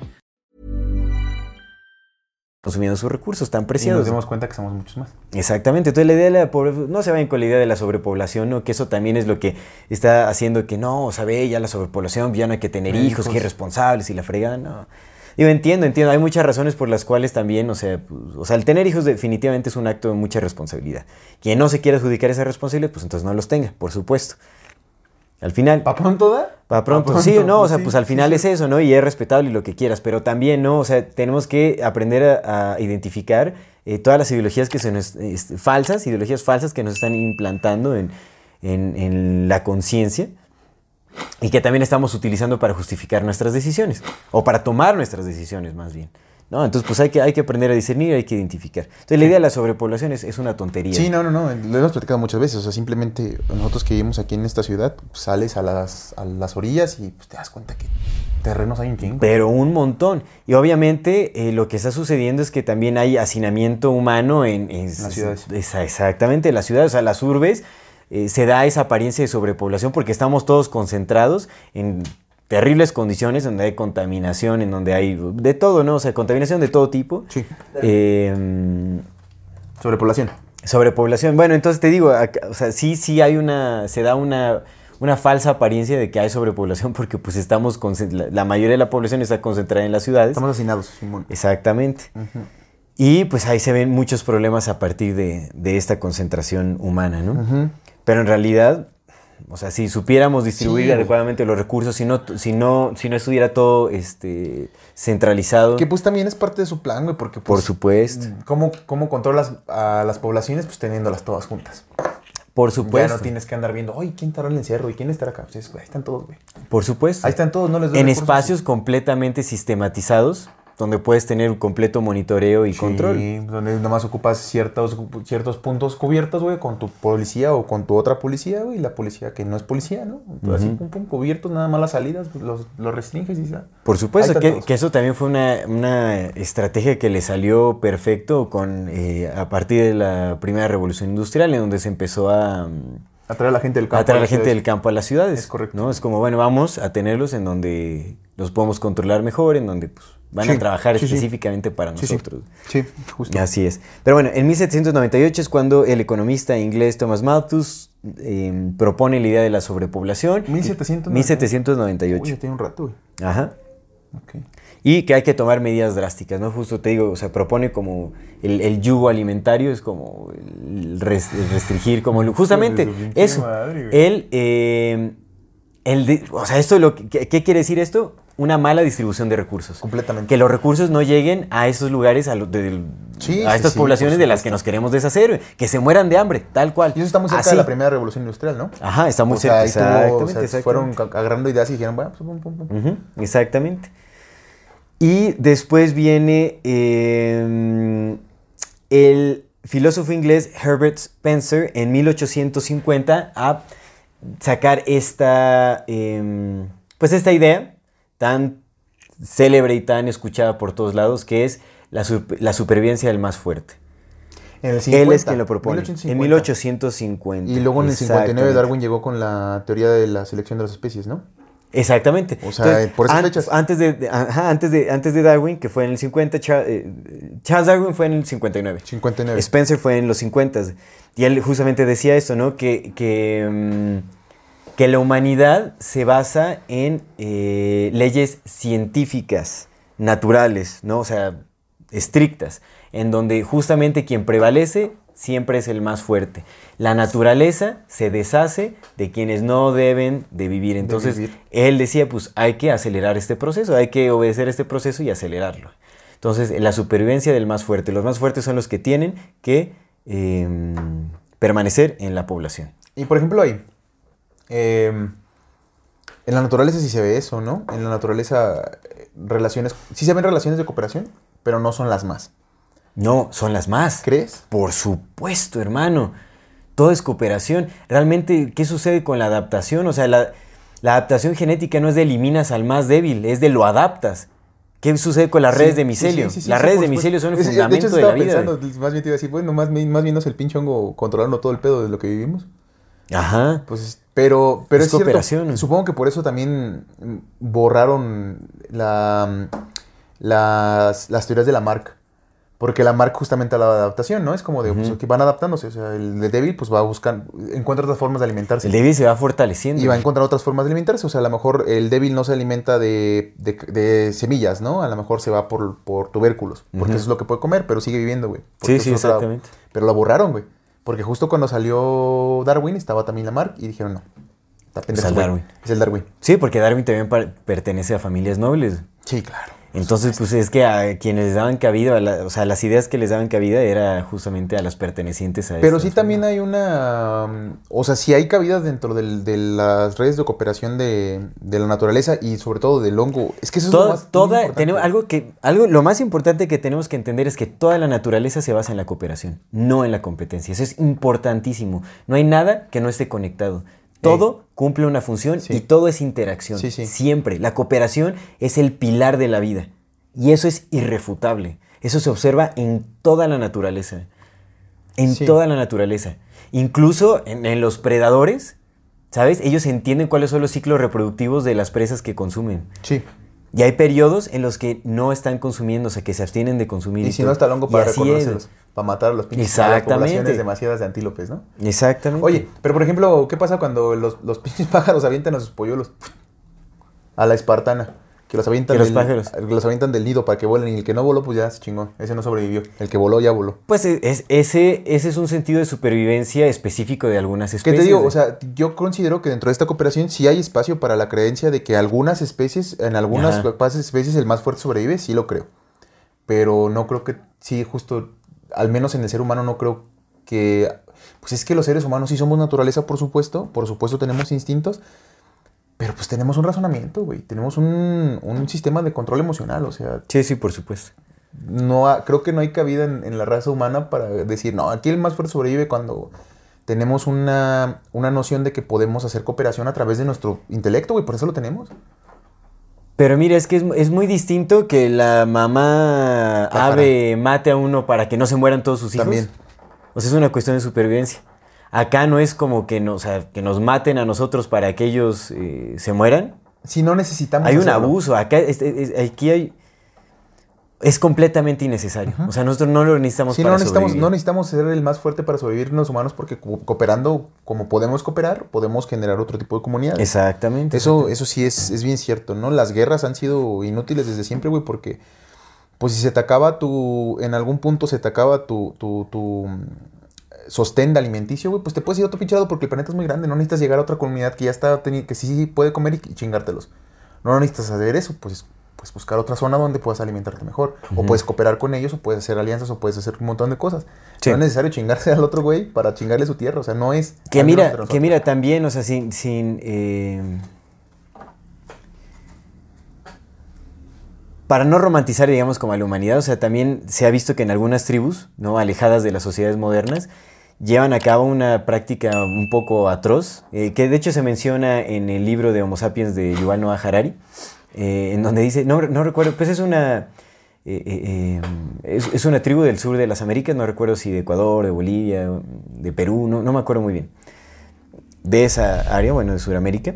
consumiendo sus recursos tan Y nos preciados. dimos cuenta que somos muchos más. Exactamente, entonces la idea de la pobre, no se vayan con la idea de la sobrepoblación, ¿no? que eso también es lo que está haciendo que no, sabe, ya la sobrepoblación, ya no hay que tener Eh, hijos, que hijos. irresponsables y la fregada, no. Digo, entiendo, entiendo, hay muchas razones por las cuales también, o sea, pues, o sea, el tener hijos definitivamente es un acto de mucha responsabilidad. Quien no se quiera adjudicar esa responsabilidad, pues entonces no los tenga, por supuesto. Al final... ¿Pa pronto da? Para pronto. Pa' Sí, pronto, no, o sea, sí, pues al final sí. es eso, ¿no? Y es respetable y lo que quieras, pero también, ¿no? O sea, tenemos que aprender a, a identificar eh, todas las ideologías que se nos, falsas, ideologías falsas que nos están implantando en, en- en la conciencia y que también estamos utilizando para justificar nuestras decisiones, o para tomar nuestras decisiones más bien. ¿No? Entonces, pues hay que, hay que aprender a discernir, hay que identificar. Entonces, la idea de la sobrepoblación es, es una tontería. Sí, no, no, no, lo hemos platicado muchas veces, o sea, simplemente nosotros que vivimos aquí en esta ciudad, pues, sales a las, a las orillas y pues te das cuenta que terrenos hay un chingo. Pero un montón. Y obviamente eh, lo que está sucediendo es que también hay hacinamiento humano en, en- las ciudades. esa- exactamente, en las ciudades, o sea, las urbes. eh, se da esa apariencia de sobrepoblación porque estamos todos concentrados en terribles condiciones donde hay contaminación, en donde hay de todo, ¿no? O sea, contaminación de todo tipo. Sí. Eh, Sobrepoblación. Sobrepoblación. Bueno, entonces te digo, acá- o sea, sí, sí hay una, se da una, una falsa apariencia de que hay sobrepoblación porque pues estamos, la, la mayoría de la población está concentrada en las ciudades. Estamos hacinados, Simón. Exactamente. Y pues ahí se ven muchos problemas a partir de, de esta concentración humana, ¿no? Pero en realidad, o sea, si supiéramos distribuir Sí. adecuadamente los recursos, si no, si no, si no estuviera todo este, centralizado, Que pues también es parte de su plan, güey, porque por pues, supuesto, ¿cómo, ¿cómo controlas a las poblaciones? Pues teniéndolas todas juntas. por Ya supuesto, no tienes que andar viendo, oye, ¿quién estará en el encierro? ¿Y quién estará acá? Pues ahí están todos, güey. por supuesto. Ahí están todos, no les doy en recursos. espacios completamente sistematizados, donde puedes tener un completo monitoreo y Sí, control. donde nomás ocupas ciertos, ciertos puntos cubiertos, güey, con tu policía o con tu otra policía, güey, la policía que no es policía, ¿no? Así, pum, pum, cubiertos, nada más las salidas, pues, los, los restringes y ya. Por supuesto, que, eso también fue una, una estrategia que le salió perfecto con, eh, a partir de la primera revolución industrial, en donde se empezó a, Atraer a la gente del campo. a traer a la gente del campo a las ciudades. Es correcto. ¿no? Es como, bueno, vamos a tenerlos en donde los podemos controlar mejor, en donde pues, van Sí, a trabajar sí, específicamente para Sí, nosotros. Sí, justo. Así es. Pero bueno, en 1798 es cuando el economista inglés Thomas Malthus eh, propone la idea de la sobrepoblación. 1798. 1798. Uy, tiene un rato. Ajá. Ok. Y que hay que tomar medidas drásticas, ¿no? Justo te digo, o sea, propone como el, el yugo alimentario, es como el, res- el restringir, como el- justamente eso. madre, güey. el, eh, el de- o sea, esto lo que, ¿qué, qué quiere decir esto? Una mala distribución de recursos. Completamente. Que los recursos no lleguen a esos lugares, a, lo- de- Sí, a sí, estas sí, poblaciones de las que nos queremos deshacer, que se mueran de hambre, tal cual. Y eso está muy cerca Así. de la primera revolución industrial, ¿no? Ajá, está muy o sea, cerca. ahí tuvo- o exactamente, sea, fueron exactamente. ca- agarrando ideas y dijeron, bueno, pues, pum, pum, pum. Exactamente. Y después viene eh, el filósofo inglés Herbert Spencer en 1850 a sacar esta, eh, pues esta idea tan célebre y tan escuchada por todos lados, que es la, la supervivencia del más fuerte. En el Él 50, es quien lo propone. 1850. En 1850. Y luego en el 59 Exactamente. Darwin llegó con la teoría de la selección de las especies, ¿no? Exactamente. O sea, por esas an- fechas. Antes de, de- ajá, antes, de, antes de Darwin, que fue en el 50, Cha- eh, Charles Darwin fue en el 59. 59. Spencer fue en los 50. Y él justamente decía esto, ¿no? Que, que, mm, que la humanidad se basa en eh, leyes científicas, naturales, ¿no? O sea, estrictas, en donde justamente quien prevalece siempre es el más fuerte. La naturaleza se deshace de quienes no deben de vivir. Entonces, vivir. él decía, pues hay que acelerar este proceso, hay que obedecer este proceso y acelerarlo. Entonces, la supervivencia del más fuerte. Los más fuertes son los que tienen que eh, permanecer en la población. Y por ejemplo ahí, eh, en la naturaleza sí se ve eso, ¿no? En la naturaleza relaciones, sí se ven relaciones de cooperación, pero no son las más. No, son las más. ¿Crees? Por supuesto, hermano. Todo es cooperación. Realmente, ¿qué sucede con la adaptación? O sea, la, la adaptación genética no es de eliminas al más débil, es de lo adaptas. ¿Qué sucede con las redes de micelio? sí, sí, sí, las redes de micelio son el Es- de hecho, fundamento de la vida. pensando, más bien te iba a decir, bueno, más, bien- más bien no es el pinche hongo controlando todo el pedo de lo que vivimos. Ajá. Pues, pero, pero Es es, cierto. Supongo que por eso también borraron la, las, las teorías de la marca. Porque la marca justamente la adaptación, ¿no? Es como de pues, que van adaptándose. O sea, el débil pues va a buscar, encuentra otras formas de alimentarse. El débil se va fortaleciendo. Y va a encontrar otras formas de alimentarse. O sea, a lo mejor el débil no se alimenta de, de- de semillas, ¿no? A lo mejor se va por, por tubérculos. Porque eso es lo que puede comer, pero sigue viviendo, güey. Sí, sí, exactamente. Pero lo borraron, güey. Porque justo cuando salió Darwin estaba también la marca y dijeron, no. Está pendejo, el güey. Darwin. Es el Darwin. Sí, porque Darwin también pertenece a familias nobles. Sí, claro. Entonces, pues es que a quienes les daban cabida, a la- o sea, las ideas que les daban cabida era justamente a las pertenecientes a Pero sí también hay una... um, O sea, sí hay cabida dentro del- de las redes de cooperación de, de la naturaleza y sobre todo del hongo. Es que eso es lo más toda, tenemos algo que, algo, lo más importante que tenemos que entender es que toda la naturaleza se basa en la cooperación, no en la competencia. Eso es importantísimo. No hay nada que no esté conectado. Todo cumple una función Sí. y todo es interacción. Sí, sí. Siempre. La cooperación es el pilar de la vida. Y eso es irrefutable. Eso se observa en toda la naturaleza. En toda la naturaleza. Incluso en, en los predadores, ¿sabes? Ellos entienden cuáles son los ciclos reproductivos de las presas que consumen. Sí. Y hay periodos en los que no están consumiendo, o sea, que se abstienen de consumir. Y si todo. no está Y para es. Para matar a los pinches a las Exactamente. poblaciones demasiadas de antílopes, ¿no? Exactamente. Oye, pero por ejemplo, ¿qué pasa cuando los, los pinches pájaros avientan a sus polluelos? A la espartana. Que los avientan, Que los del, pájaros. que los avientan del nido para que vuelen. Y el que no voló, pues ya se chingó. Ese no sobrevivió. El que voló ya voló. Pues es- es- ese, ese es un sentido de supervivencia específico de algunas ¿Qué especies. te digo? de- O sea, yo considero que dentro de esta cooperación sí hay espacio para la creencia de que algunas especies, en algunas Ajá. especies, el más fuerte sobrevive, sí lo creo. Pero no creo que, sí, justo, al menos en el ser humano no creo que... Pues es que los seres humanos sí somos naturaleza, por supuesto, por supuesto tenemos instintos, pero pues tenemos un razonamiento, güey, tenemos un, un sistema de control emocional, o sea, Sí, sí, por supuesto. no ha- creo que no hay cabida en, en la raza humana para decir, no, aquí el más fuerte sobrevive cuando tenemos una, una noción de que podemos hacer cooperación a través de nuestro intelecto, güey, por eso lo tenemos. Pero mira, es que es, es muy distinto que la mamá ave mate a uno para que no se mueran todos sus hijos. También. O sea, es una cuestión de supervivencia. Acá no es como que nos, que nos maten a nosotros para que ellos eh, se mueran. Si no necesitamos... Hay un hacerlo. abuso. Acá es- es- aquí hay. Es completamente innecesario. O sea, nosotros no lo necesitamos Sí, para no necesitamos, sobrevivir. no necesitamos ser el más fuerte para sobrevivir los humanos porque co- cooperando como podemos cooperar, podemos generar otro tipo de comunidades. Exactamente. Eso, eso sí es, es bien cierto, ¿no? Las guerras han sido inútiles desde siempre, güey, porque pues si se te acaba tu, en algún punto se te acaba tu, tu, tu sostén de alimenticio, güey, pues te puedes ir a otro pinche lado porque el planeta es muy grande, no necesitas llegar a otra comunidad que ya está, que sí puede comer y, chingártelos. No necesitas hacer eso, pues, pues buscar otra zona donde puedas alimentarte mejor. O puedes cooperar con ellos, o puedes hacer alianzas, o puedes hacer un montón de cosas. Sí. No es necesario chingarse al otro güey para chingarle su tierra, o sea, no es... Que mira, que mira también, o sea, sin, sin eh, para no romantizar, digamos, como a la humanidad, o sea, también se ha visto que en algunas tribus, ¿no? Alejadas de las sociedades modernas, llevan a cabo una práctica un poco atroz, eh, que de hecho se menciona en el libro de Homo sapiens de Yuval Noah Harari, eh, en donde dice, no, recuerdo, pues es una, eh, eh, es, es una tribu del sur de las Américas, no recuerdo si de Ecuador, de Bolivia, de Perú, no, me acuerdo muy bien. De esa área, bueno, de Sudamérica.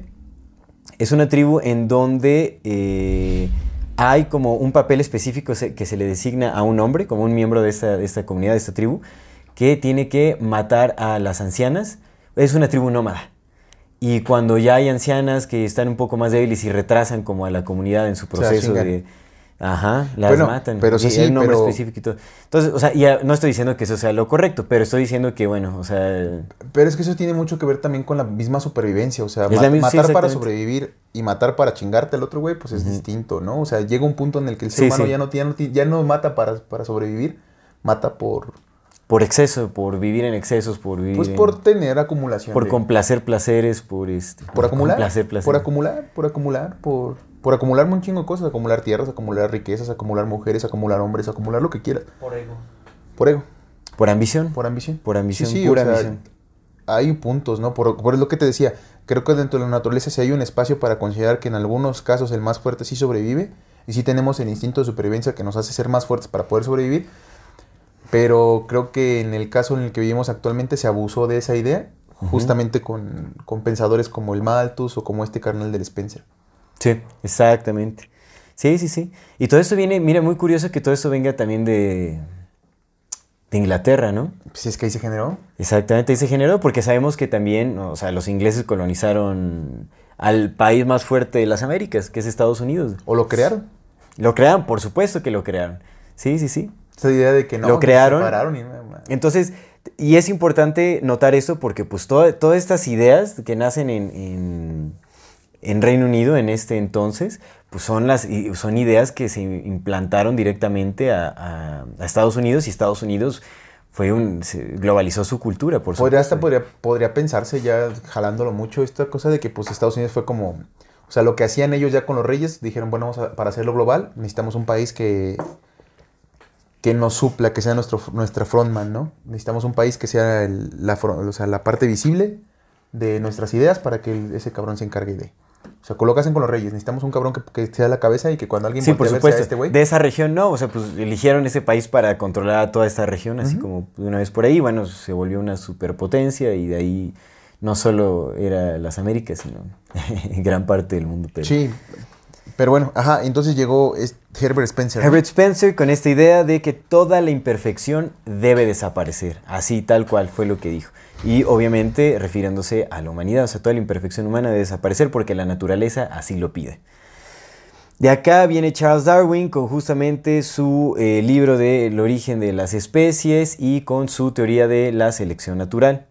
Es una tribu en donde eh, hay como un papel específico que se le designa a un hombre, como un miembro de esta, de esta comunidad, de esta tribu, que tiene que matar a las ancianas. Es una tribu nómada. Y cuando ya hay ancianas que están un poco más débiles y retrasan como a la comunidad en su proceso de... Ajá, las Bueno, matan. pero sí, sí, un nombre pero- específico y todo. Entonces, o sea, ya no estoy diciendo que eso sea lo correcto, pero estoy diciendo que, bueno, o sea... Pero es que eso tiene mucho que ver también con la misma supervivencia. O sea, sí, matar para sobrevivir y matar para chingarte al otro güey, pues es distinto, ¿no? O sea, llega un punto en el que el ser Sí, humano. Ya, no, tiene- ya no mata para, para sobrevivir, mata por, Por exceso, por vivir en excesos, por vivir pues en- por tener acumulación. por de- complacer placeres, por este... por acumular, complacer por acumular, por acumular, por, por acumular un chingo de cosas, acumular tierras, acumular riquezas, acumular mujeres, acumular hombres, acumular lo que quieras. Por ego. Por ego, Por ambición. por ambición. Por ambición, Sí, sí, pura o sea, ambición. Hay puntos, ¿no? Por, por lo que te decía, creo que dentro de la naturaleza sí hay un espacio para considerar que en algunos casos el más fuerte sí sobrevive y sí tenemos el instinto de supervivencia que nos hace ser más fuertes para poder sobrevivir, pero creo que en el caso en el que vivimos actualmente se abusó de esa idea, justamente con, con pensadores como el Malthus o como este carnal del Spencer. Sí, exactamente. Sí, sí, sí. Y todo esto viene, mira, muy curioso que todo esto venga también de, de Inglaterra, ¿no? Si es que ahí se generó. Exactamente, ahí se generó porque sabemos que también, o sea, los ingleses colonizaron al país más fuerte de las Américas, que es Estados Unidos. O lo crearon. Lo crearon, por supuesto que lo crearon. Sí, sí, sí. Esa idea de que no. Lo crearon. separaron y- Entonces, y es importante notar esto porque pues toda- todas estas ideas que nacen en, en- en Reino Unido en este entonces, pues son, las, son ideas que se implantaron directamente a, a- a Estados Unidos y Estados Unidos fue un, se globalizó su cultura, por Podría, supuesto. hasta podría, podría pensarse ya jalándolo mucho esta cosa de que pues Estados Unidos fue como, o sea, lo que hacían ellos ya con los reyes, dijeron, bueno, vamos a- para hacerlo global necesitamos un país que, que nos supla, que sea nuestro, nuestra frontman, ¿no? Necesitamos un país que sea el- la, o sea, la parte visible de nuestras ideas para que ese cabrón se encargue de... O sea, colocas con los reyes, necesitamos un cabrón que, que sea la cabeza y que cuando alguien Sí, por a ver sea supuesto. este güey. de esa región no, o sea, pues eligieron ese país para controlar a toda esta región, así como de una vez por ahí, bueno, se volvió una superpotencia y de ahí no solo era las Américas, sino gran parte del mundo. Pero... Sí, pero bueno, ajá, entonces llegó es- Herbert Spencer. ¿no? Herbert Spencer con esta idea de que toda la imperfección debe desaparecer, así tal cual fue lo que dijo. Y obviamente refiriéndose a la humanidad, o sea, toda la imperfección humana debe desaparecer porque la naturaleza así lo pide. De acá viene Charles Darwin con justamente su eh, libro de El origen de las especies y con su teoría de la selección natural,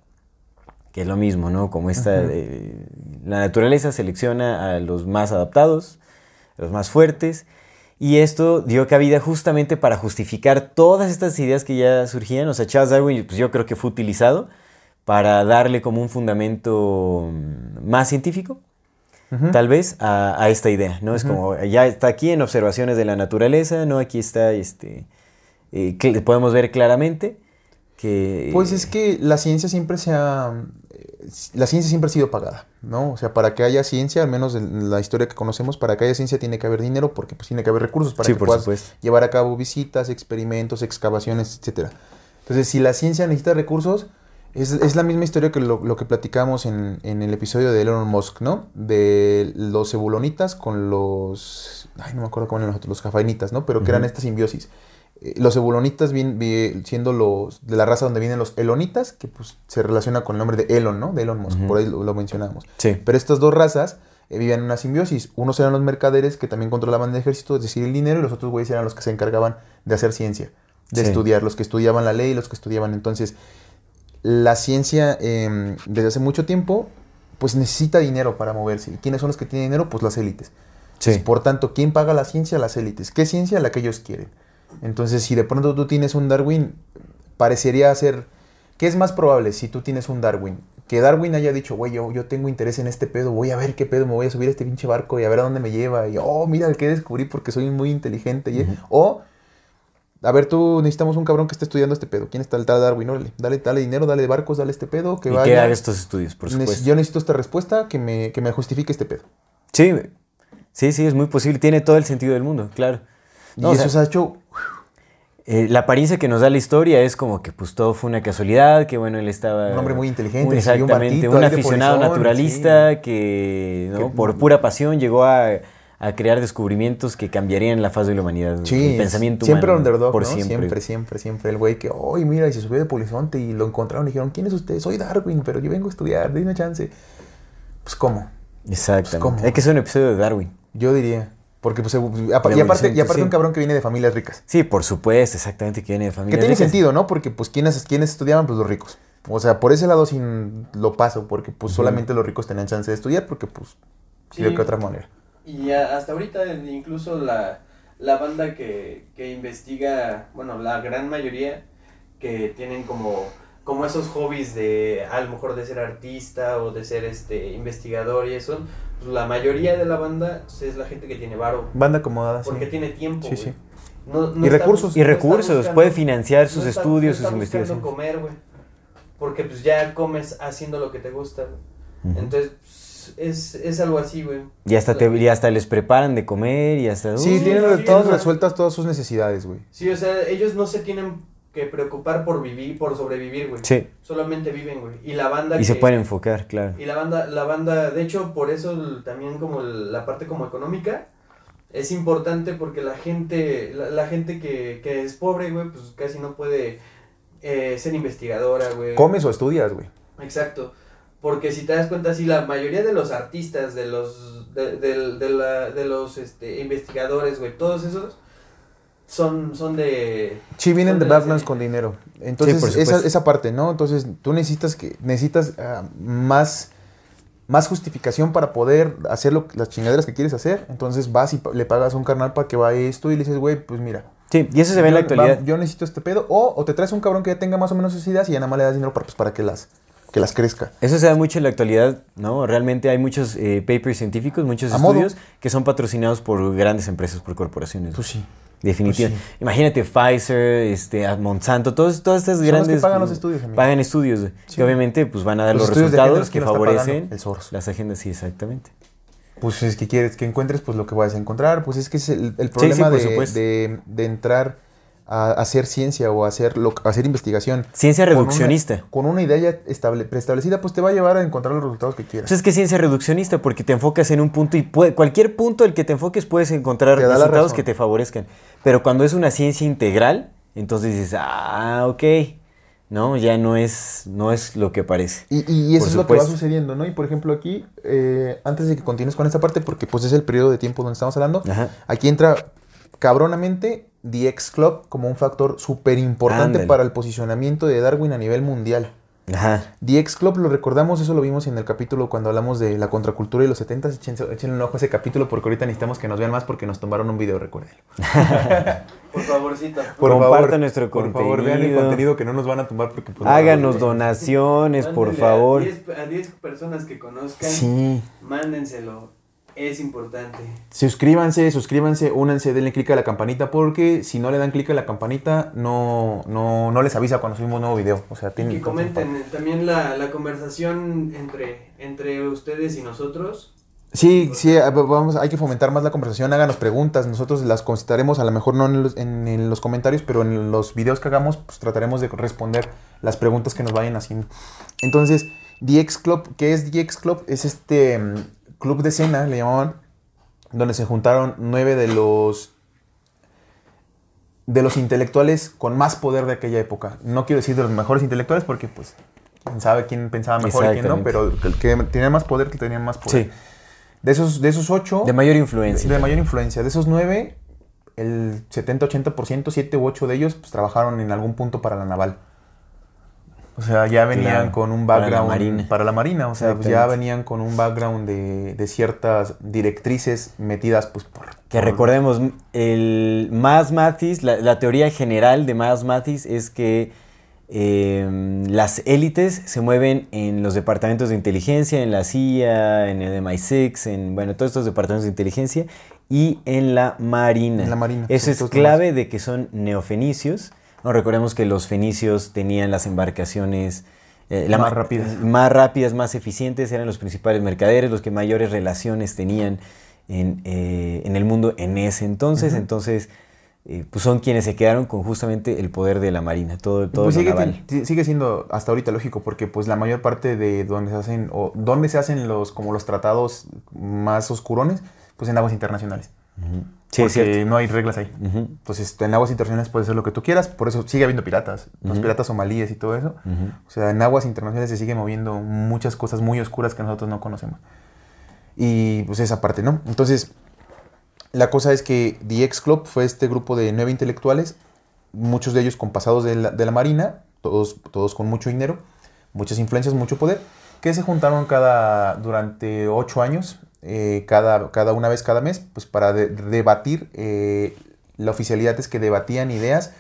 que es lo mismo, ¿no? Como esta, eh, la naturaleza selecciona a los más adaptados, a los más fuertes, y esto dio cabida justamente para justificar todas estas ideas que ya surgían. O sea, Charles Darwin, pues yo creo que fue utilizado para darle como un fundamento mm, más científico, tal vez, a, a esta idea, ¿no? Es como, ya está aquí en observaciones de la naturaleza, ¿no? Aquí está, este, eh, que podemos ver claramente que... Pues es que la ciencia siempre se ha... La ciencia siempre ha sido pagada, ¿no? O sea, para que haya ciencia, al menos en la historia que conocemos, para que haya ciencia tiene que haber dinero porque pues tiene que haber recursos para Sí, que por puedas supuesto. llevar a cabo visitas, experimentos, excavaciones, etcétera. Entonces, si la ciencia necesita recursos, es, es la misma historia que lo, lo que platicamos en, en el episodio de Elon Musk, ¿no? De los ebulonitas con los... Ay, no me acuerdo cómo eran los otros, los jafainitas, ¿no? Pero que eran esta simbiosis. Los ebulonitas bien, bien- siendo los de la raza donde vienen los elonitas, que pues se relaciona con el nombre de Elon, ¿no? De Elon Musk, por ahí lo, lo mencionamos. Sí. Pero estas dos razas eh, vivían en una simbiosis. Unos eran los mercaderes que también controlaban el ejército, es decir, el dinero, y los otros güeyes eran los que se encargaban de hacer ciencia, de Sí. estudiar, los que estudiaban la ley y los que estudiaban. Entonces, la ciencia eh, desde hace mucho tiempo, pues necesita dinero para moverse. ¿Y quiénes son los que tienen dinero? Pues las élites. Sí. Entonces, por tanto, ¿quién paga la ciencia? Las élites. ¿Qué ciencia? La que ellos quieren. Entonces, si de pronto tú tienes un Darwin, parecería ser... ¿Qué es más probable si tú tienes un Darwin? Que Darwin haya dicho, güey, yo, yo tengo interés en este pedo, voy a ver qué pedo, me voy a subir a este pinche barco y a ver a dónde me lleva. Y, oh, mira el que descubrí porque soy muy inteligente. y- O, a ver, tú necesitamos un cabrón que esté estudiando este pedo. ¿Quién está el tal Darwin? Órale, dale, dale dinero, dale barcos, dale este pedo, que y vaya. que haga estos estudios, por supuesto. Yo necesito esta respuesta que me, que me justifique este pedo. Sí, sí, sí, es muy posible. Tiene todo el sentido del mundo, claro. Y No, o eso sea, se ha hecho eh, la apariencia que nos da la historia es como que pues todo fue una casualidad, que bueno, él estaba... Un hombre muy inteligente, un- un exactamente, un de aficionado polizón, naturalista que ¿no? Que- por pura pasión llegó a, a crear descubrimientos que cambiarían la faz de la humanidad. Sí, el pensamiento siempre humano, underdog, por ¿no? siempre. siempre, siempre, siempre. El güey que, oye, mira, y se subió de polizonte y lo encontraron y dijeron, ¿quién es usted? Soy Darwin, pero yo vengo a estudiar, dime chance. Pues, ¿cómo? Exactamente. ¿cómo? Hay que hacer un episodio de Darwin. Yo diría. Porque, pues, y aparte, y aparte sí. un cabrón que viene de familias ricas. Sí, por supuesto, exactamente, que viene de Que familia. tiene rica. sentido, ¿no? Porque, pues, ¿quiénes, ¿quiénes estudiaban? Pues los ricos. O sea, por ese lado sin lo paso, porque, pues, solamente los ricos tenían chance de estudiar, porque, pues, Sí. de qué otra manera. Y hasta ahorita incluso la, la banda que, que investiga, bueno, la gran mayoría que tienen como, como esos hobbies de a lo mejor de ser artista o de ser este investigador y eso, pues la mayoría de la banda pues, es la gente que tiene varo, Banda acomodada, sí. porque tiene tiempo. Sí, sí. No- no Y está recursos. Y no recursos, buscando- puede financiar sus está- estudios, sus investigaciones. comer, güey. Porque pues ya comes haciendo lo que te gusta, güey. Entonces, pues, es, es algo así, güey. Y hasta, te, y hasta les preparan de comer y hasta... Sí, Uy, tienen sí, sí, todas sí. resueltas todas sus necesidades, güey. Sí, o sea, ellos no se tienen que preocupar por vivir, por sobrevivir, güey. Sí, Solamente viven, güey. Y la banda y se pueden enfocar, claro. Y la banda, la banda, de hecho, por eso el- también como el- la parte como económica es importante porque la gente, la, la gente que, que es pobre, güey, pues casi no puede eh, ser investigadora, güey. Comes o estudias, güey. Exacto. Porque si te das cuenta, sí, la mayoría de los artistas, de los, de, de- de la- de los este, investigadores, güey, todos esos son, son de... Sí, vienen son de la Badlands con dinero. Entonces, por esa, esa parte, ¿no? Entonces, tú necesitas que necesitas ah, más, más justificación para poder hacer lo- las chingaderas que quieres hacer. Entonces, vas y le pagas a un carnal para que vaya esto y le dices, güey, pues mira. Sí, y eso se ve en la actualidad. va- yo necesito este pedo. O, o te traes un cabrón que ya tenga más o menos esas ideas y ya nada más le das dinero para, pues, para que, las, que las crezca. Eso se da mucho en la actualidad, ¿no? Realmente hay muchos eh, papers científicos, muchos A modo. estudios que son patrocinados por grandes empresas, por corporaciones. Pues sí. Definitivamente. pues Imagínate Pfizer, este, Monsanto, todos, todas estas Son los que grandes... pagan los estudios, amigo. Pagan estudios, Sí. que obviamente pues, van a dar Los resultados los que favorecen el las agendas, sí, exactamente. Pues es que quieres que encuentres, pues lo que vas a encontrar. Pues es que es el, el problema sí, de, de- de entrar a hacer ciencia o a hacer, lo, a hacer investigación. Ciencia con una- reduccionista. Con una, idea ya estable- preestablecida, pues te va a llevar a encontrar los resultados que quieras. Pues es que es ciencia reduccionista porque te enfocas en un punto y puede- cualquier punto al que te enfoques puedes encontrar resultados que te favorezcan. Pero cuando es una ciencia integral, entonces dices, ah, ok, no, ya no es, no es lo que parece. Y, y eso es lo que va sucediendo, ¿no? Y por ejemplo aquí, eh, antes de que continúes con esta parte, porque pues es el periodo de tiempo donde estamos hablando, Ajá. aquí entra cabronamente The X Club como un factor súper importante para el posicionamiento de Darwin a nivel mundial. Ajá. The X Club lo recordamos, eso lo vimos en el capítulo cuando hablamos de la contracultura y los 70 échense, échenle un ojo a ese capítulo porque ahorita necesitamos que nos vean más porque nos tomaron un video, recuérdenlo. Por favorcito. Por Compartan favor, nuestro por favor, vean el contenido. contenido que no nos van a tumbar porque pues, no- Háganos donaciones, por favor. A 10, a 10 personas que conozcan, Sí. mándenselo. Es importante. Suscríbanse, suscríbanse, únanse, denle clic a la campanita porque si no le dan clic a la campanita no, no, no les avisa cuando subimos un nuevo video. O sea, Y tienen que comenten eh, también la, la conversación entre, entre ustedes y nosotros. Sí, sí, vamos, hay que fomentar más la conversación, háganos preguntas, nosotros las contestaremos, a lo mejor no en los, en- en los comentarios, pero en los videos que hagamos, pues trataremos de responder las preguntas que nos vayan haciendo. Entonces, The X Club, ¿qué es The X Club? Es este mm, club de cena, le llamaban, donde se juntaron nueve de los de los intelectuales con más poder de aquella época. No quiero decir de los mejores intelectuales porque pues quién sabe quién pensaba mejor y quién no, pero el que tenía más poder, que tenía más poder. Sí. De esos, de esos ocho. De mayor de, influencia. de mayor influencia. De esos nueve, el 70-80%, siete u ocho de ellos, pues trabajaron en algún punto para la naval. O sea, ya venían Claro, con un para la background marina. para la marina. O sea, pues ya venían con un background de, de ciertas directrices metidas, pues por. Que por- recordemos, el Mas Mathis, la, la teoría general de Mas Mathis es que eh, las élites se mueven en los departamentos de inteligencia, en la CIA, en el MI6, en bueno, todos estos departamentos de inteligencia y en la marina. En la marina, Eso es clave de que son neofenicios. No, recordemos que los fenicios tenían las embarcaciones eh, Más rápidas. más rápidas, más eficientes, eran los principales mercaderes, los que mayores relaciones tenían en, eh, en el mundo en ese entonces. Entonces, eh, pues son quienes se quedaron con justamente el poder de la marina, todo, todo Pues sigue siendo hasta ahorita lógico porque pues la mayor parte de donde se hacen o donde se hacen los como los tratados más oscurones pues en aguas internacionales Sí, porque no hay reglas ahí. Ujú. entonces en aguas internacionales puedes hacer lo que tú quieras por eso sigue habiendo piratas los piratas somalíes y todo eso. O sea en aguas internacionales se sigue moviendo muchas cosas muy oscuras que nosotros no conocemos. Y pues esa parte no entonces la cosa es que The X Club fue este grupo de nueve intelectuales, muchos de ellos con pasados de la, de la Marina, todos, todos con mucho dinero, muchas influencias, mucho poder, que se juntaron cada, durante ocho años, eh, cada, cada una vez cada mes, pues para de- debatir, eh, la oficialidad es que debatían ideas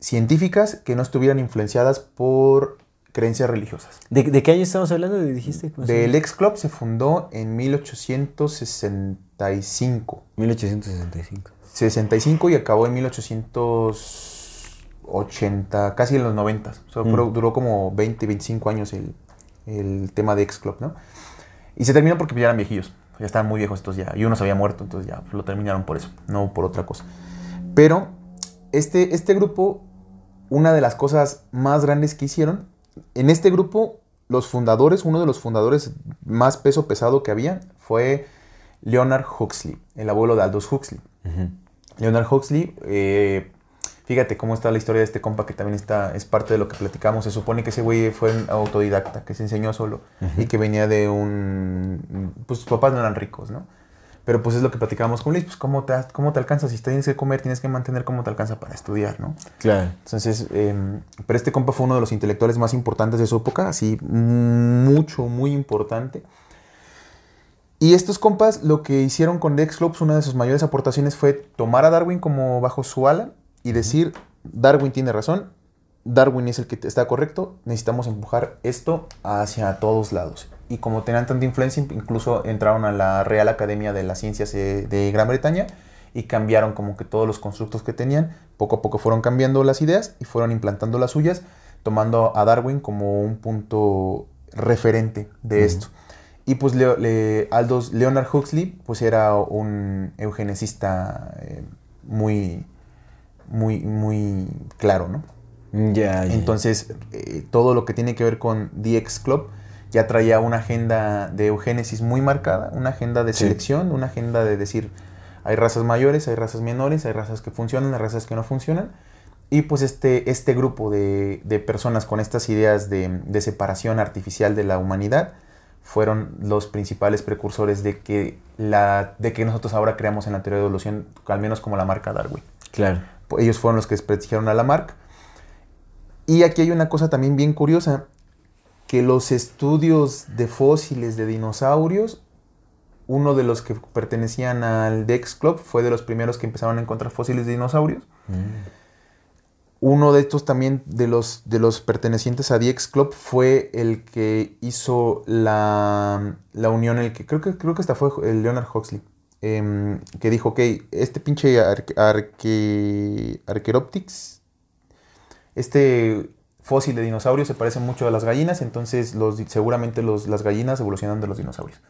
científicas que no estuvieran influenciadas por creencias religiosas. ¿De, de qué año estamos hablando? ¿Dijiste? ¿Cómo se The llama? X Club se fundó en 1865. 1865. 65 y acabó en 1880, casi en los 90. O sea, Mm. duró, como 20, 25 años el, el tema de X Club, ¿no? Y se terminó porque ya eran viejillos. Ya estaban muy viejos estos ya. Y uno se había muerto, entonces ya lo terminaron por eso, no por otra cosa. Pero este, este grupo, una de las cosas más grandes que hicieron, en este grupo, los fundadores, uno de los fundadores más peso pesado que había fue Leonard Huxley, el abuelo de Aldous Huxley. Leonard Huxley, eh, fíjate cómo está la historia de este compa que también está, es parte de lo que platicamos. Se supone que ese güey fue un autodidacta, que se enseñó solo y que venía de un... Pues sus papás no eran ricos, ¿no? Pero pues es lo que platicábamos con Luis, pues cómo te, cómo te alcanza, si tienes que comer, tienes que mantener cómo te alcanza para estudiar, ¿no? Claro. Entonces, eh, pero este compa fue uno de los intelectuales más importantes de su época, así mucho, muy importante. Y estos compas lo que hicieron con Dex Clubs, una de sus mayores aportaciones fue tomar a Darwin como bajo su ala y decir, Darwin tiene razón, Darwin es el que está correcto, necesitamos empujar esto hacia todos lados. Y como tenían tanta influencia, incluso entraron a la Real Academia de las Ciencias de Gran Bretaña y cambiaron como que todos los constructos que tenían. Poco a poco fueron cambiando las ideas y fueron implantando las suyas, tomando a Darwin como un punto referente de esto. Y pues Leo- le- Aldous Leonard Huxley pues era un eugenesista eh, muy, muy, muy claro, ¿no? Ya. Entonces, eh, todo lo que tiene que ver con DX Club ya traía una agenda de eugénesis muy marcada, una agenda de Sí. selección, una agenda de decir, hay razas mayores, hay razas menores, hay razas que funcionan, hay razas que no funcionan. Y pues este, este grupo de, de personas con estas ideas de, de separación artificial de la humanidad fueron los principales precursores de que, la, de que nosotros ahora creamos en la teoría de evolución, al menos como la marca Darwin. Claro. Ellos fueron los que desprestigiaron a Lamarck. Y aquí hay una cosa también bien curiosa, que los estudios de fósiles de dinosaurios, uno de los que pertenecían al Dex Club fue de los primeros que empezaron a encontrar fósiles de dinosaurios. Uno de estos también de los, de los pertenecientes a DX Club fue el que hizo la, la unión, el que creo que creo que hasta fue el Leonard Huxley, em, que dijo, ok, este pinche arque, arque- este fósil de dinosaurio se parece mucho a las gallinas, entonces los, seguramente los, las gallinas evolucionaron de los dinosaurios.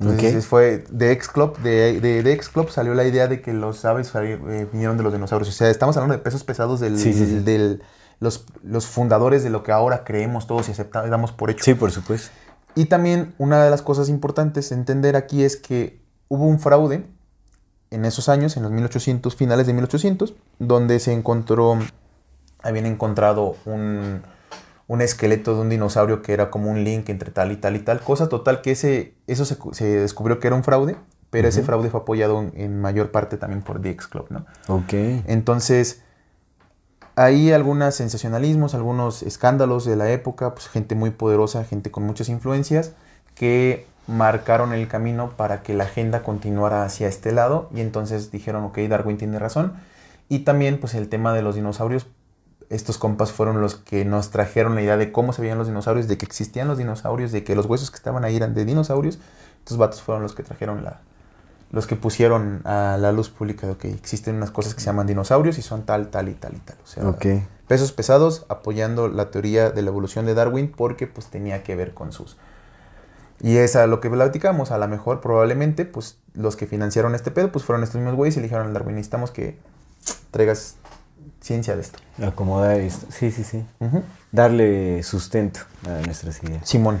Entonces Ok. fue de X Club, de, de, de X Club salió la idea de que los aves eh, vinieron de los dinosaurios. O sea, estamos hablando de pesos pesados del, Sí, sí, sí. del- los, los fundadores de lo que ahora creemos todos y aceptamos, por hecho. Sí, por supuesto. Y también una de las cosas importantes de entender aquí es que hubo un fraude en esos años, en los 1800, finales de 1800, donde se encontró, habían encontrado un, un esqueleto de un dinosaurio que era como un link entre tal y tal y tal cosa. Total que ese, eso se, se descubrió que era un fraude, pero ese fraude fue apoyado en, en mayor parte también por DX Club, ¿no? Ok. Entonces, hay algunos sensacionalismos, algunos escándalos de la época, pues gente muy poderosa, gente con muchas influencias, que marcaron el camino para que la agenda continuara hacia este lado y entonces dijeron, ok, Darwin tiene razón. Y también pues el tema de los dinosaurios, estos compas fueron los que nos trajeron la idea de cómo se veían los dinosaurios, de que existían los dinosaurios, de que los huesos que estaban ahí eran de dinosaurios. Estos vatos fueron los que trajeron la, los que pusieron a la luz pública de que existen unas cosas que se llaman dinosaurios y son tal, tal y tal y tal. O sea, Ok. pesos pesados apoyando la teoría de la evolución de Darwin porque pues tenía que ver con sus... Y es a lo que platicamos, a lo mejor probablemente pues los que financiaron este pedo pues fueron estos mismos güeyes y le dijeron al Darwin necesitamos que traigas ciencia de esto. Acomodar esto. Sí, sí, sí. Darle sustento a nuestras ideas. Simón.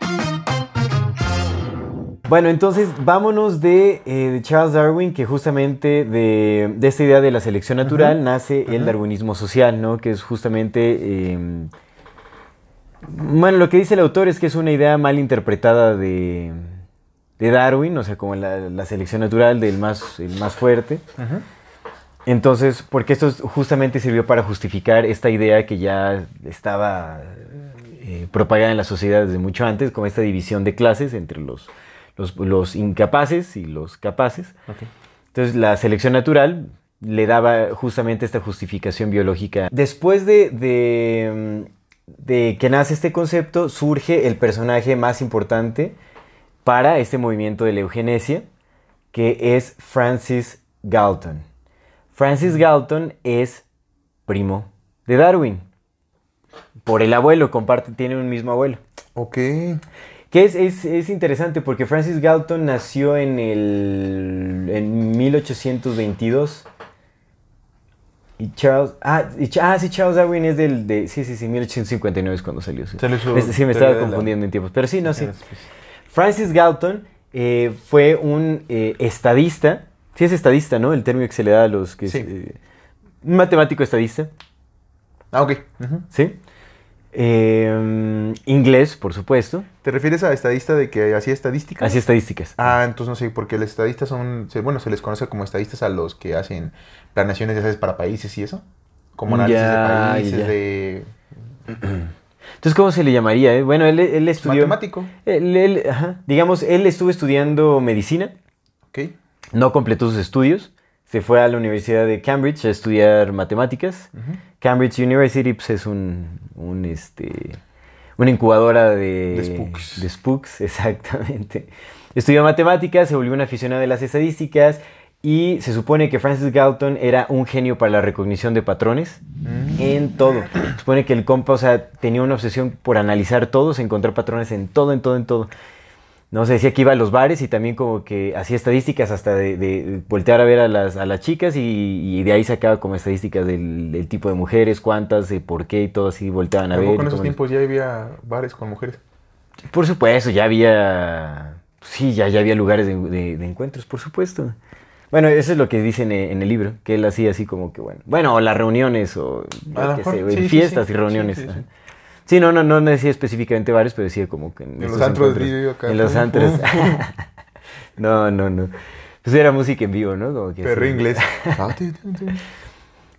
Bueno, entonces vámonos de, eh, de Charles Darwin, que justamente de, de esta idea de la selección natural nace el darwinismo social, ¿no? Que es justamente... eh, bueno, lo que dice el autor es que es una idea mal interpretada de, de Darwin, o sea, como la, la selección natural del más, el más fuerte. Entonces, porque esto es- justamente sirvió para justificar esta idea que ya estaba eh, propagada en la sociedad desde mucho antes, como esta división de clases entre los, los, los incapaces y los capaces. Entonces, la selección natural le daba justamente esta justificación biológica. Después de, de, mm, de que nace este concepto, surge el personaje más importante para este movimiento de la eugenesia, que es Francis Galton. Francis Galton es primo de Darwin. Por el abuelo, comparte, tiene un mismo abuelo. Ok. Que es, es- es interesante porque Francis Galton nació en el en 1822. Y Charles. Ah, y ah, sí, Charles Darwin es del. De, sí, sí, sí, 1859 es cuando salió. Sí, Salió su Es- sí me estaba la- confundiendo en tiempos. Pero sí, no, sí. Francis Galton eh, fue un eh, estadista. Sí, es estadista, ¿no? El término que se le da a los que. es, Sí. eh, un matemático estadista. Ah, ok. Ujú. ¿Sí? Eh, inglés, por supuesto. ¿Te refieres a estadista de que hacía estadística? Así estadísticas. Ah, entonces no sé, porque los estadistas son, bueno, se les conoce como estadistas a los que hacen planeaciones, ya sabes, para países y eso. Como análisis Ya, de países, ya. de... Entonces, ¿cómo se le llamaría? eh? Bueno, él, él estudió... Matemático. Él- él, ajá, digamos, él estuvo estudiando medicina, Ok. no completó sus estudios, se fue a la Universidad de Cambridge a estudiar matemáticas. Cambridge University pues, es un, un, este, una incubadora de, De spooks. de spooks, exactamente. Estudió matemáticas, se volvió un aficionado de las estadísticas y se supone que Francis Galton era un genio para la recognición de patrones en todo. Se supone que el compa, o sea, tenía una obsesión por analizar todos, encontrar patrones en todo, en todo, en todo. No se decía que iba a los bares y también como que hacía estadísticas hasta de, de voltear a ver a las, a las chicas y, y de ahí sacaba como estadísticas del, del tipo de mujeres, cuántas, de por qué y todo así volteaban a ver. En esos tiempos ya había bares con mujeres. Por supuesto, ya había, sí, ya, ya había lugares de, de- de encuentros, por supuesto. Bueno, eso es lo que dice en, en el libro, que él hacía así como que, bueno, bueno, o las reuniones o yo qué sé, sí, sí, fiestas sí, y reuniones. Sí, no, no, no decía específicamente bares, pero decía como que en, los antros de acá, En los antros. no, no, no. Pues era música en vivo, ¿no? Como que Perro así. inglés.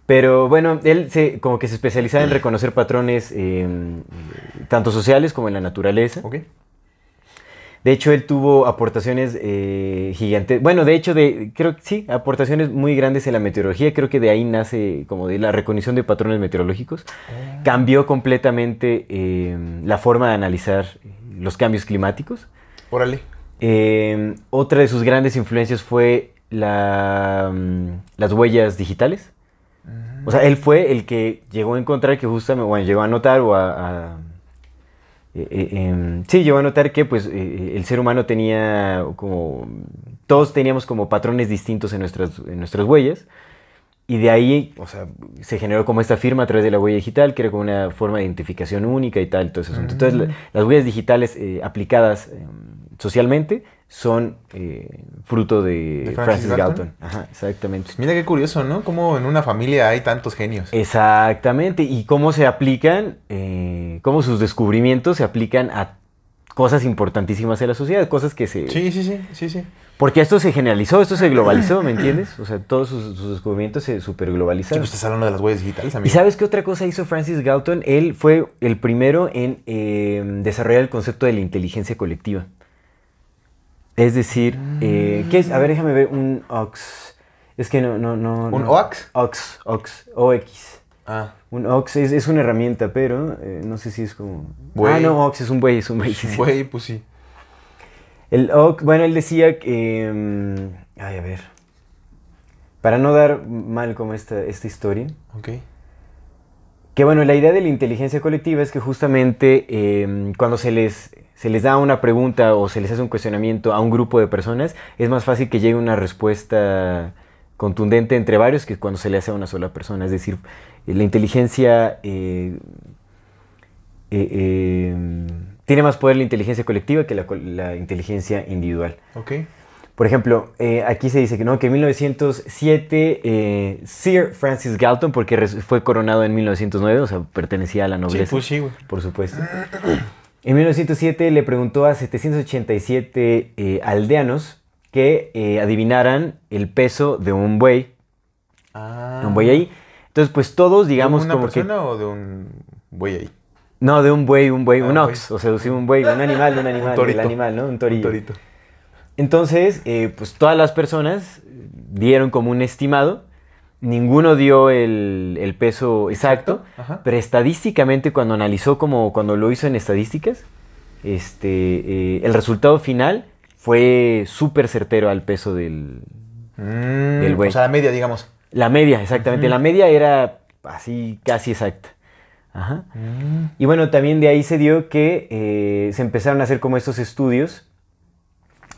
Pero bueno, él se, como que se especializaba en reconocer patrones eh, tanto sociales como en la naturaleza. ok. De hecho, él tuvo aportaciones eh, gigantes. Bueno, de hecho, de, creo que sí, aportaciones muy grandes en la meteorología. Creo que de ahí nace como de la recognición de patrones meteorológicos. Cambió completamente eh, la forma de analizar los cambios climáticos. Órale. Eh, otra de sus grandes influencias fue la, mm, las huellas digitales. O sea, él fue el que llegó a encontrar que justamente, bueno, llegó a notar o a... a- eh, eh, em, sí, llegó a notar que pues eh, el ser humano tenía como... Todos teníamos como patrones distintos en nuestras, en nuestras huellas. Y de ahí, o sea, se generó como esta firma a través de la huella digital, que era como una forma de identificación única y tal, todo ese asunto. Entonces, la- las huellas digitales eh, aplicadas eh, socialmente son eh, fruto de, ¿De Francis, Francis Galton. Galton? Ajá, exactamente. Mira qué curioso, ¿no? Como en una familia hay tantos genios. Exactamente. Y cómo se aplican, eh, cómo sus descubrimientos se aplican a cosas importantísimas de la sociedad, cosas que se... Sí, sí, sí, sí, sí. Porque esto se generalizó, esto se globalizó, ¿me entiendes? O sea, todos sus, sus descubrimientos se Sí, superglobalizaron. pues estás hablando de las huellas digitales, ¿Y amigo. sabes qué otra cosa hizo Francis Galton? Él fue el primero en eh, desarrollar el concepto de la inteligencia colectiva. Es decir, eh, ¿qué es? A ver, déjame ver un ox. Es que no, no, no. ¿Un no. OAX? OX, OX, OX. Ah, Un OX es, es una herramienta, pero eh, no sé si es como. Buey. Ah, no, OX es un buey, es un buey. sí, sí. güey, pues sí. El OX, bueno, él decía que. mm, ay, a ver. Para no dar mal como esta, esta historia. Ok. Que bueno, la idea de la inteligencia colectiva es que justamente eh, cuando se les, se les da una pregunta o se les hace un cuestionamiento a un grupo de personas, es más fácil que llegue una respuesta contundente entre varios que cuando se le hace a una sola persona. Es decir, eh, la inteligencia... eh, eh, eh, tiene más poder la inteligencia colectiva que la, la inteligencia individual. Ok. Por ejemplo, eh, aquí se dice que no, que en 1907 eh, Sir Francis Galton, porque fue coronado en 1909, o sea, pertenecía a la Sí, nobleza, pues sí, güey. por supuesto. En 1907 le preguntó a 787 eh, aldeanos que eh, adivinaran el peso de un buey, Ah. un buey ahí. Entonces, pues todos, digamos, ¿De una como que... persona o de un güey ahí? No, de un buey, un buey, Ah, un un ox, o sea, sí, un buey, un animal, un animal, torito. el animal, ¿no? Un Un torillo. torito. Entonces, eh, pues todas las personas dieron como un estimado. Ninguno dio el, el peso exacto, Ajá. pero estadísticamente cuando analizó como cuando lo hizo en estadísticas, este, eh, el resultado final fue súper certero al peso del... Mm, Del güey. O sea, la media, digamos. La media, exactamente. La media era así casi exacta. Ajá. Mm. Y bueno, también de ahí se dio que eh, se empezaron a hacer como estos estudios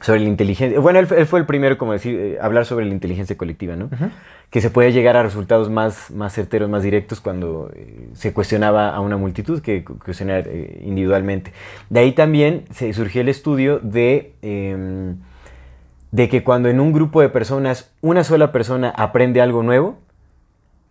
sobre la inteligencia. Bueno, él, fue- él fue el primero, como decir, eh, hablar sobre la inteligencia colectiva, ¿no? Que se puede llegar a resultados más, más certeros, más directos cuando eh, se cuestionaba a una multitud que cu- cuestionar eh, individualmente. De ahí también se surgió el estudio de, em, de que cuando en un grupo de personas una sola persona aprende algo nuevo,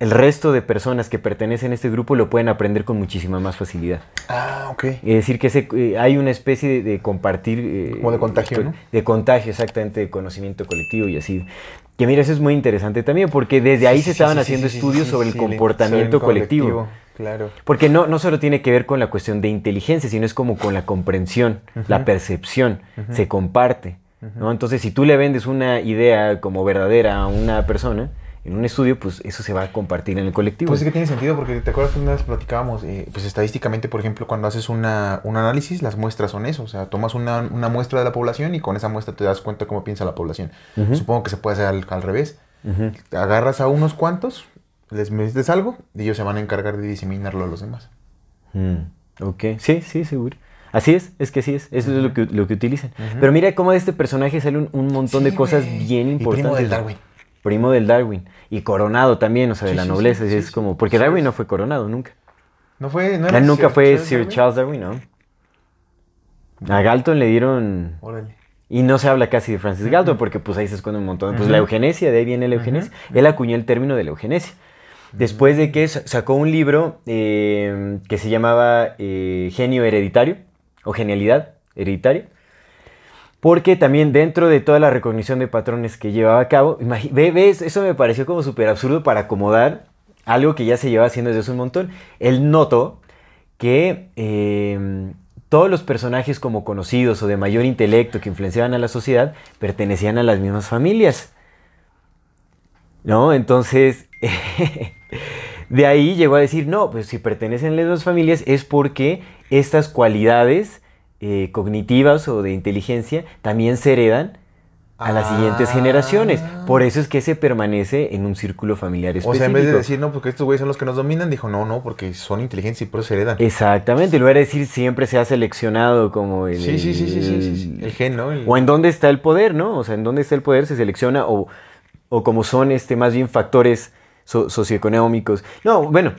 el resto de personas que pertenecen a este grupo lo pueden aprender con muchísima más facilidad. Ah, ok. Es decir, que ese, eh, hay una especie de, de compartir... eh, Como de contagio, esto- ¿no? De contagio, exactamente, de conocimiento colectivo y así. Que mira, eso es muy interesante también, porque desde ahí Sí, se sí, estaban sí, haciendo estudios sobre el comportamiento sobre el colectivo. Claro. Porque no, no solo tiene que ver con la cuestión de inteligencia, sino es como con la comprensión, la percepción, se comparte. ¿no? Entonces, si tú le vendes una idea como verdadera a una persona en un estudio, pues eso se va a compartir en el colectivo. Pues es que tiene sentido porque te acuerdas que una vez platicábamos, eh, pues estadísticamente, por ejemplo, cuando haces una, un análisis, las muestras son eso, o sea, tomas una, una muestra de la población y con esa muestra te das cuenta cómo piensa la población. Supongo que se puede hacer al, al revés. Agarras a unos cuantos, les metes algo y ellos se van a encargar de diseminarlo a los demás. Mm, ok, sí, sí, seguro. Así es, es que así es, eso es lo que, lo que utilizan. Pero mira cómo de este personaje sale un, un montón de cosas bien importantes. primo del Darwin. Primo del Darwin. Y coronado también, o sea, de Sí, la sí, nobleza. sí, es como, porque Darwin no fue coronado nunca. No fue, no era Él nunca Sir fue Charles Sir Darwin? Charles Darwin, ¿no? A Galton le dieron... Órale. Y no se habla casi de Francis Galton porque pues ahí se esconde un montón. Pues la eugenesia, de ahí viene la eugenesia. Él acuñó el término de la eugenesia. Después de que sa- sacó un libro eh, que se llamaba eh, Genio Hereditario o Genialidad Hereditaria. Porque también dentro de toda la recognición de patrones que llevaba a cabo, ves, eso me pareció como súper absurdo para acomodar algo que ya se lleva haciendo desde hace un montón. Él notó que eh, todos los personajes como conocidos o de mayor intelecto que influenciaban a la sociedad pertenecían a las mismas familias. ¿No? Entonces, de ahí llegó a decir, no, pues si pertenecen a las mismas familias es porque estas cualidades eh, cognitivas o de inteligencia también se heredan a las siguientes Ah. generaciones. Por eso es que se permanece en un círculo familiar O específico. sea, en vez de decir, no, porque estos güeyes son los que nos dominan, dijo, no, no, porque son inteligentes y por eso se heredan. Exactamente, en lugar de decir siempre se ha seleccionado como el... Sí, sí, sí, sí, sí, sí, sí. el- El gen, ¿no? El- O en dónde está el poder, ¿no? O sea, en dónde está el poder se selecciona o, o como son este, más bien factores so- socioeconómicos. No, bueno,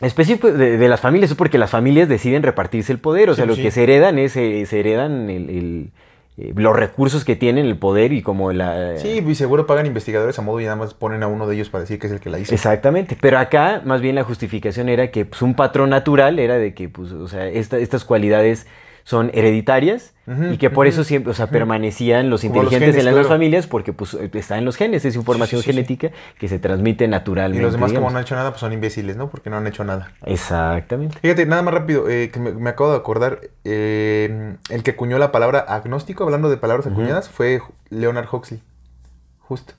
específico de, de las familias es porque las familias deciden repartirse el poder. O Sí, sea, lo sí. que se heredan es, eh, se heredan el- el, eh, los recursos que tienen, el poder y como la... Sí, y seguro pagan investigadores a modo y nada más ponen a uno de ellos para decir que es el que la hizo. Exactamente, pero acá más bien la justificación era que pues, un patrón natural era de que pues, o sea, esta- estas cualidades son hereditarias y que por eso siempre, o sea, permanecían los los inteligentes genes, en las claro. familias porque pues está en los genes, es información sí, sí, sí. genética que se transmite Y naturalmente. los demás, como no han hecho nada, pues son imbéciles, ¿no? Porque no han hecho nada. Exactamente. Fíjate, nada más rápido, eh, que me, me acabo de acordar, eh, el que acuñó la palabra agnóstico, hablando de palabras acuñadas, fue Leonard Huxley. Justo.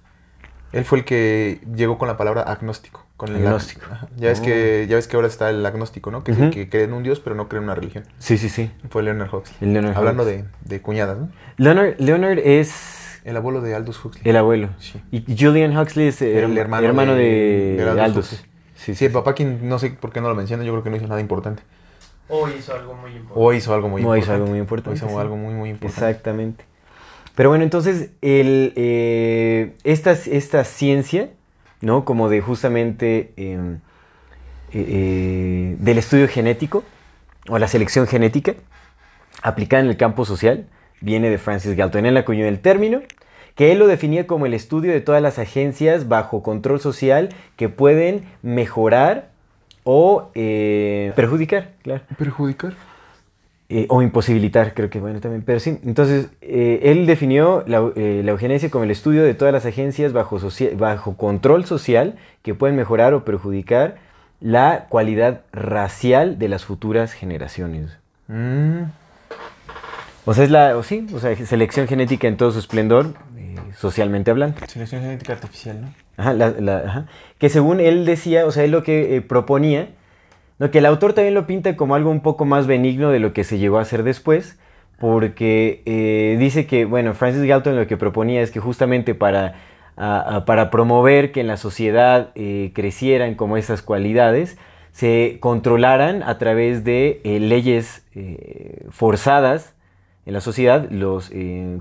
Él fue el que llegó con la palabra agnóstico. Con el Agnóstico. Ya, ves que, ya ves que ahora está el agnóstico, ¿no? Que es el que cree en un dios, pero no cree en una religión. Sí, sí, sí. Fue Leonard Huxley. El Leonard Hablando Huxley. de, de cuñadas, ¿no? Leonard, Leonard es El abuelo de Aldous Huxley. el abuelo. Sí. Y Julian Huxley es el, El hermano, hermano de, de- de Aldous. Sí, Sí, el papá, quien no sé por qué no lo menciona, yo creo que no hizo nada importante. O hizo algo muy importante. O hizo algo muy No, importante. hizo algo muy importante, O hizo sí. algo muy, muy importante. Exactamente. Pero bueno, entonces, el, eh, esta, esta ciencia, ¿no? Como de justamente eh, eh, eh, del estudio genético o la selección genética aplicada en el campo social, viene de Francis Galton. Él acuñó el término, que él lo definía como el estudio de todas las agencias bajo control social que pueden mejorar o eh, perjudicar, claro. ¿Perjudicar? Eh, o imposibilitar, creo que bueno también. Pero sí, entonces eh, él definió la, eh, la eugenesia como el estudio de todas las agencias bajo, bajo control social que pueden mejorar o perjudicar la cualidad racial de las futuras generaciones. Mm, O sea, es la, o sí, o sea, selección genética en todo su esplendor, eh, socialmente hablando. selección genética artificial, ¿no? Ajá, la- la- ajá. Que según él decía, o sea, él lo que proponía, ¿no? que el autor también lo pinta como algo un poco más benigno de lo que se llegó a hacer después, porque eh, dice que, bueno, Francis Galton lo que proponía es que justamente para, para promover que en la sociedad eh, crecieran como esas cualidades, se controlaran a través de eh, leyes forzadas en la sociedad, los,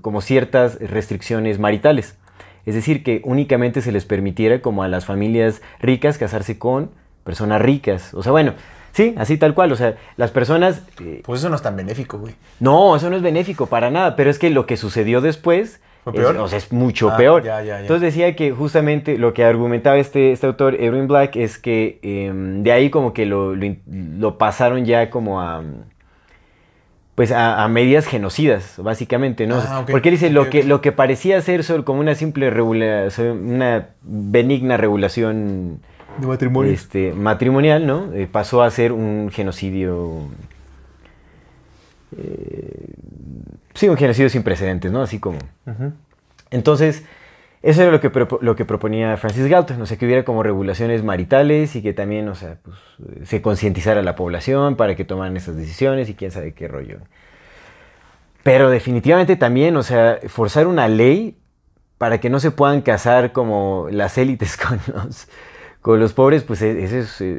como ciertas restricciones maritales. Es decir, que únicamente se les permitiera como a las familias ricas casarse con personas ricas. O sea, bueno, sí, así tal cual. O sea, las personas... eh, Pues eso no es tan benéfico, güey. no, eso no es benéfico para nada, pero es que lo que sucedió después ¿Fue es, peor? o sea, es mucho Ah, peor. ya, ya, ya. Entonces decía que justamente lo que argumentaba este, este autor, Edwin Black, es que em, de ahí como que lo, lo pasaron ya como a... Pues a, a medidas genocidas, básicamente, ¿no? Ah, Porque él dice, lo, que, lo que parecía ser solo como una simple regulación, una benigna regulación De matrimonio. este, matrimonial, ¿no? Eh, pasó a ser un genocidio. eh, sí, un genocidio sin precedentes, ¿no? Así como. Entonces, eso era lo que, lo que proponía Francis Galton, o sea, que hubiera como regulaciones maritales y que también, o sea, pues, se concientizara a la población para que tomaran esas decisiones y quién sabe qué rollo. Pero definitivamente también, o sea, forzar una ley para que no se puedan casar como las élites con los, con los pobres, pues e- eso es, eh,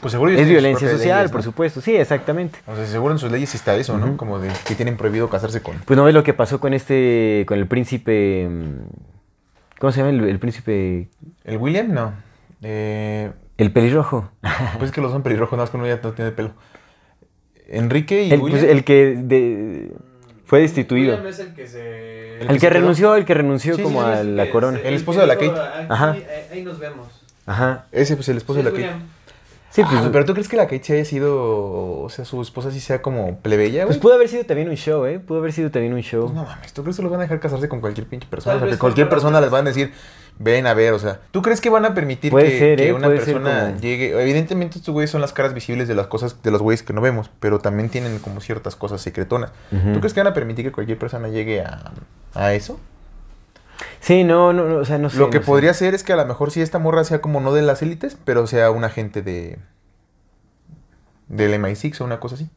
Pues es violencia social, leyes, por supuesto. Sí, exactamente. O sea, seguro en sus leyes está eso, ¿no? Como de que tienen prohibido casarse con... Pues no ves lo que pasó con este, con el príncipe, mm, ¿cómo se llama el, el príncipe? ¿El William? No. Eh, El pelirrojo. pues es que los son pelirrojos, nada más que uno ya no tiene pelo. Enrique y El, William. pues, el que de- fue destituido. William es el que se... ¿El El que renunció, el que renunció Sí, como sí, sí, a la corona. se- El esposo de la Kate. dijo, "Aquí, Ajá. Ahí nos vemos. Ajá. Ese, pues el esposo Sí, de es la Kate. William. Sí, pues, Ah, pero ¿tú crees que la Kate sí haya sido... O sea, su esposa sí sea como plebeya, pues güey? pudo haber sido también un show, ¿eh? Pudo haber sido también un show. Pues no mames, ¿tú crees que los van a dejar casarse con cualquier pinche persona? O sea, que cualquier persona les van a decir, ven a ver, o sea, ¿tú crees que van a permitir Puede que, ser, que ¿eh? una Puede persona como- llegue? Evidentemente estos güeyes son las caras visibles de las cosas, de los güeyes que no vemos, pero también tienen como ciertas cosas secretonas. ¿Tú crees que van a permitir que cualquier persona llegue a, a eso? Sí, no, no, no, o sea, no sé. Lo que no sé. podría ser es que a lo mejor sí esta morra sea como no de las élites, pero sea un agente de del MI6 o una cosa así.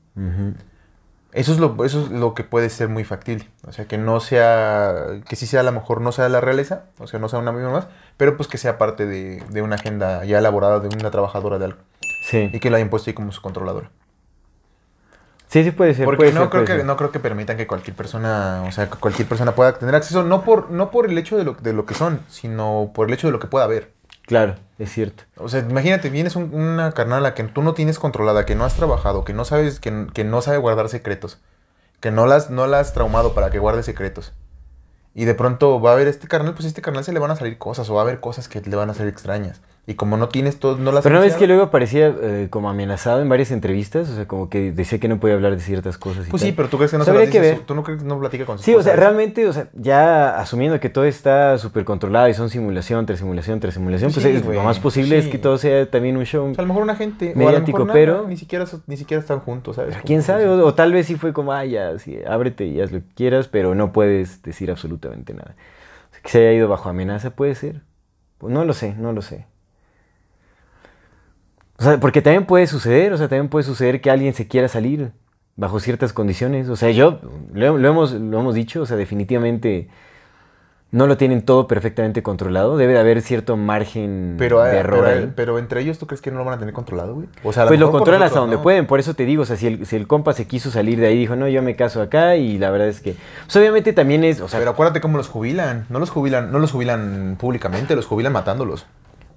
Eso es, lo, eso es lo que puede ser muy factible. O sea, que no sea, que sí sea a lo mejor no sea la realeza, o sea, no sea una misma más, pero pues que sea parte de, de una agenda ya elaborada de una trabajadora de algo. Sí. Y que la hayan puesto ahí como su controladora. Sí, sí puede ser. Porque puede no, ser, creo que, ser. no creo que permitan que cualquier persona, o sea, que cualquier persona pueda tener acceso, no por, no por el hecho de lo, de lo que son, sino por el hecho de lo que pueda haber. Claro, es cierto. O sea, imagínate, vienes un- una carnala que tú no tienes controlada, que no has trabajado, que no sabes, que, que no sabe guardar secretos, que no las, no la has traumado para que guarde secretos. Y de pronto va a haber este carnal, pues a este carnal se le van a salir cosas, o va a haber cosas que le van a salir extrañas. Y como no tienes todo, no las Pero no ves que luego aparecía eh, como amenazado en varias entrevistas, o sea, como que decía que no podía hablar de ciertas cosas. y Pues tal. sí, pero tú crees que no sea, se las que dice ver. su- tú no crees que no platica con sus Sí, o sea, realmente, o sea, ya asumiendo que todo está súper controlado y son simulación tras simulación tras simulación, Pues pues, sí, es- güey, lo más posible es que todo sea también un show. O sea, a lo mejor una gente, o a lo Mediático, nada, pero- ni siquiera, ni siquiera están juntos, ¿sabes? Pero ¿Quién sabe? o tal vez sí fue como, ah, ya, sí, ábrete y haz lo que quieras, pero no puedes decir absolutamente nada. O sea, que se haya ido bajo amenaza, puede ser. Pues no lo sé, no lo sé. O sea, porque también puede suceder, o sea, también puede suceder que alguien se quiera salir bajo ciertas condiciones. O sea, yo, lo, lo hemos, lo hemos dicho, o sea, definitivamente no lo tienen todo perfectamente controlado. Debe de haber cierto margen Pero, de eh, error pero, ahí. pero entre ellos, ¿tú crees que no lo van a tener controlado, güey? O sea, Pues lo controlan hasta donde ¿no? pueden, por eso te digo, o sea, si el, si el compa se quiso salir de ahí, dijo, no, yo me caso acá, y la verdad es que, pues obviamente también es, o sea, Pero acuérdate cómo los jubilan. No los jubilan, no los jubilan públicamente, los jubilan matándolos.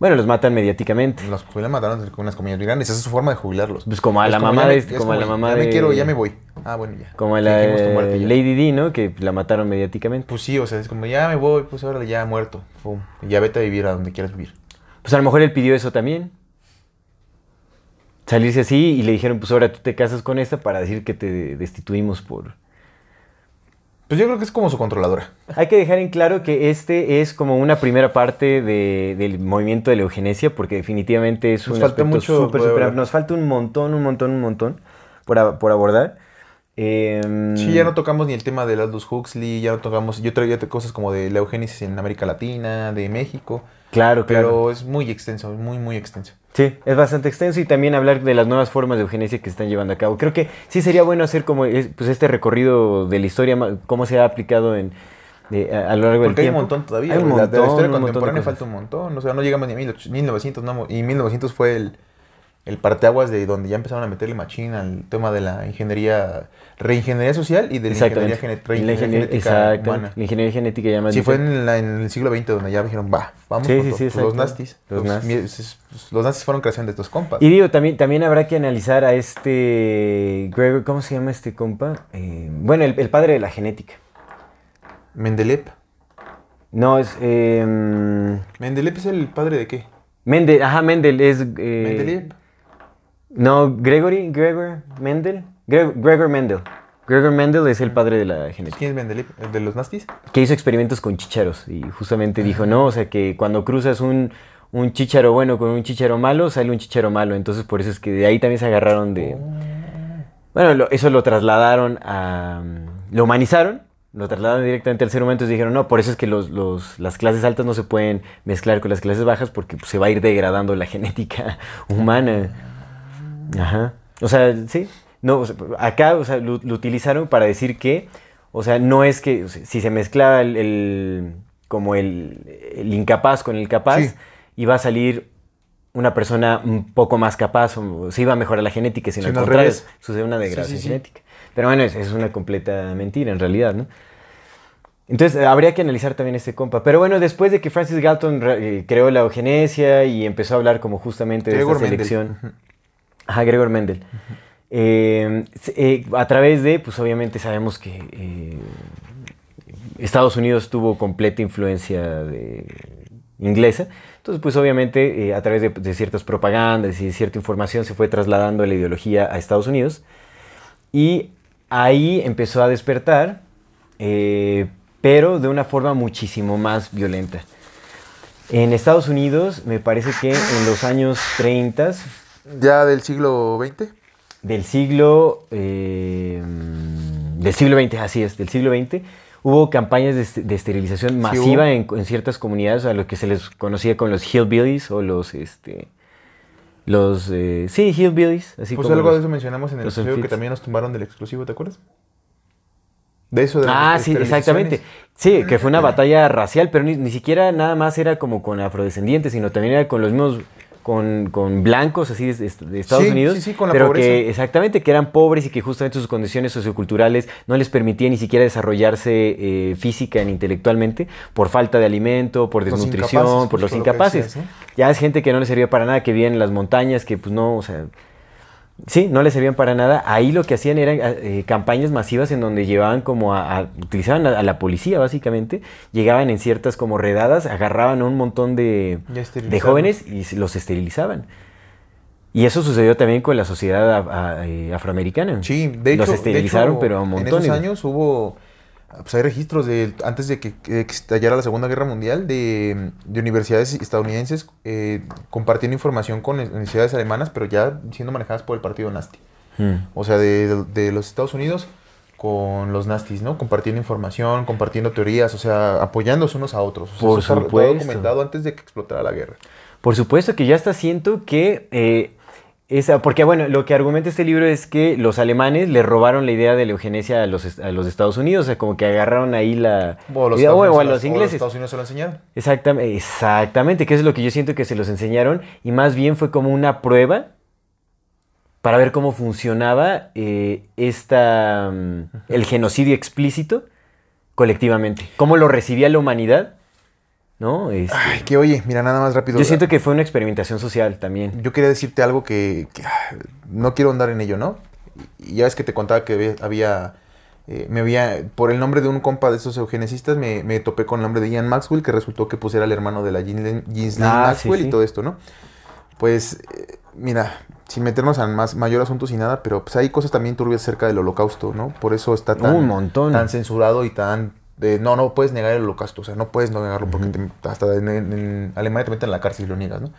Bueno, los matan mediáticamente. Los jubilan matándolos con unas comillas muy grandes. Esa es su forma de jubilarlos. Pues como a la mamá de este- como a la mamá ya me quiero, ya me voy. Ah, bueno, ya. Como la muerte ya. Lady Di, ¿no? Que la mataron mediáticamente. Pues sí, o sea, es como, ya me voy, pues ahora ya muerto. Pum. Y ya vete a vivir a donde quieras vivir. Pues a lo mejor él pidió eso también. Salirse así y le dijeron, pues ahora tú te casas con esta para decir que te destituimos por... Pues yo creo que es como su controladora. Hay que dejar en claro que este es como una primera parte de- del movimiento de la eugenesia, porque definitivamente es Nos un falta aspecto mucho súper, súper-. Nos falta un montón, un montón, un montón por, a- por abordar. Em, Sí, ya no tocamos ni el tema de Aldous Huxley, ya no tocamos, yo traía cosas como de la eugénesis en América Latina, de México, Claro, claro. pero es muy extenso, muy, muy extenso. Sí, es bastante extenso y también hablar de las nuevas formas de eugenesia que se están llevando a cabo. Creo que sí sería bueno hacer como es- pues este recorrido de la historia, cómo se ha aplicado en, de- a, a lo largo del Porque hay un tiempo. montón todavía, Hay un la- de la historia un contemporánea falta un montón, o sea, no llegamos ni a 1800, 1900, no, y 1900 fue el, el parteaguas de donde ya empezaron a meterle machín al tema de la ingeniería, reingeniería social y de la ingeniería, gene- Y la reingeniería ingenier- genética humana. La ingeniería genética ya más Sí, fue en, la- en el siglo XX donde ya dijeron, va, vamos Sí, con sí, todo". sí, Pues los nazis. Los Los, es- pues, los fueron creación de estos compas. Y digo, también, también habrá que analizar a este Gregor, ¿cómo se llama este compa? Eh, bueno, el, el padre de la genética. Mendeleev. No, es... eh, ¿Mendeleev es el padre de qué? Mendel, ajá, Mendel es... eh, Mendeleev. No, Gregory, Gregor Mendel. Gre- Gregor Mendel. Gregor Mendel es el padre de la genética. ¿Quién es Mendeleev? ¿El de los nazis? Que hizo experimentos con chícharos y justamente dijo, no, o sea que cuando cruzas un, un chícharo bueno con un chícharo malo, sale un chícharo malo. Entonces por eso es que de ahí también se agarraron de... Bueno, lo- eso lo trasladaron a... Lo humanizaron, lo trasladaron directamente al ser humano. Entonces dijeron, no, por eso es que los, los- las clases altas no se pueden mezclar con las clases bajas porque pues, se va a ir degradando la genética humana. Ajá. O sea, sí. No, o sea, acá o sea, lo, lo utilizaron para decir que, o sea, no es que o sea, si se mezclaba el, el- como el, el incapaz con el capaz, Sí. iba a salir una persona un poco más capaz, o se iba a mejorar la genética, sino Sino al contrario, sucede una degradación sí, sí. genética. Pero bueno, es, es una completa mentira en realidad, ¿no? Entonces, habría que analizar también este compa. Pero bueno, después de que Francis Galton eh, creó la eugenesia y empezó a hablar como justamente de Gregor esta Mendel. Ajá, Gregor Mendel. Eh, eh, a través de, pues obviamente sabemos que eh, Estados Unidos tuvo completa influencia inglesa. Entonces, pues obviamente a través de, ciertas propagandas y de cierta información se fue trasladando la ideología a Estados Unidos. Y ahí empezó a despertar, pero de una forma muchísimo más violenta. En Estados Unidos, me parece que en los años 30 ¿Ya del siglo XX? del siglo eh, del siglo XX, así es, del siglo XX, hubo campañas de, de esterilización masiva en, en ciertas comunidades a lo que se les conocía como los hillbillies o los este los eh, sí hillbillies, así Pues como algo los- de eso mencionamos en el episodio que también nos tumbaron del exclusivo, ¿te acuerdas? De eso de Ah, sí, exactamente. Sí, que fue una batalla racial, pero ni, ni siquiera nada más era como con afrodescendientes, sino también era con los mismos, con, con blancos así de, de Estados Sí, Unidos. sí, sí, con la pero pobreza. que exactamente, que eran pobres y que justamente sus condiciones socioculturales no les permitían ni siquiera desarrollarse eh, física ni intelectualmente por falta de alimento, por desnutrición, por los lo incapaces. Ya es gente que no les servía para nada, que vivía en las montañas, que pues no, o sea, Sí, no les servían para nada. Ahí lo que hacían eran eh, campañas masivas en donde llevaban como a, a- utilizaban a, a la policía básicamente, llegaban en ciertas como redadas, agarraban a un montón de, de jóvenes y los esterilizaban. Y eso sucedió también con la sociedad eh, afroamericana. Sí, de hecho, los esterilizaron, de hecho, pero a montón. En esos años hubo, pues hay registros de antes de que, estallara la Segunda Guerra Mundial de, de universidades estadounidenses eh, compartiendo información con universidades alemanas, pero ya siendo manejadas por el partido nazi. Hmm. O sea, de, de los Estados Unidos con los nastis, ¿no? Compartiendo información, compartiendo teorías, o sea, apoyándose unos a otros. O sea, Por eso está supuesto. documentado antes de que explotara la guerra. Por supuesto que ya está siento que eh, esa, porque bueno, lo que argumenta este libro es que los alemanes le robaron la idea de la eugenesia a los, a los Estados Unidos, o sea, como que agarraron ahí la O los idea, a la- los o ingleses. Estados Unidos se lo enseñaron. Exactamente, exactamente, que eso es lo que yo siento que se los enseñaron y más bien fue como una prueba para ver cómo funcionaba eh, esta, mm, el genocidio explícito colectivamente, cómo lo recibía la humanidad, ¿no? Este, Ay, que oye, mira, nada más rápido. yo siento que fue una experimentación social también. Yo quería decirte algo que, que, ah, no quiero andar en ello, ¿no? Y ya ves que te contaba que había, eh, me había, por el nombre de un compa de esos eugenesistas, me, me topé con el nombre de Ian Maxwell, que resultó que pues era el hermano de la Ghislaine Ah, sí, Maxwell sí. y todo esto, ¿no? Pues, eh, mira, sin meternos en más mayor asuntos y nada, pero pues hay cosas también turbias acerca del holocausto, ¿no? Por eso está tan, Un montón. tan censurado y tan... de, no, no puedes negar el holocausto, o sea, no puedes no negarlo porque te- hasta en, en- Alemania te meten en la cárcel y lo niegas, ¿no?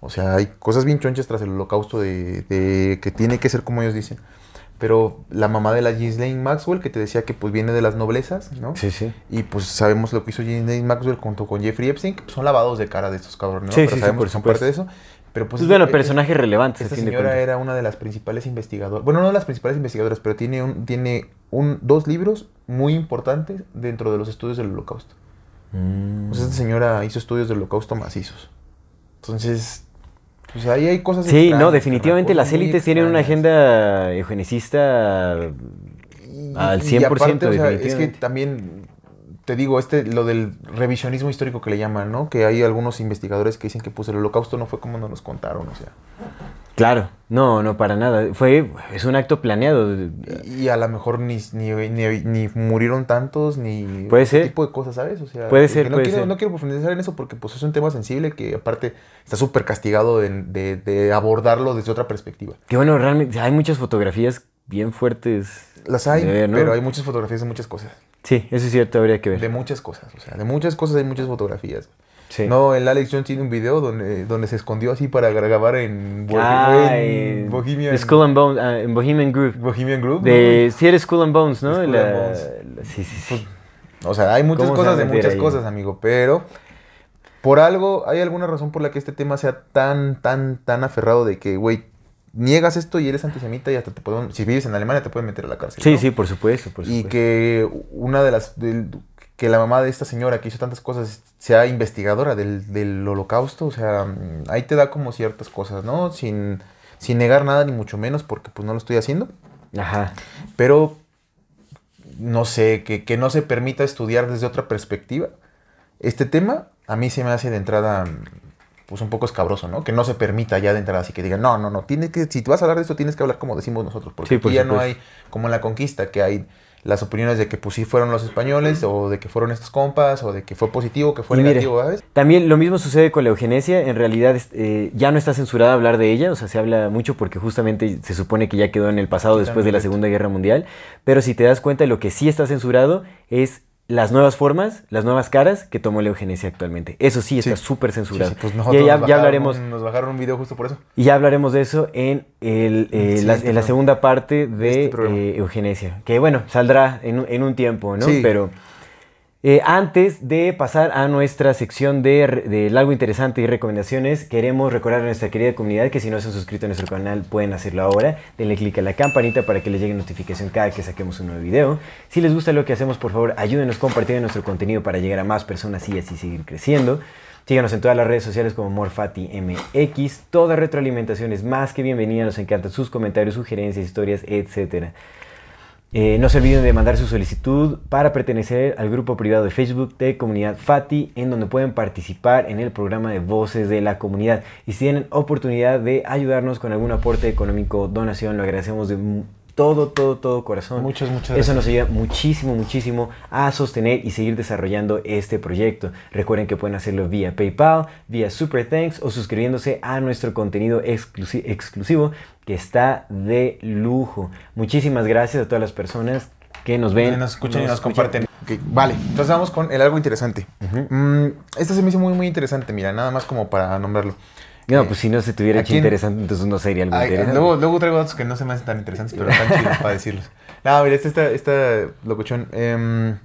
O sea, hay cosas bien chonchas tras el holocausto de, de que tiene que ser como ellos dicen. Pero la mamá de la Ghislaine Maxwell, que te decía que pues viene de las noblezas, ¿no? Sí, sí. Y pues sabemos lo que hizo Ghislaine Maxwell junto con Jeffrey Epstein, que pues, son lavados de cara de estos cabrones, ¿no? Sí, Pero sí, sí, sabemos por que son parte de eso. Pero pues, Pues bueno, es- personajes relevantes. esta señora era una de las principales investigadoras. Bueno, no de las principales investigadoras, pero tiene, un, tiene un, dos libros muy importantes dentro de los estudios del holocausto. Mm. Pues esta señora hizo estudios del holocausto macizos. Entonces, pues ahí hay cosas Sí, extrañas, no, definitivamente las élites tienen una agenda eugenicista Y- al y 100% aparte, o sea, es que también, te digo, este, lo del revisionismo histórico que le llaman, ¿no? Que hay algunos investigadores que dicen que pues el holocausto no fue como nos los contaron, o sea. Claro, no, no, para nada. Fue, es un acto planeado. Y, y a lo mejor ni, ni, ni- ni murieron tantos, ni Puede ser. tipo de cosas, ¿sabes? O sea, Puede ser, no puede quiero, ser. No quiero profundizar en eso porque pues es un tema sensible que aparte está súper castigado en- de, de abordarlo desde otra perspectiva. Que bueno, realmente hay muchas fotografías bien fuertes. Las hay, de ver, ¿no? pero hay muchas fotografías de muchas cosas. Sí, eso es cierto, habría que ver. De muchas cosas, o sea, de muchas cosas hay muchas fotografías. Sí. No, el Alex Jones tiene un video donde, donde se escondió así para grabar en, Bohe- Ah, en en Bohemian, Skull and Bones, ah, en Bohemian Groove. Bohemian Group. De, sí, era Skull and Bones, ¿no? Skull and La- Bones. la- sí, sí, sí. ¿no? O sea, hay muchas ¿Cómo se cosas de muchas ahí? cosas, amigo, pero por algo, ¿hay alguna razón por la que este tema sea tan, tan, tan aferrado de que, güey, niegas esto y eres antisemita y hasta te pueden, si vives en Alemania te pueden meter a la cárcel? Sí, ¿no? sí, por supuesto, por Y que una de las, que la mamá de esta señora que hizo tantas cosas sea investigadora del, del holocausto, o sea, mm, ahí te da como ciertas cosas, ¿no? Sin, sin negar nada ni mucho menos porque pues no lo estoy haciendo, Ajá. pero no sé, que, que no se permita estudiar desde otra perspectiva. Este tema a mí se me hace de entrada mm, pues un poco escabroso, ¿no? Que no se permita ya de entrada así que digan, no, no, no, tienes que, si tú vas a hablar de esto tienes que hablar como decimos nosotros, porque Sí, aquí ya no hay, como en la conquista, que hay las opiniones de que pues sí fueron los españoles, o de que fueron estos compas, o de que fue positivo, que fue Y mire, negativo, ¿sabes? También lo mismo sucede con la eugenesia. En realidad eh, ya no está censurada hablar de ella, o sea, se habla mucho porque justamente se supone que ya quedó en el pasado después de la. Segunda Guerra Mundial. Pero si te das cuenta, lo que sí está censurado es las nuevas formas, las nuevas caras que tomó la eugenesia actualmente. Eso sí está súper Sí, censurado. sí, pues y ya, nos ya hablaremos. un- nos bajaron un video justo por eso. Y ya hablaremos de eso en, el, eh, la, en la segunda parte de Este eh, eugenesia. Que bueno, saldrá en, un- en un tiempo, ¿no? Sí. Pero eh, antes de pasar a nuestra sección de, algo interesante y recomendaciones, queremos recordar a nuestra querida comunidad que si no se han suscrito a nuestro canal pueden hacerlo ahora. Denle clic a la campanita para que les llegue notificación cada que saquemos un nuevo video. Si les gusta lo que hacemos, por favor, ayúdenos compartiendo nuestro contenido para llegar a más personas y así seguir creciendo. Síganos en todas las redes sociales como MorfatiMX. Toda retroalimentación es más que bienvenida. Nos encantan sus comentarios, sugerencias, historias, etc. Eh, no se olviden de mandar su solicitud para pertenecer al grupo privado de Facebook de Comunidad Fati, en donde pueden participar en el programa de Voces de la Comunidad. Y si tienen oportunidad de ayudarnos con algún aporte económico, donación, lo agradecemos de todo, todo, todo corazón. Muchas, muchas Eso gracias. nos ayuda muchísimo, muchísimo a sostener y seguir desarrollando este proyecto. Recuerden que pueden hacerlo vía PayPal, vía Super Thanks o suscribiéndose a nuestro contenido exclusi- exclusivo que está de lujo. Muchísimas gracias a todas las personas que nos ven, Que nos escuchan y nos comparten. Vale, entonces vamos con el algo interesante. Mm, este se me hizo muy, muy interesante, mira, nada más como para nombrarlo. No, Eh, pues si no se tuviera ¿a hecho interesante, entonces no sería algo Ay, interesante. luego, luego traigo datos que no se me hacen tan interesantes, pero están chidos para decirlos. No, mira, esta, esta, esta locuchón. em,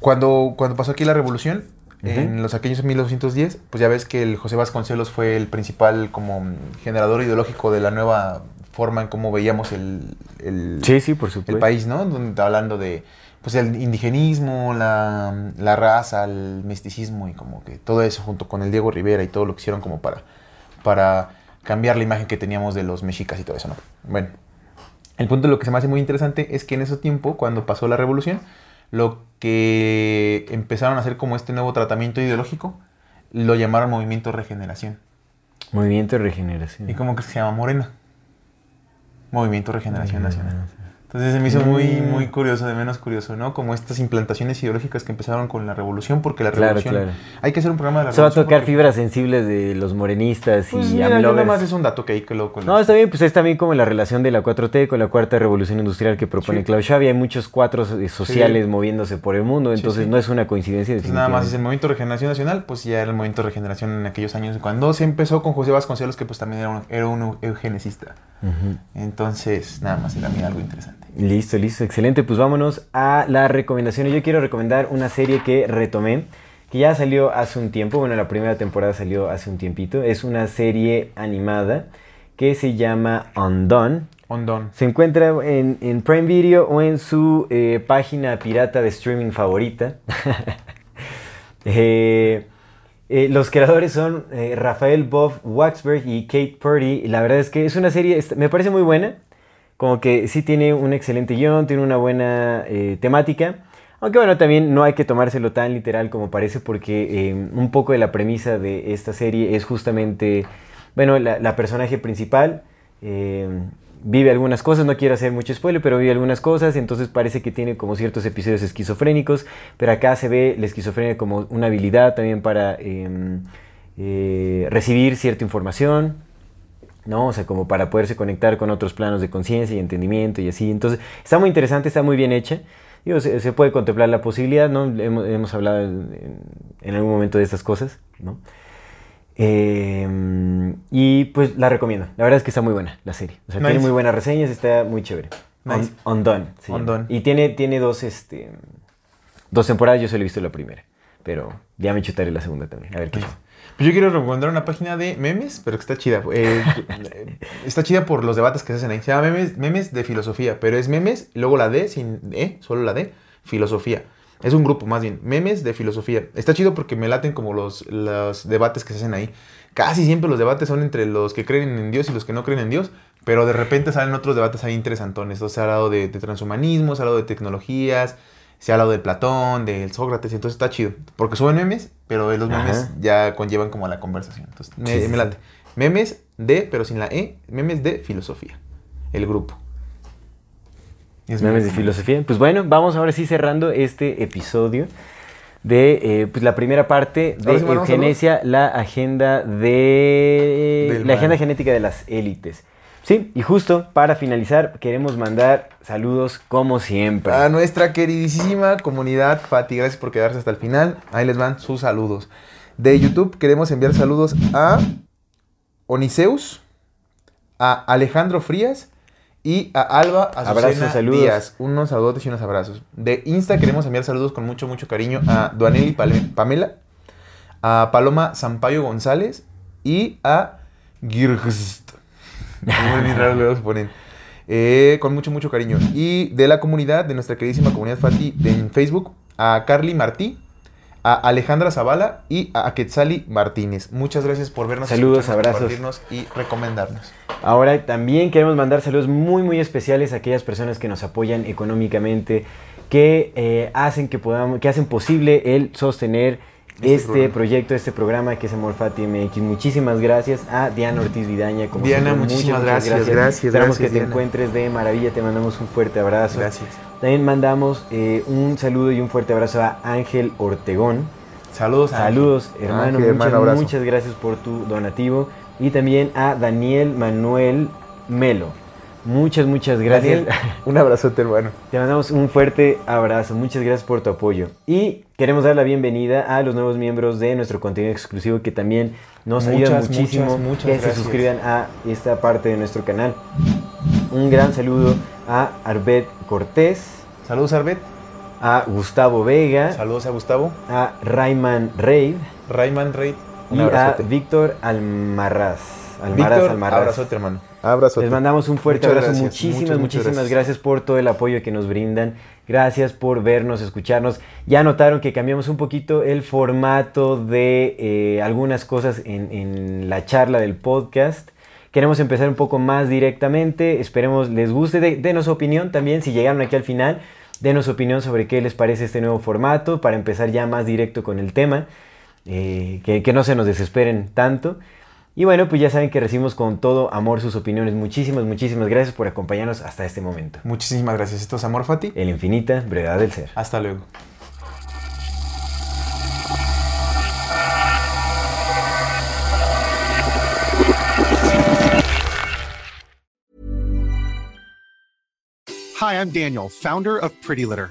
cuando, cuando pasó aquí la revolución, en los aquellos 1210, pues ya ves que el José Vasconcelos fue el principal como generador ideológico de la nueva forma en cómo veíamos el, el, Sí, sí, por supuesto. el país, ¿no? Donde, hablando de pues el indigenismo, la, la raza, el misticismo y como que todo eso junto con el Diego Rivera y todo lo que hicieron como para, para cambiar la imagen que teníamos de los mexicas y todo eso, ¿no? Bueno, el punto de lo que se me hace muy interesante es que en ese tiempo, cuando pasó la revolución, lo que empezaron a hacer como este nuevo tratamiento ideológico, lo llamaron movimiento regeneración. Movimiento de regeneración. ¿Y cómo que se llama Morena? Movimiento Regeneración Nacional. Entonces se me hizo muy, Mm. muy curioso, de menos curioso, ¿no? Como estas implantaciones ideológicas que empezaron con la revolución, porque la Claro, revolución... claro. Hay que hacer un programa de la Se va a revolución. tocar porque- fibras sensibles de los morenistas Pues y mira, yo nomás es un dato que hay que lo... No, está bien, pues es también como la relación de la 4T con la cuarta revolución industrial que propone Sí. Y Hay muchos cuatros eh, sociales Sí. moviéndose por el mundo, entonces sí. no es una coincidencia. Pues nada más es el movimiento de regeneración nacional, pues ya era el movimiento de regeneración en aquellos años cuando se empezó con José Vasconcelos, que pues también era un, era un. Ujú. Entonces, nada más era mira, algo interesante. Listo, listo, excelente. Pues vámonos a las recomendaciones. Yo quiero recomendar una serie que retomé, que ya salió hace un tiempo. Bueno, la primera temporada salió hace un tiempito. Es una serie animada que se llama Undone. Ondón. Se encuentra en, en Prime Video o en su eh, página pirata de streaming favorita. Eh, eh, los creadores son Rafael Bob Waxberg y Kate Purdy. Y la verdad es que es una serie, me parece muy buena. Como que sí tiene un excelente guion, tiene una buena eh, temática. Aunque bueno, también no hay que tomárselo tan literal como parece porque eh, un poco de la premisa de esta serie es justamente, bueno, la, la personaje principal eh, vive algunas cosas, no quiero hacer mucho spoiler, pero vive algunas cosas, entonces parece que tiene como ciertos episodios esquizofrénicos, pero acá se ve la esquizofrenia como una habilidad también para recibir cierta información, ¿no? O sea, como para poderse conectar con otros planos de conciencia y entendimiento y así. Entonces, está muy interesante, está muy bien hecha. Digo, se, se puede contemplar la posibilidad, ¿no? Hemos, hemos hablado en, en algún momento de estas cosas, ¿no? Eh, y pues la recomiendo. La verdad es que está muy buena la serie. O sea, Nice. tiene muy buenas reseñas, está muy chévere. Nice. On- Undone. se llama. Undone. Y tiene, tiene dos, este, dos temporadas, yo solo he visto la primera. Pero ya me chutaré la segunda también. A ver qué Nice. Pues yo quiero recomendar una página de memes, pero que está chida. Eh, está chida por los debates que se hacen ahí. Se llama memes, memes de filosofía, pero es memes, luego la D sin E, solo la D, filosofía. Es un grupo más bien, memes de filosofía. Está chido porque me laten como los, los debates que se hacen ahí. Casi siempre los debates son entre los que creen en Dios y los que no creen en Dios, pero de repente salen otros debates ahí interesantones. Entonces se ha hablado de, de transhumanismo, se ha hablado de tecnologías, se ha hablado de Platón, del Sócrates, entonces está chido. Porque suben memes, pero los memes Ajá. ya conllevan como a la conversación. Entonces me, Sí, late. Memes de, pero sin la E, memes de filosofía. El grupo. Es Memes de filosofía. Pues bueno, vamos ahora sí cerrando este episodio de eh, pues la primera parte de sí, eugenesia, la agenda de Del la mal. agenda genética de las élites. Sí, y justo para finalizar queremos mandar saludos como siempre. A nuestra queridísima comunidad Fati, gracias por quedarse hasta el final. Ahí les van sus saludos. De YouTube queremos enviar saludos a Oniseus, a Alejandro Frías y a Alba Azucena Abrazos, saludos. Díaz. Unos saludos y unos abrazos. De Insta queremos enviar saludos con mucho, mucho cariño a Duanelli Pamela, a Paloma Sampaio González y a Girgst. Bien raros se ponen. Eh, con mucho, mucho cariño. Y de la comunidad, de nuestra queridísima comunidad Fati de- en Facebook, a Carly Martí, a Alejandra Zavala y a Quetzali Martínez. Muchas gracias por vernos, Saludos, abrazos. compartirnos y recomendarnos. Ahora también queremos mandar saludos muy muy especiales a aquellas personas que nos apoyan económicamente, que eh, hacen que podamos, que hacen posible el sostener Este este, programa. proyecto, este programa que es Amor Fati MX. Muchísimas gracias a Diana Ortiz Vidaña. Como Diana, siempre, muchísimas muchas, muchas gracias, gracias, Esperamos gracias, que te encuentres de maravilla. Te mandamos un fuerte abrazo. Gracias. También mandamos eh, un saludo y un fuerte abrazo a Ángel Ortegón. Saludos. Ángel. Saludos, hermano. Ángel, muchas, hermano, muchas gracias por tu donativo. Y también a Daniel Manuel Melo. Muchas, muchas gracias. Daniel, un abrazote, hermano. Te mandamos un fuerte abrazo. Muchas gracias por tu apoyo. Y queremos dar la bienvenida a los nuevos miembros de nuestro contenido exclusivo que también nos ayudan muchísimo muchas, muchas que se gracias. suscriban a esta parte de nuestro canal. Un gran saludo a Arbet Cortés, Saludos, Arbet. a Gustavo Vega, Saludos a Gustavo. a Rayman Reid Rayman Reid. Un y a. Víctor Almaraz. Almaraz, Víctor, Almaraz. abrazote, hermano. Abrazote. Les mandamos un fuerte Muchas abrazo. gracias, Muchísimas, muchas, muchas muchísimas gracias. gracias. por todo el apoyo que nos brindan. Gracias por vernos, escucharnos. Ya notaron que cambiamos un poquito el formato de eh, algunas cosas en, en la charla del podcast. Queremos empezar un poco más directamente. Esperemos les guste. De- denos opinión también. Si llegaron aquí al final, denos opinión sobre qué les parece este nuevo formato para empezar ya más directo con el tema. Eh, que, que no se nos desesperen tanto. Y bueno, pues ya saben que recibimos con todo amor sus opiniones. Muchísimas, muchísimas gracias por acompañarnos hasta este momento. Muchísimas gracias. Esto es Amor Fati. El infinita brevedad del ser. Hasta luego. Hi, I'm Daniel, founder of Pretty Litter.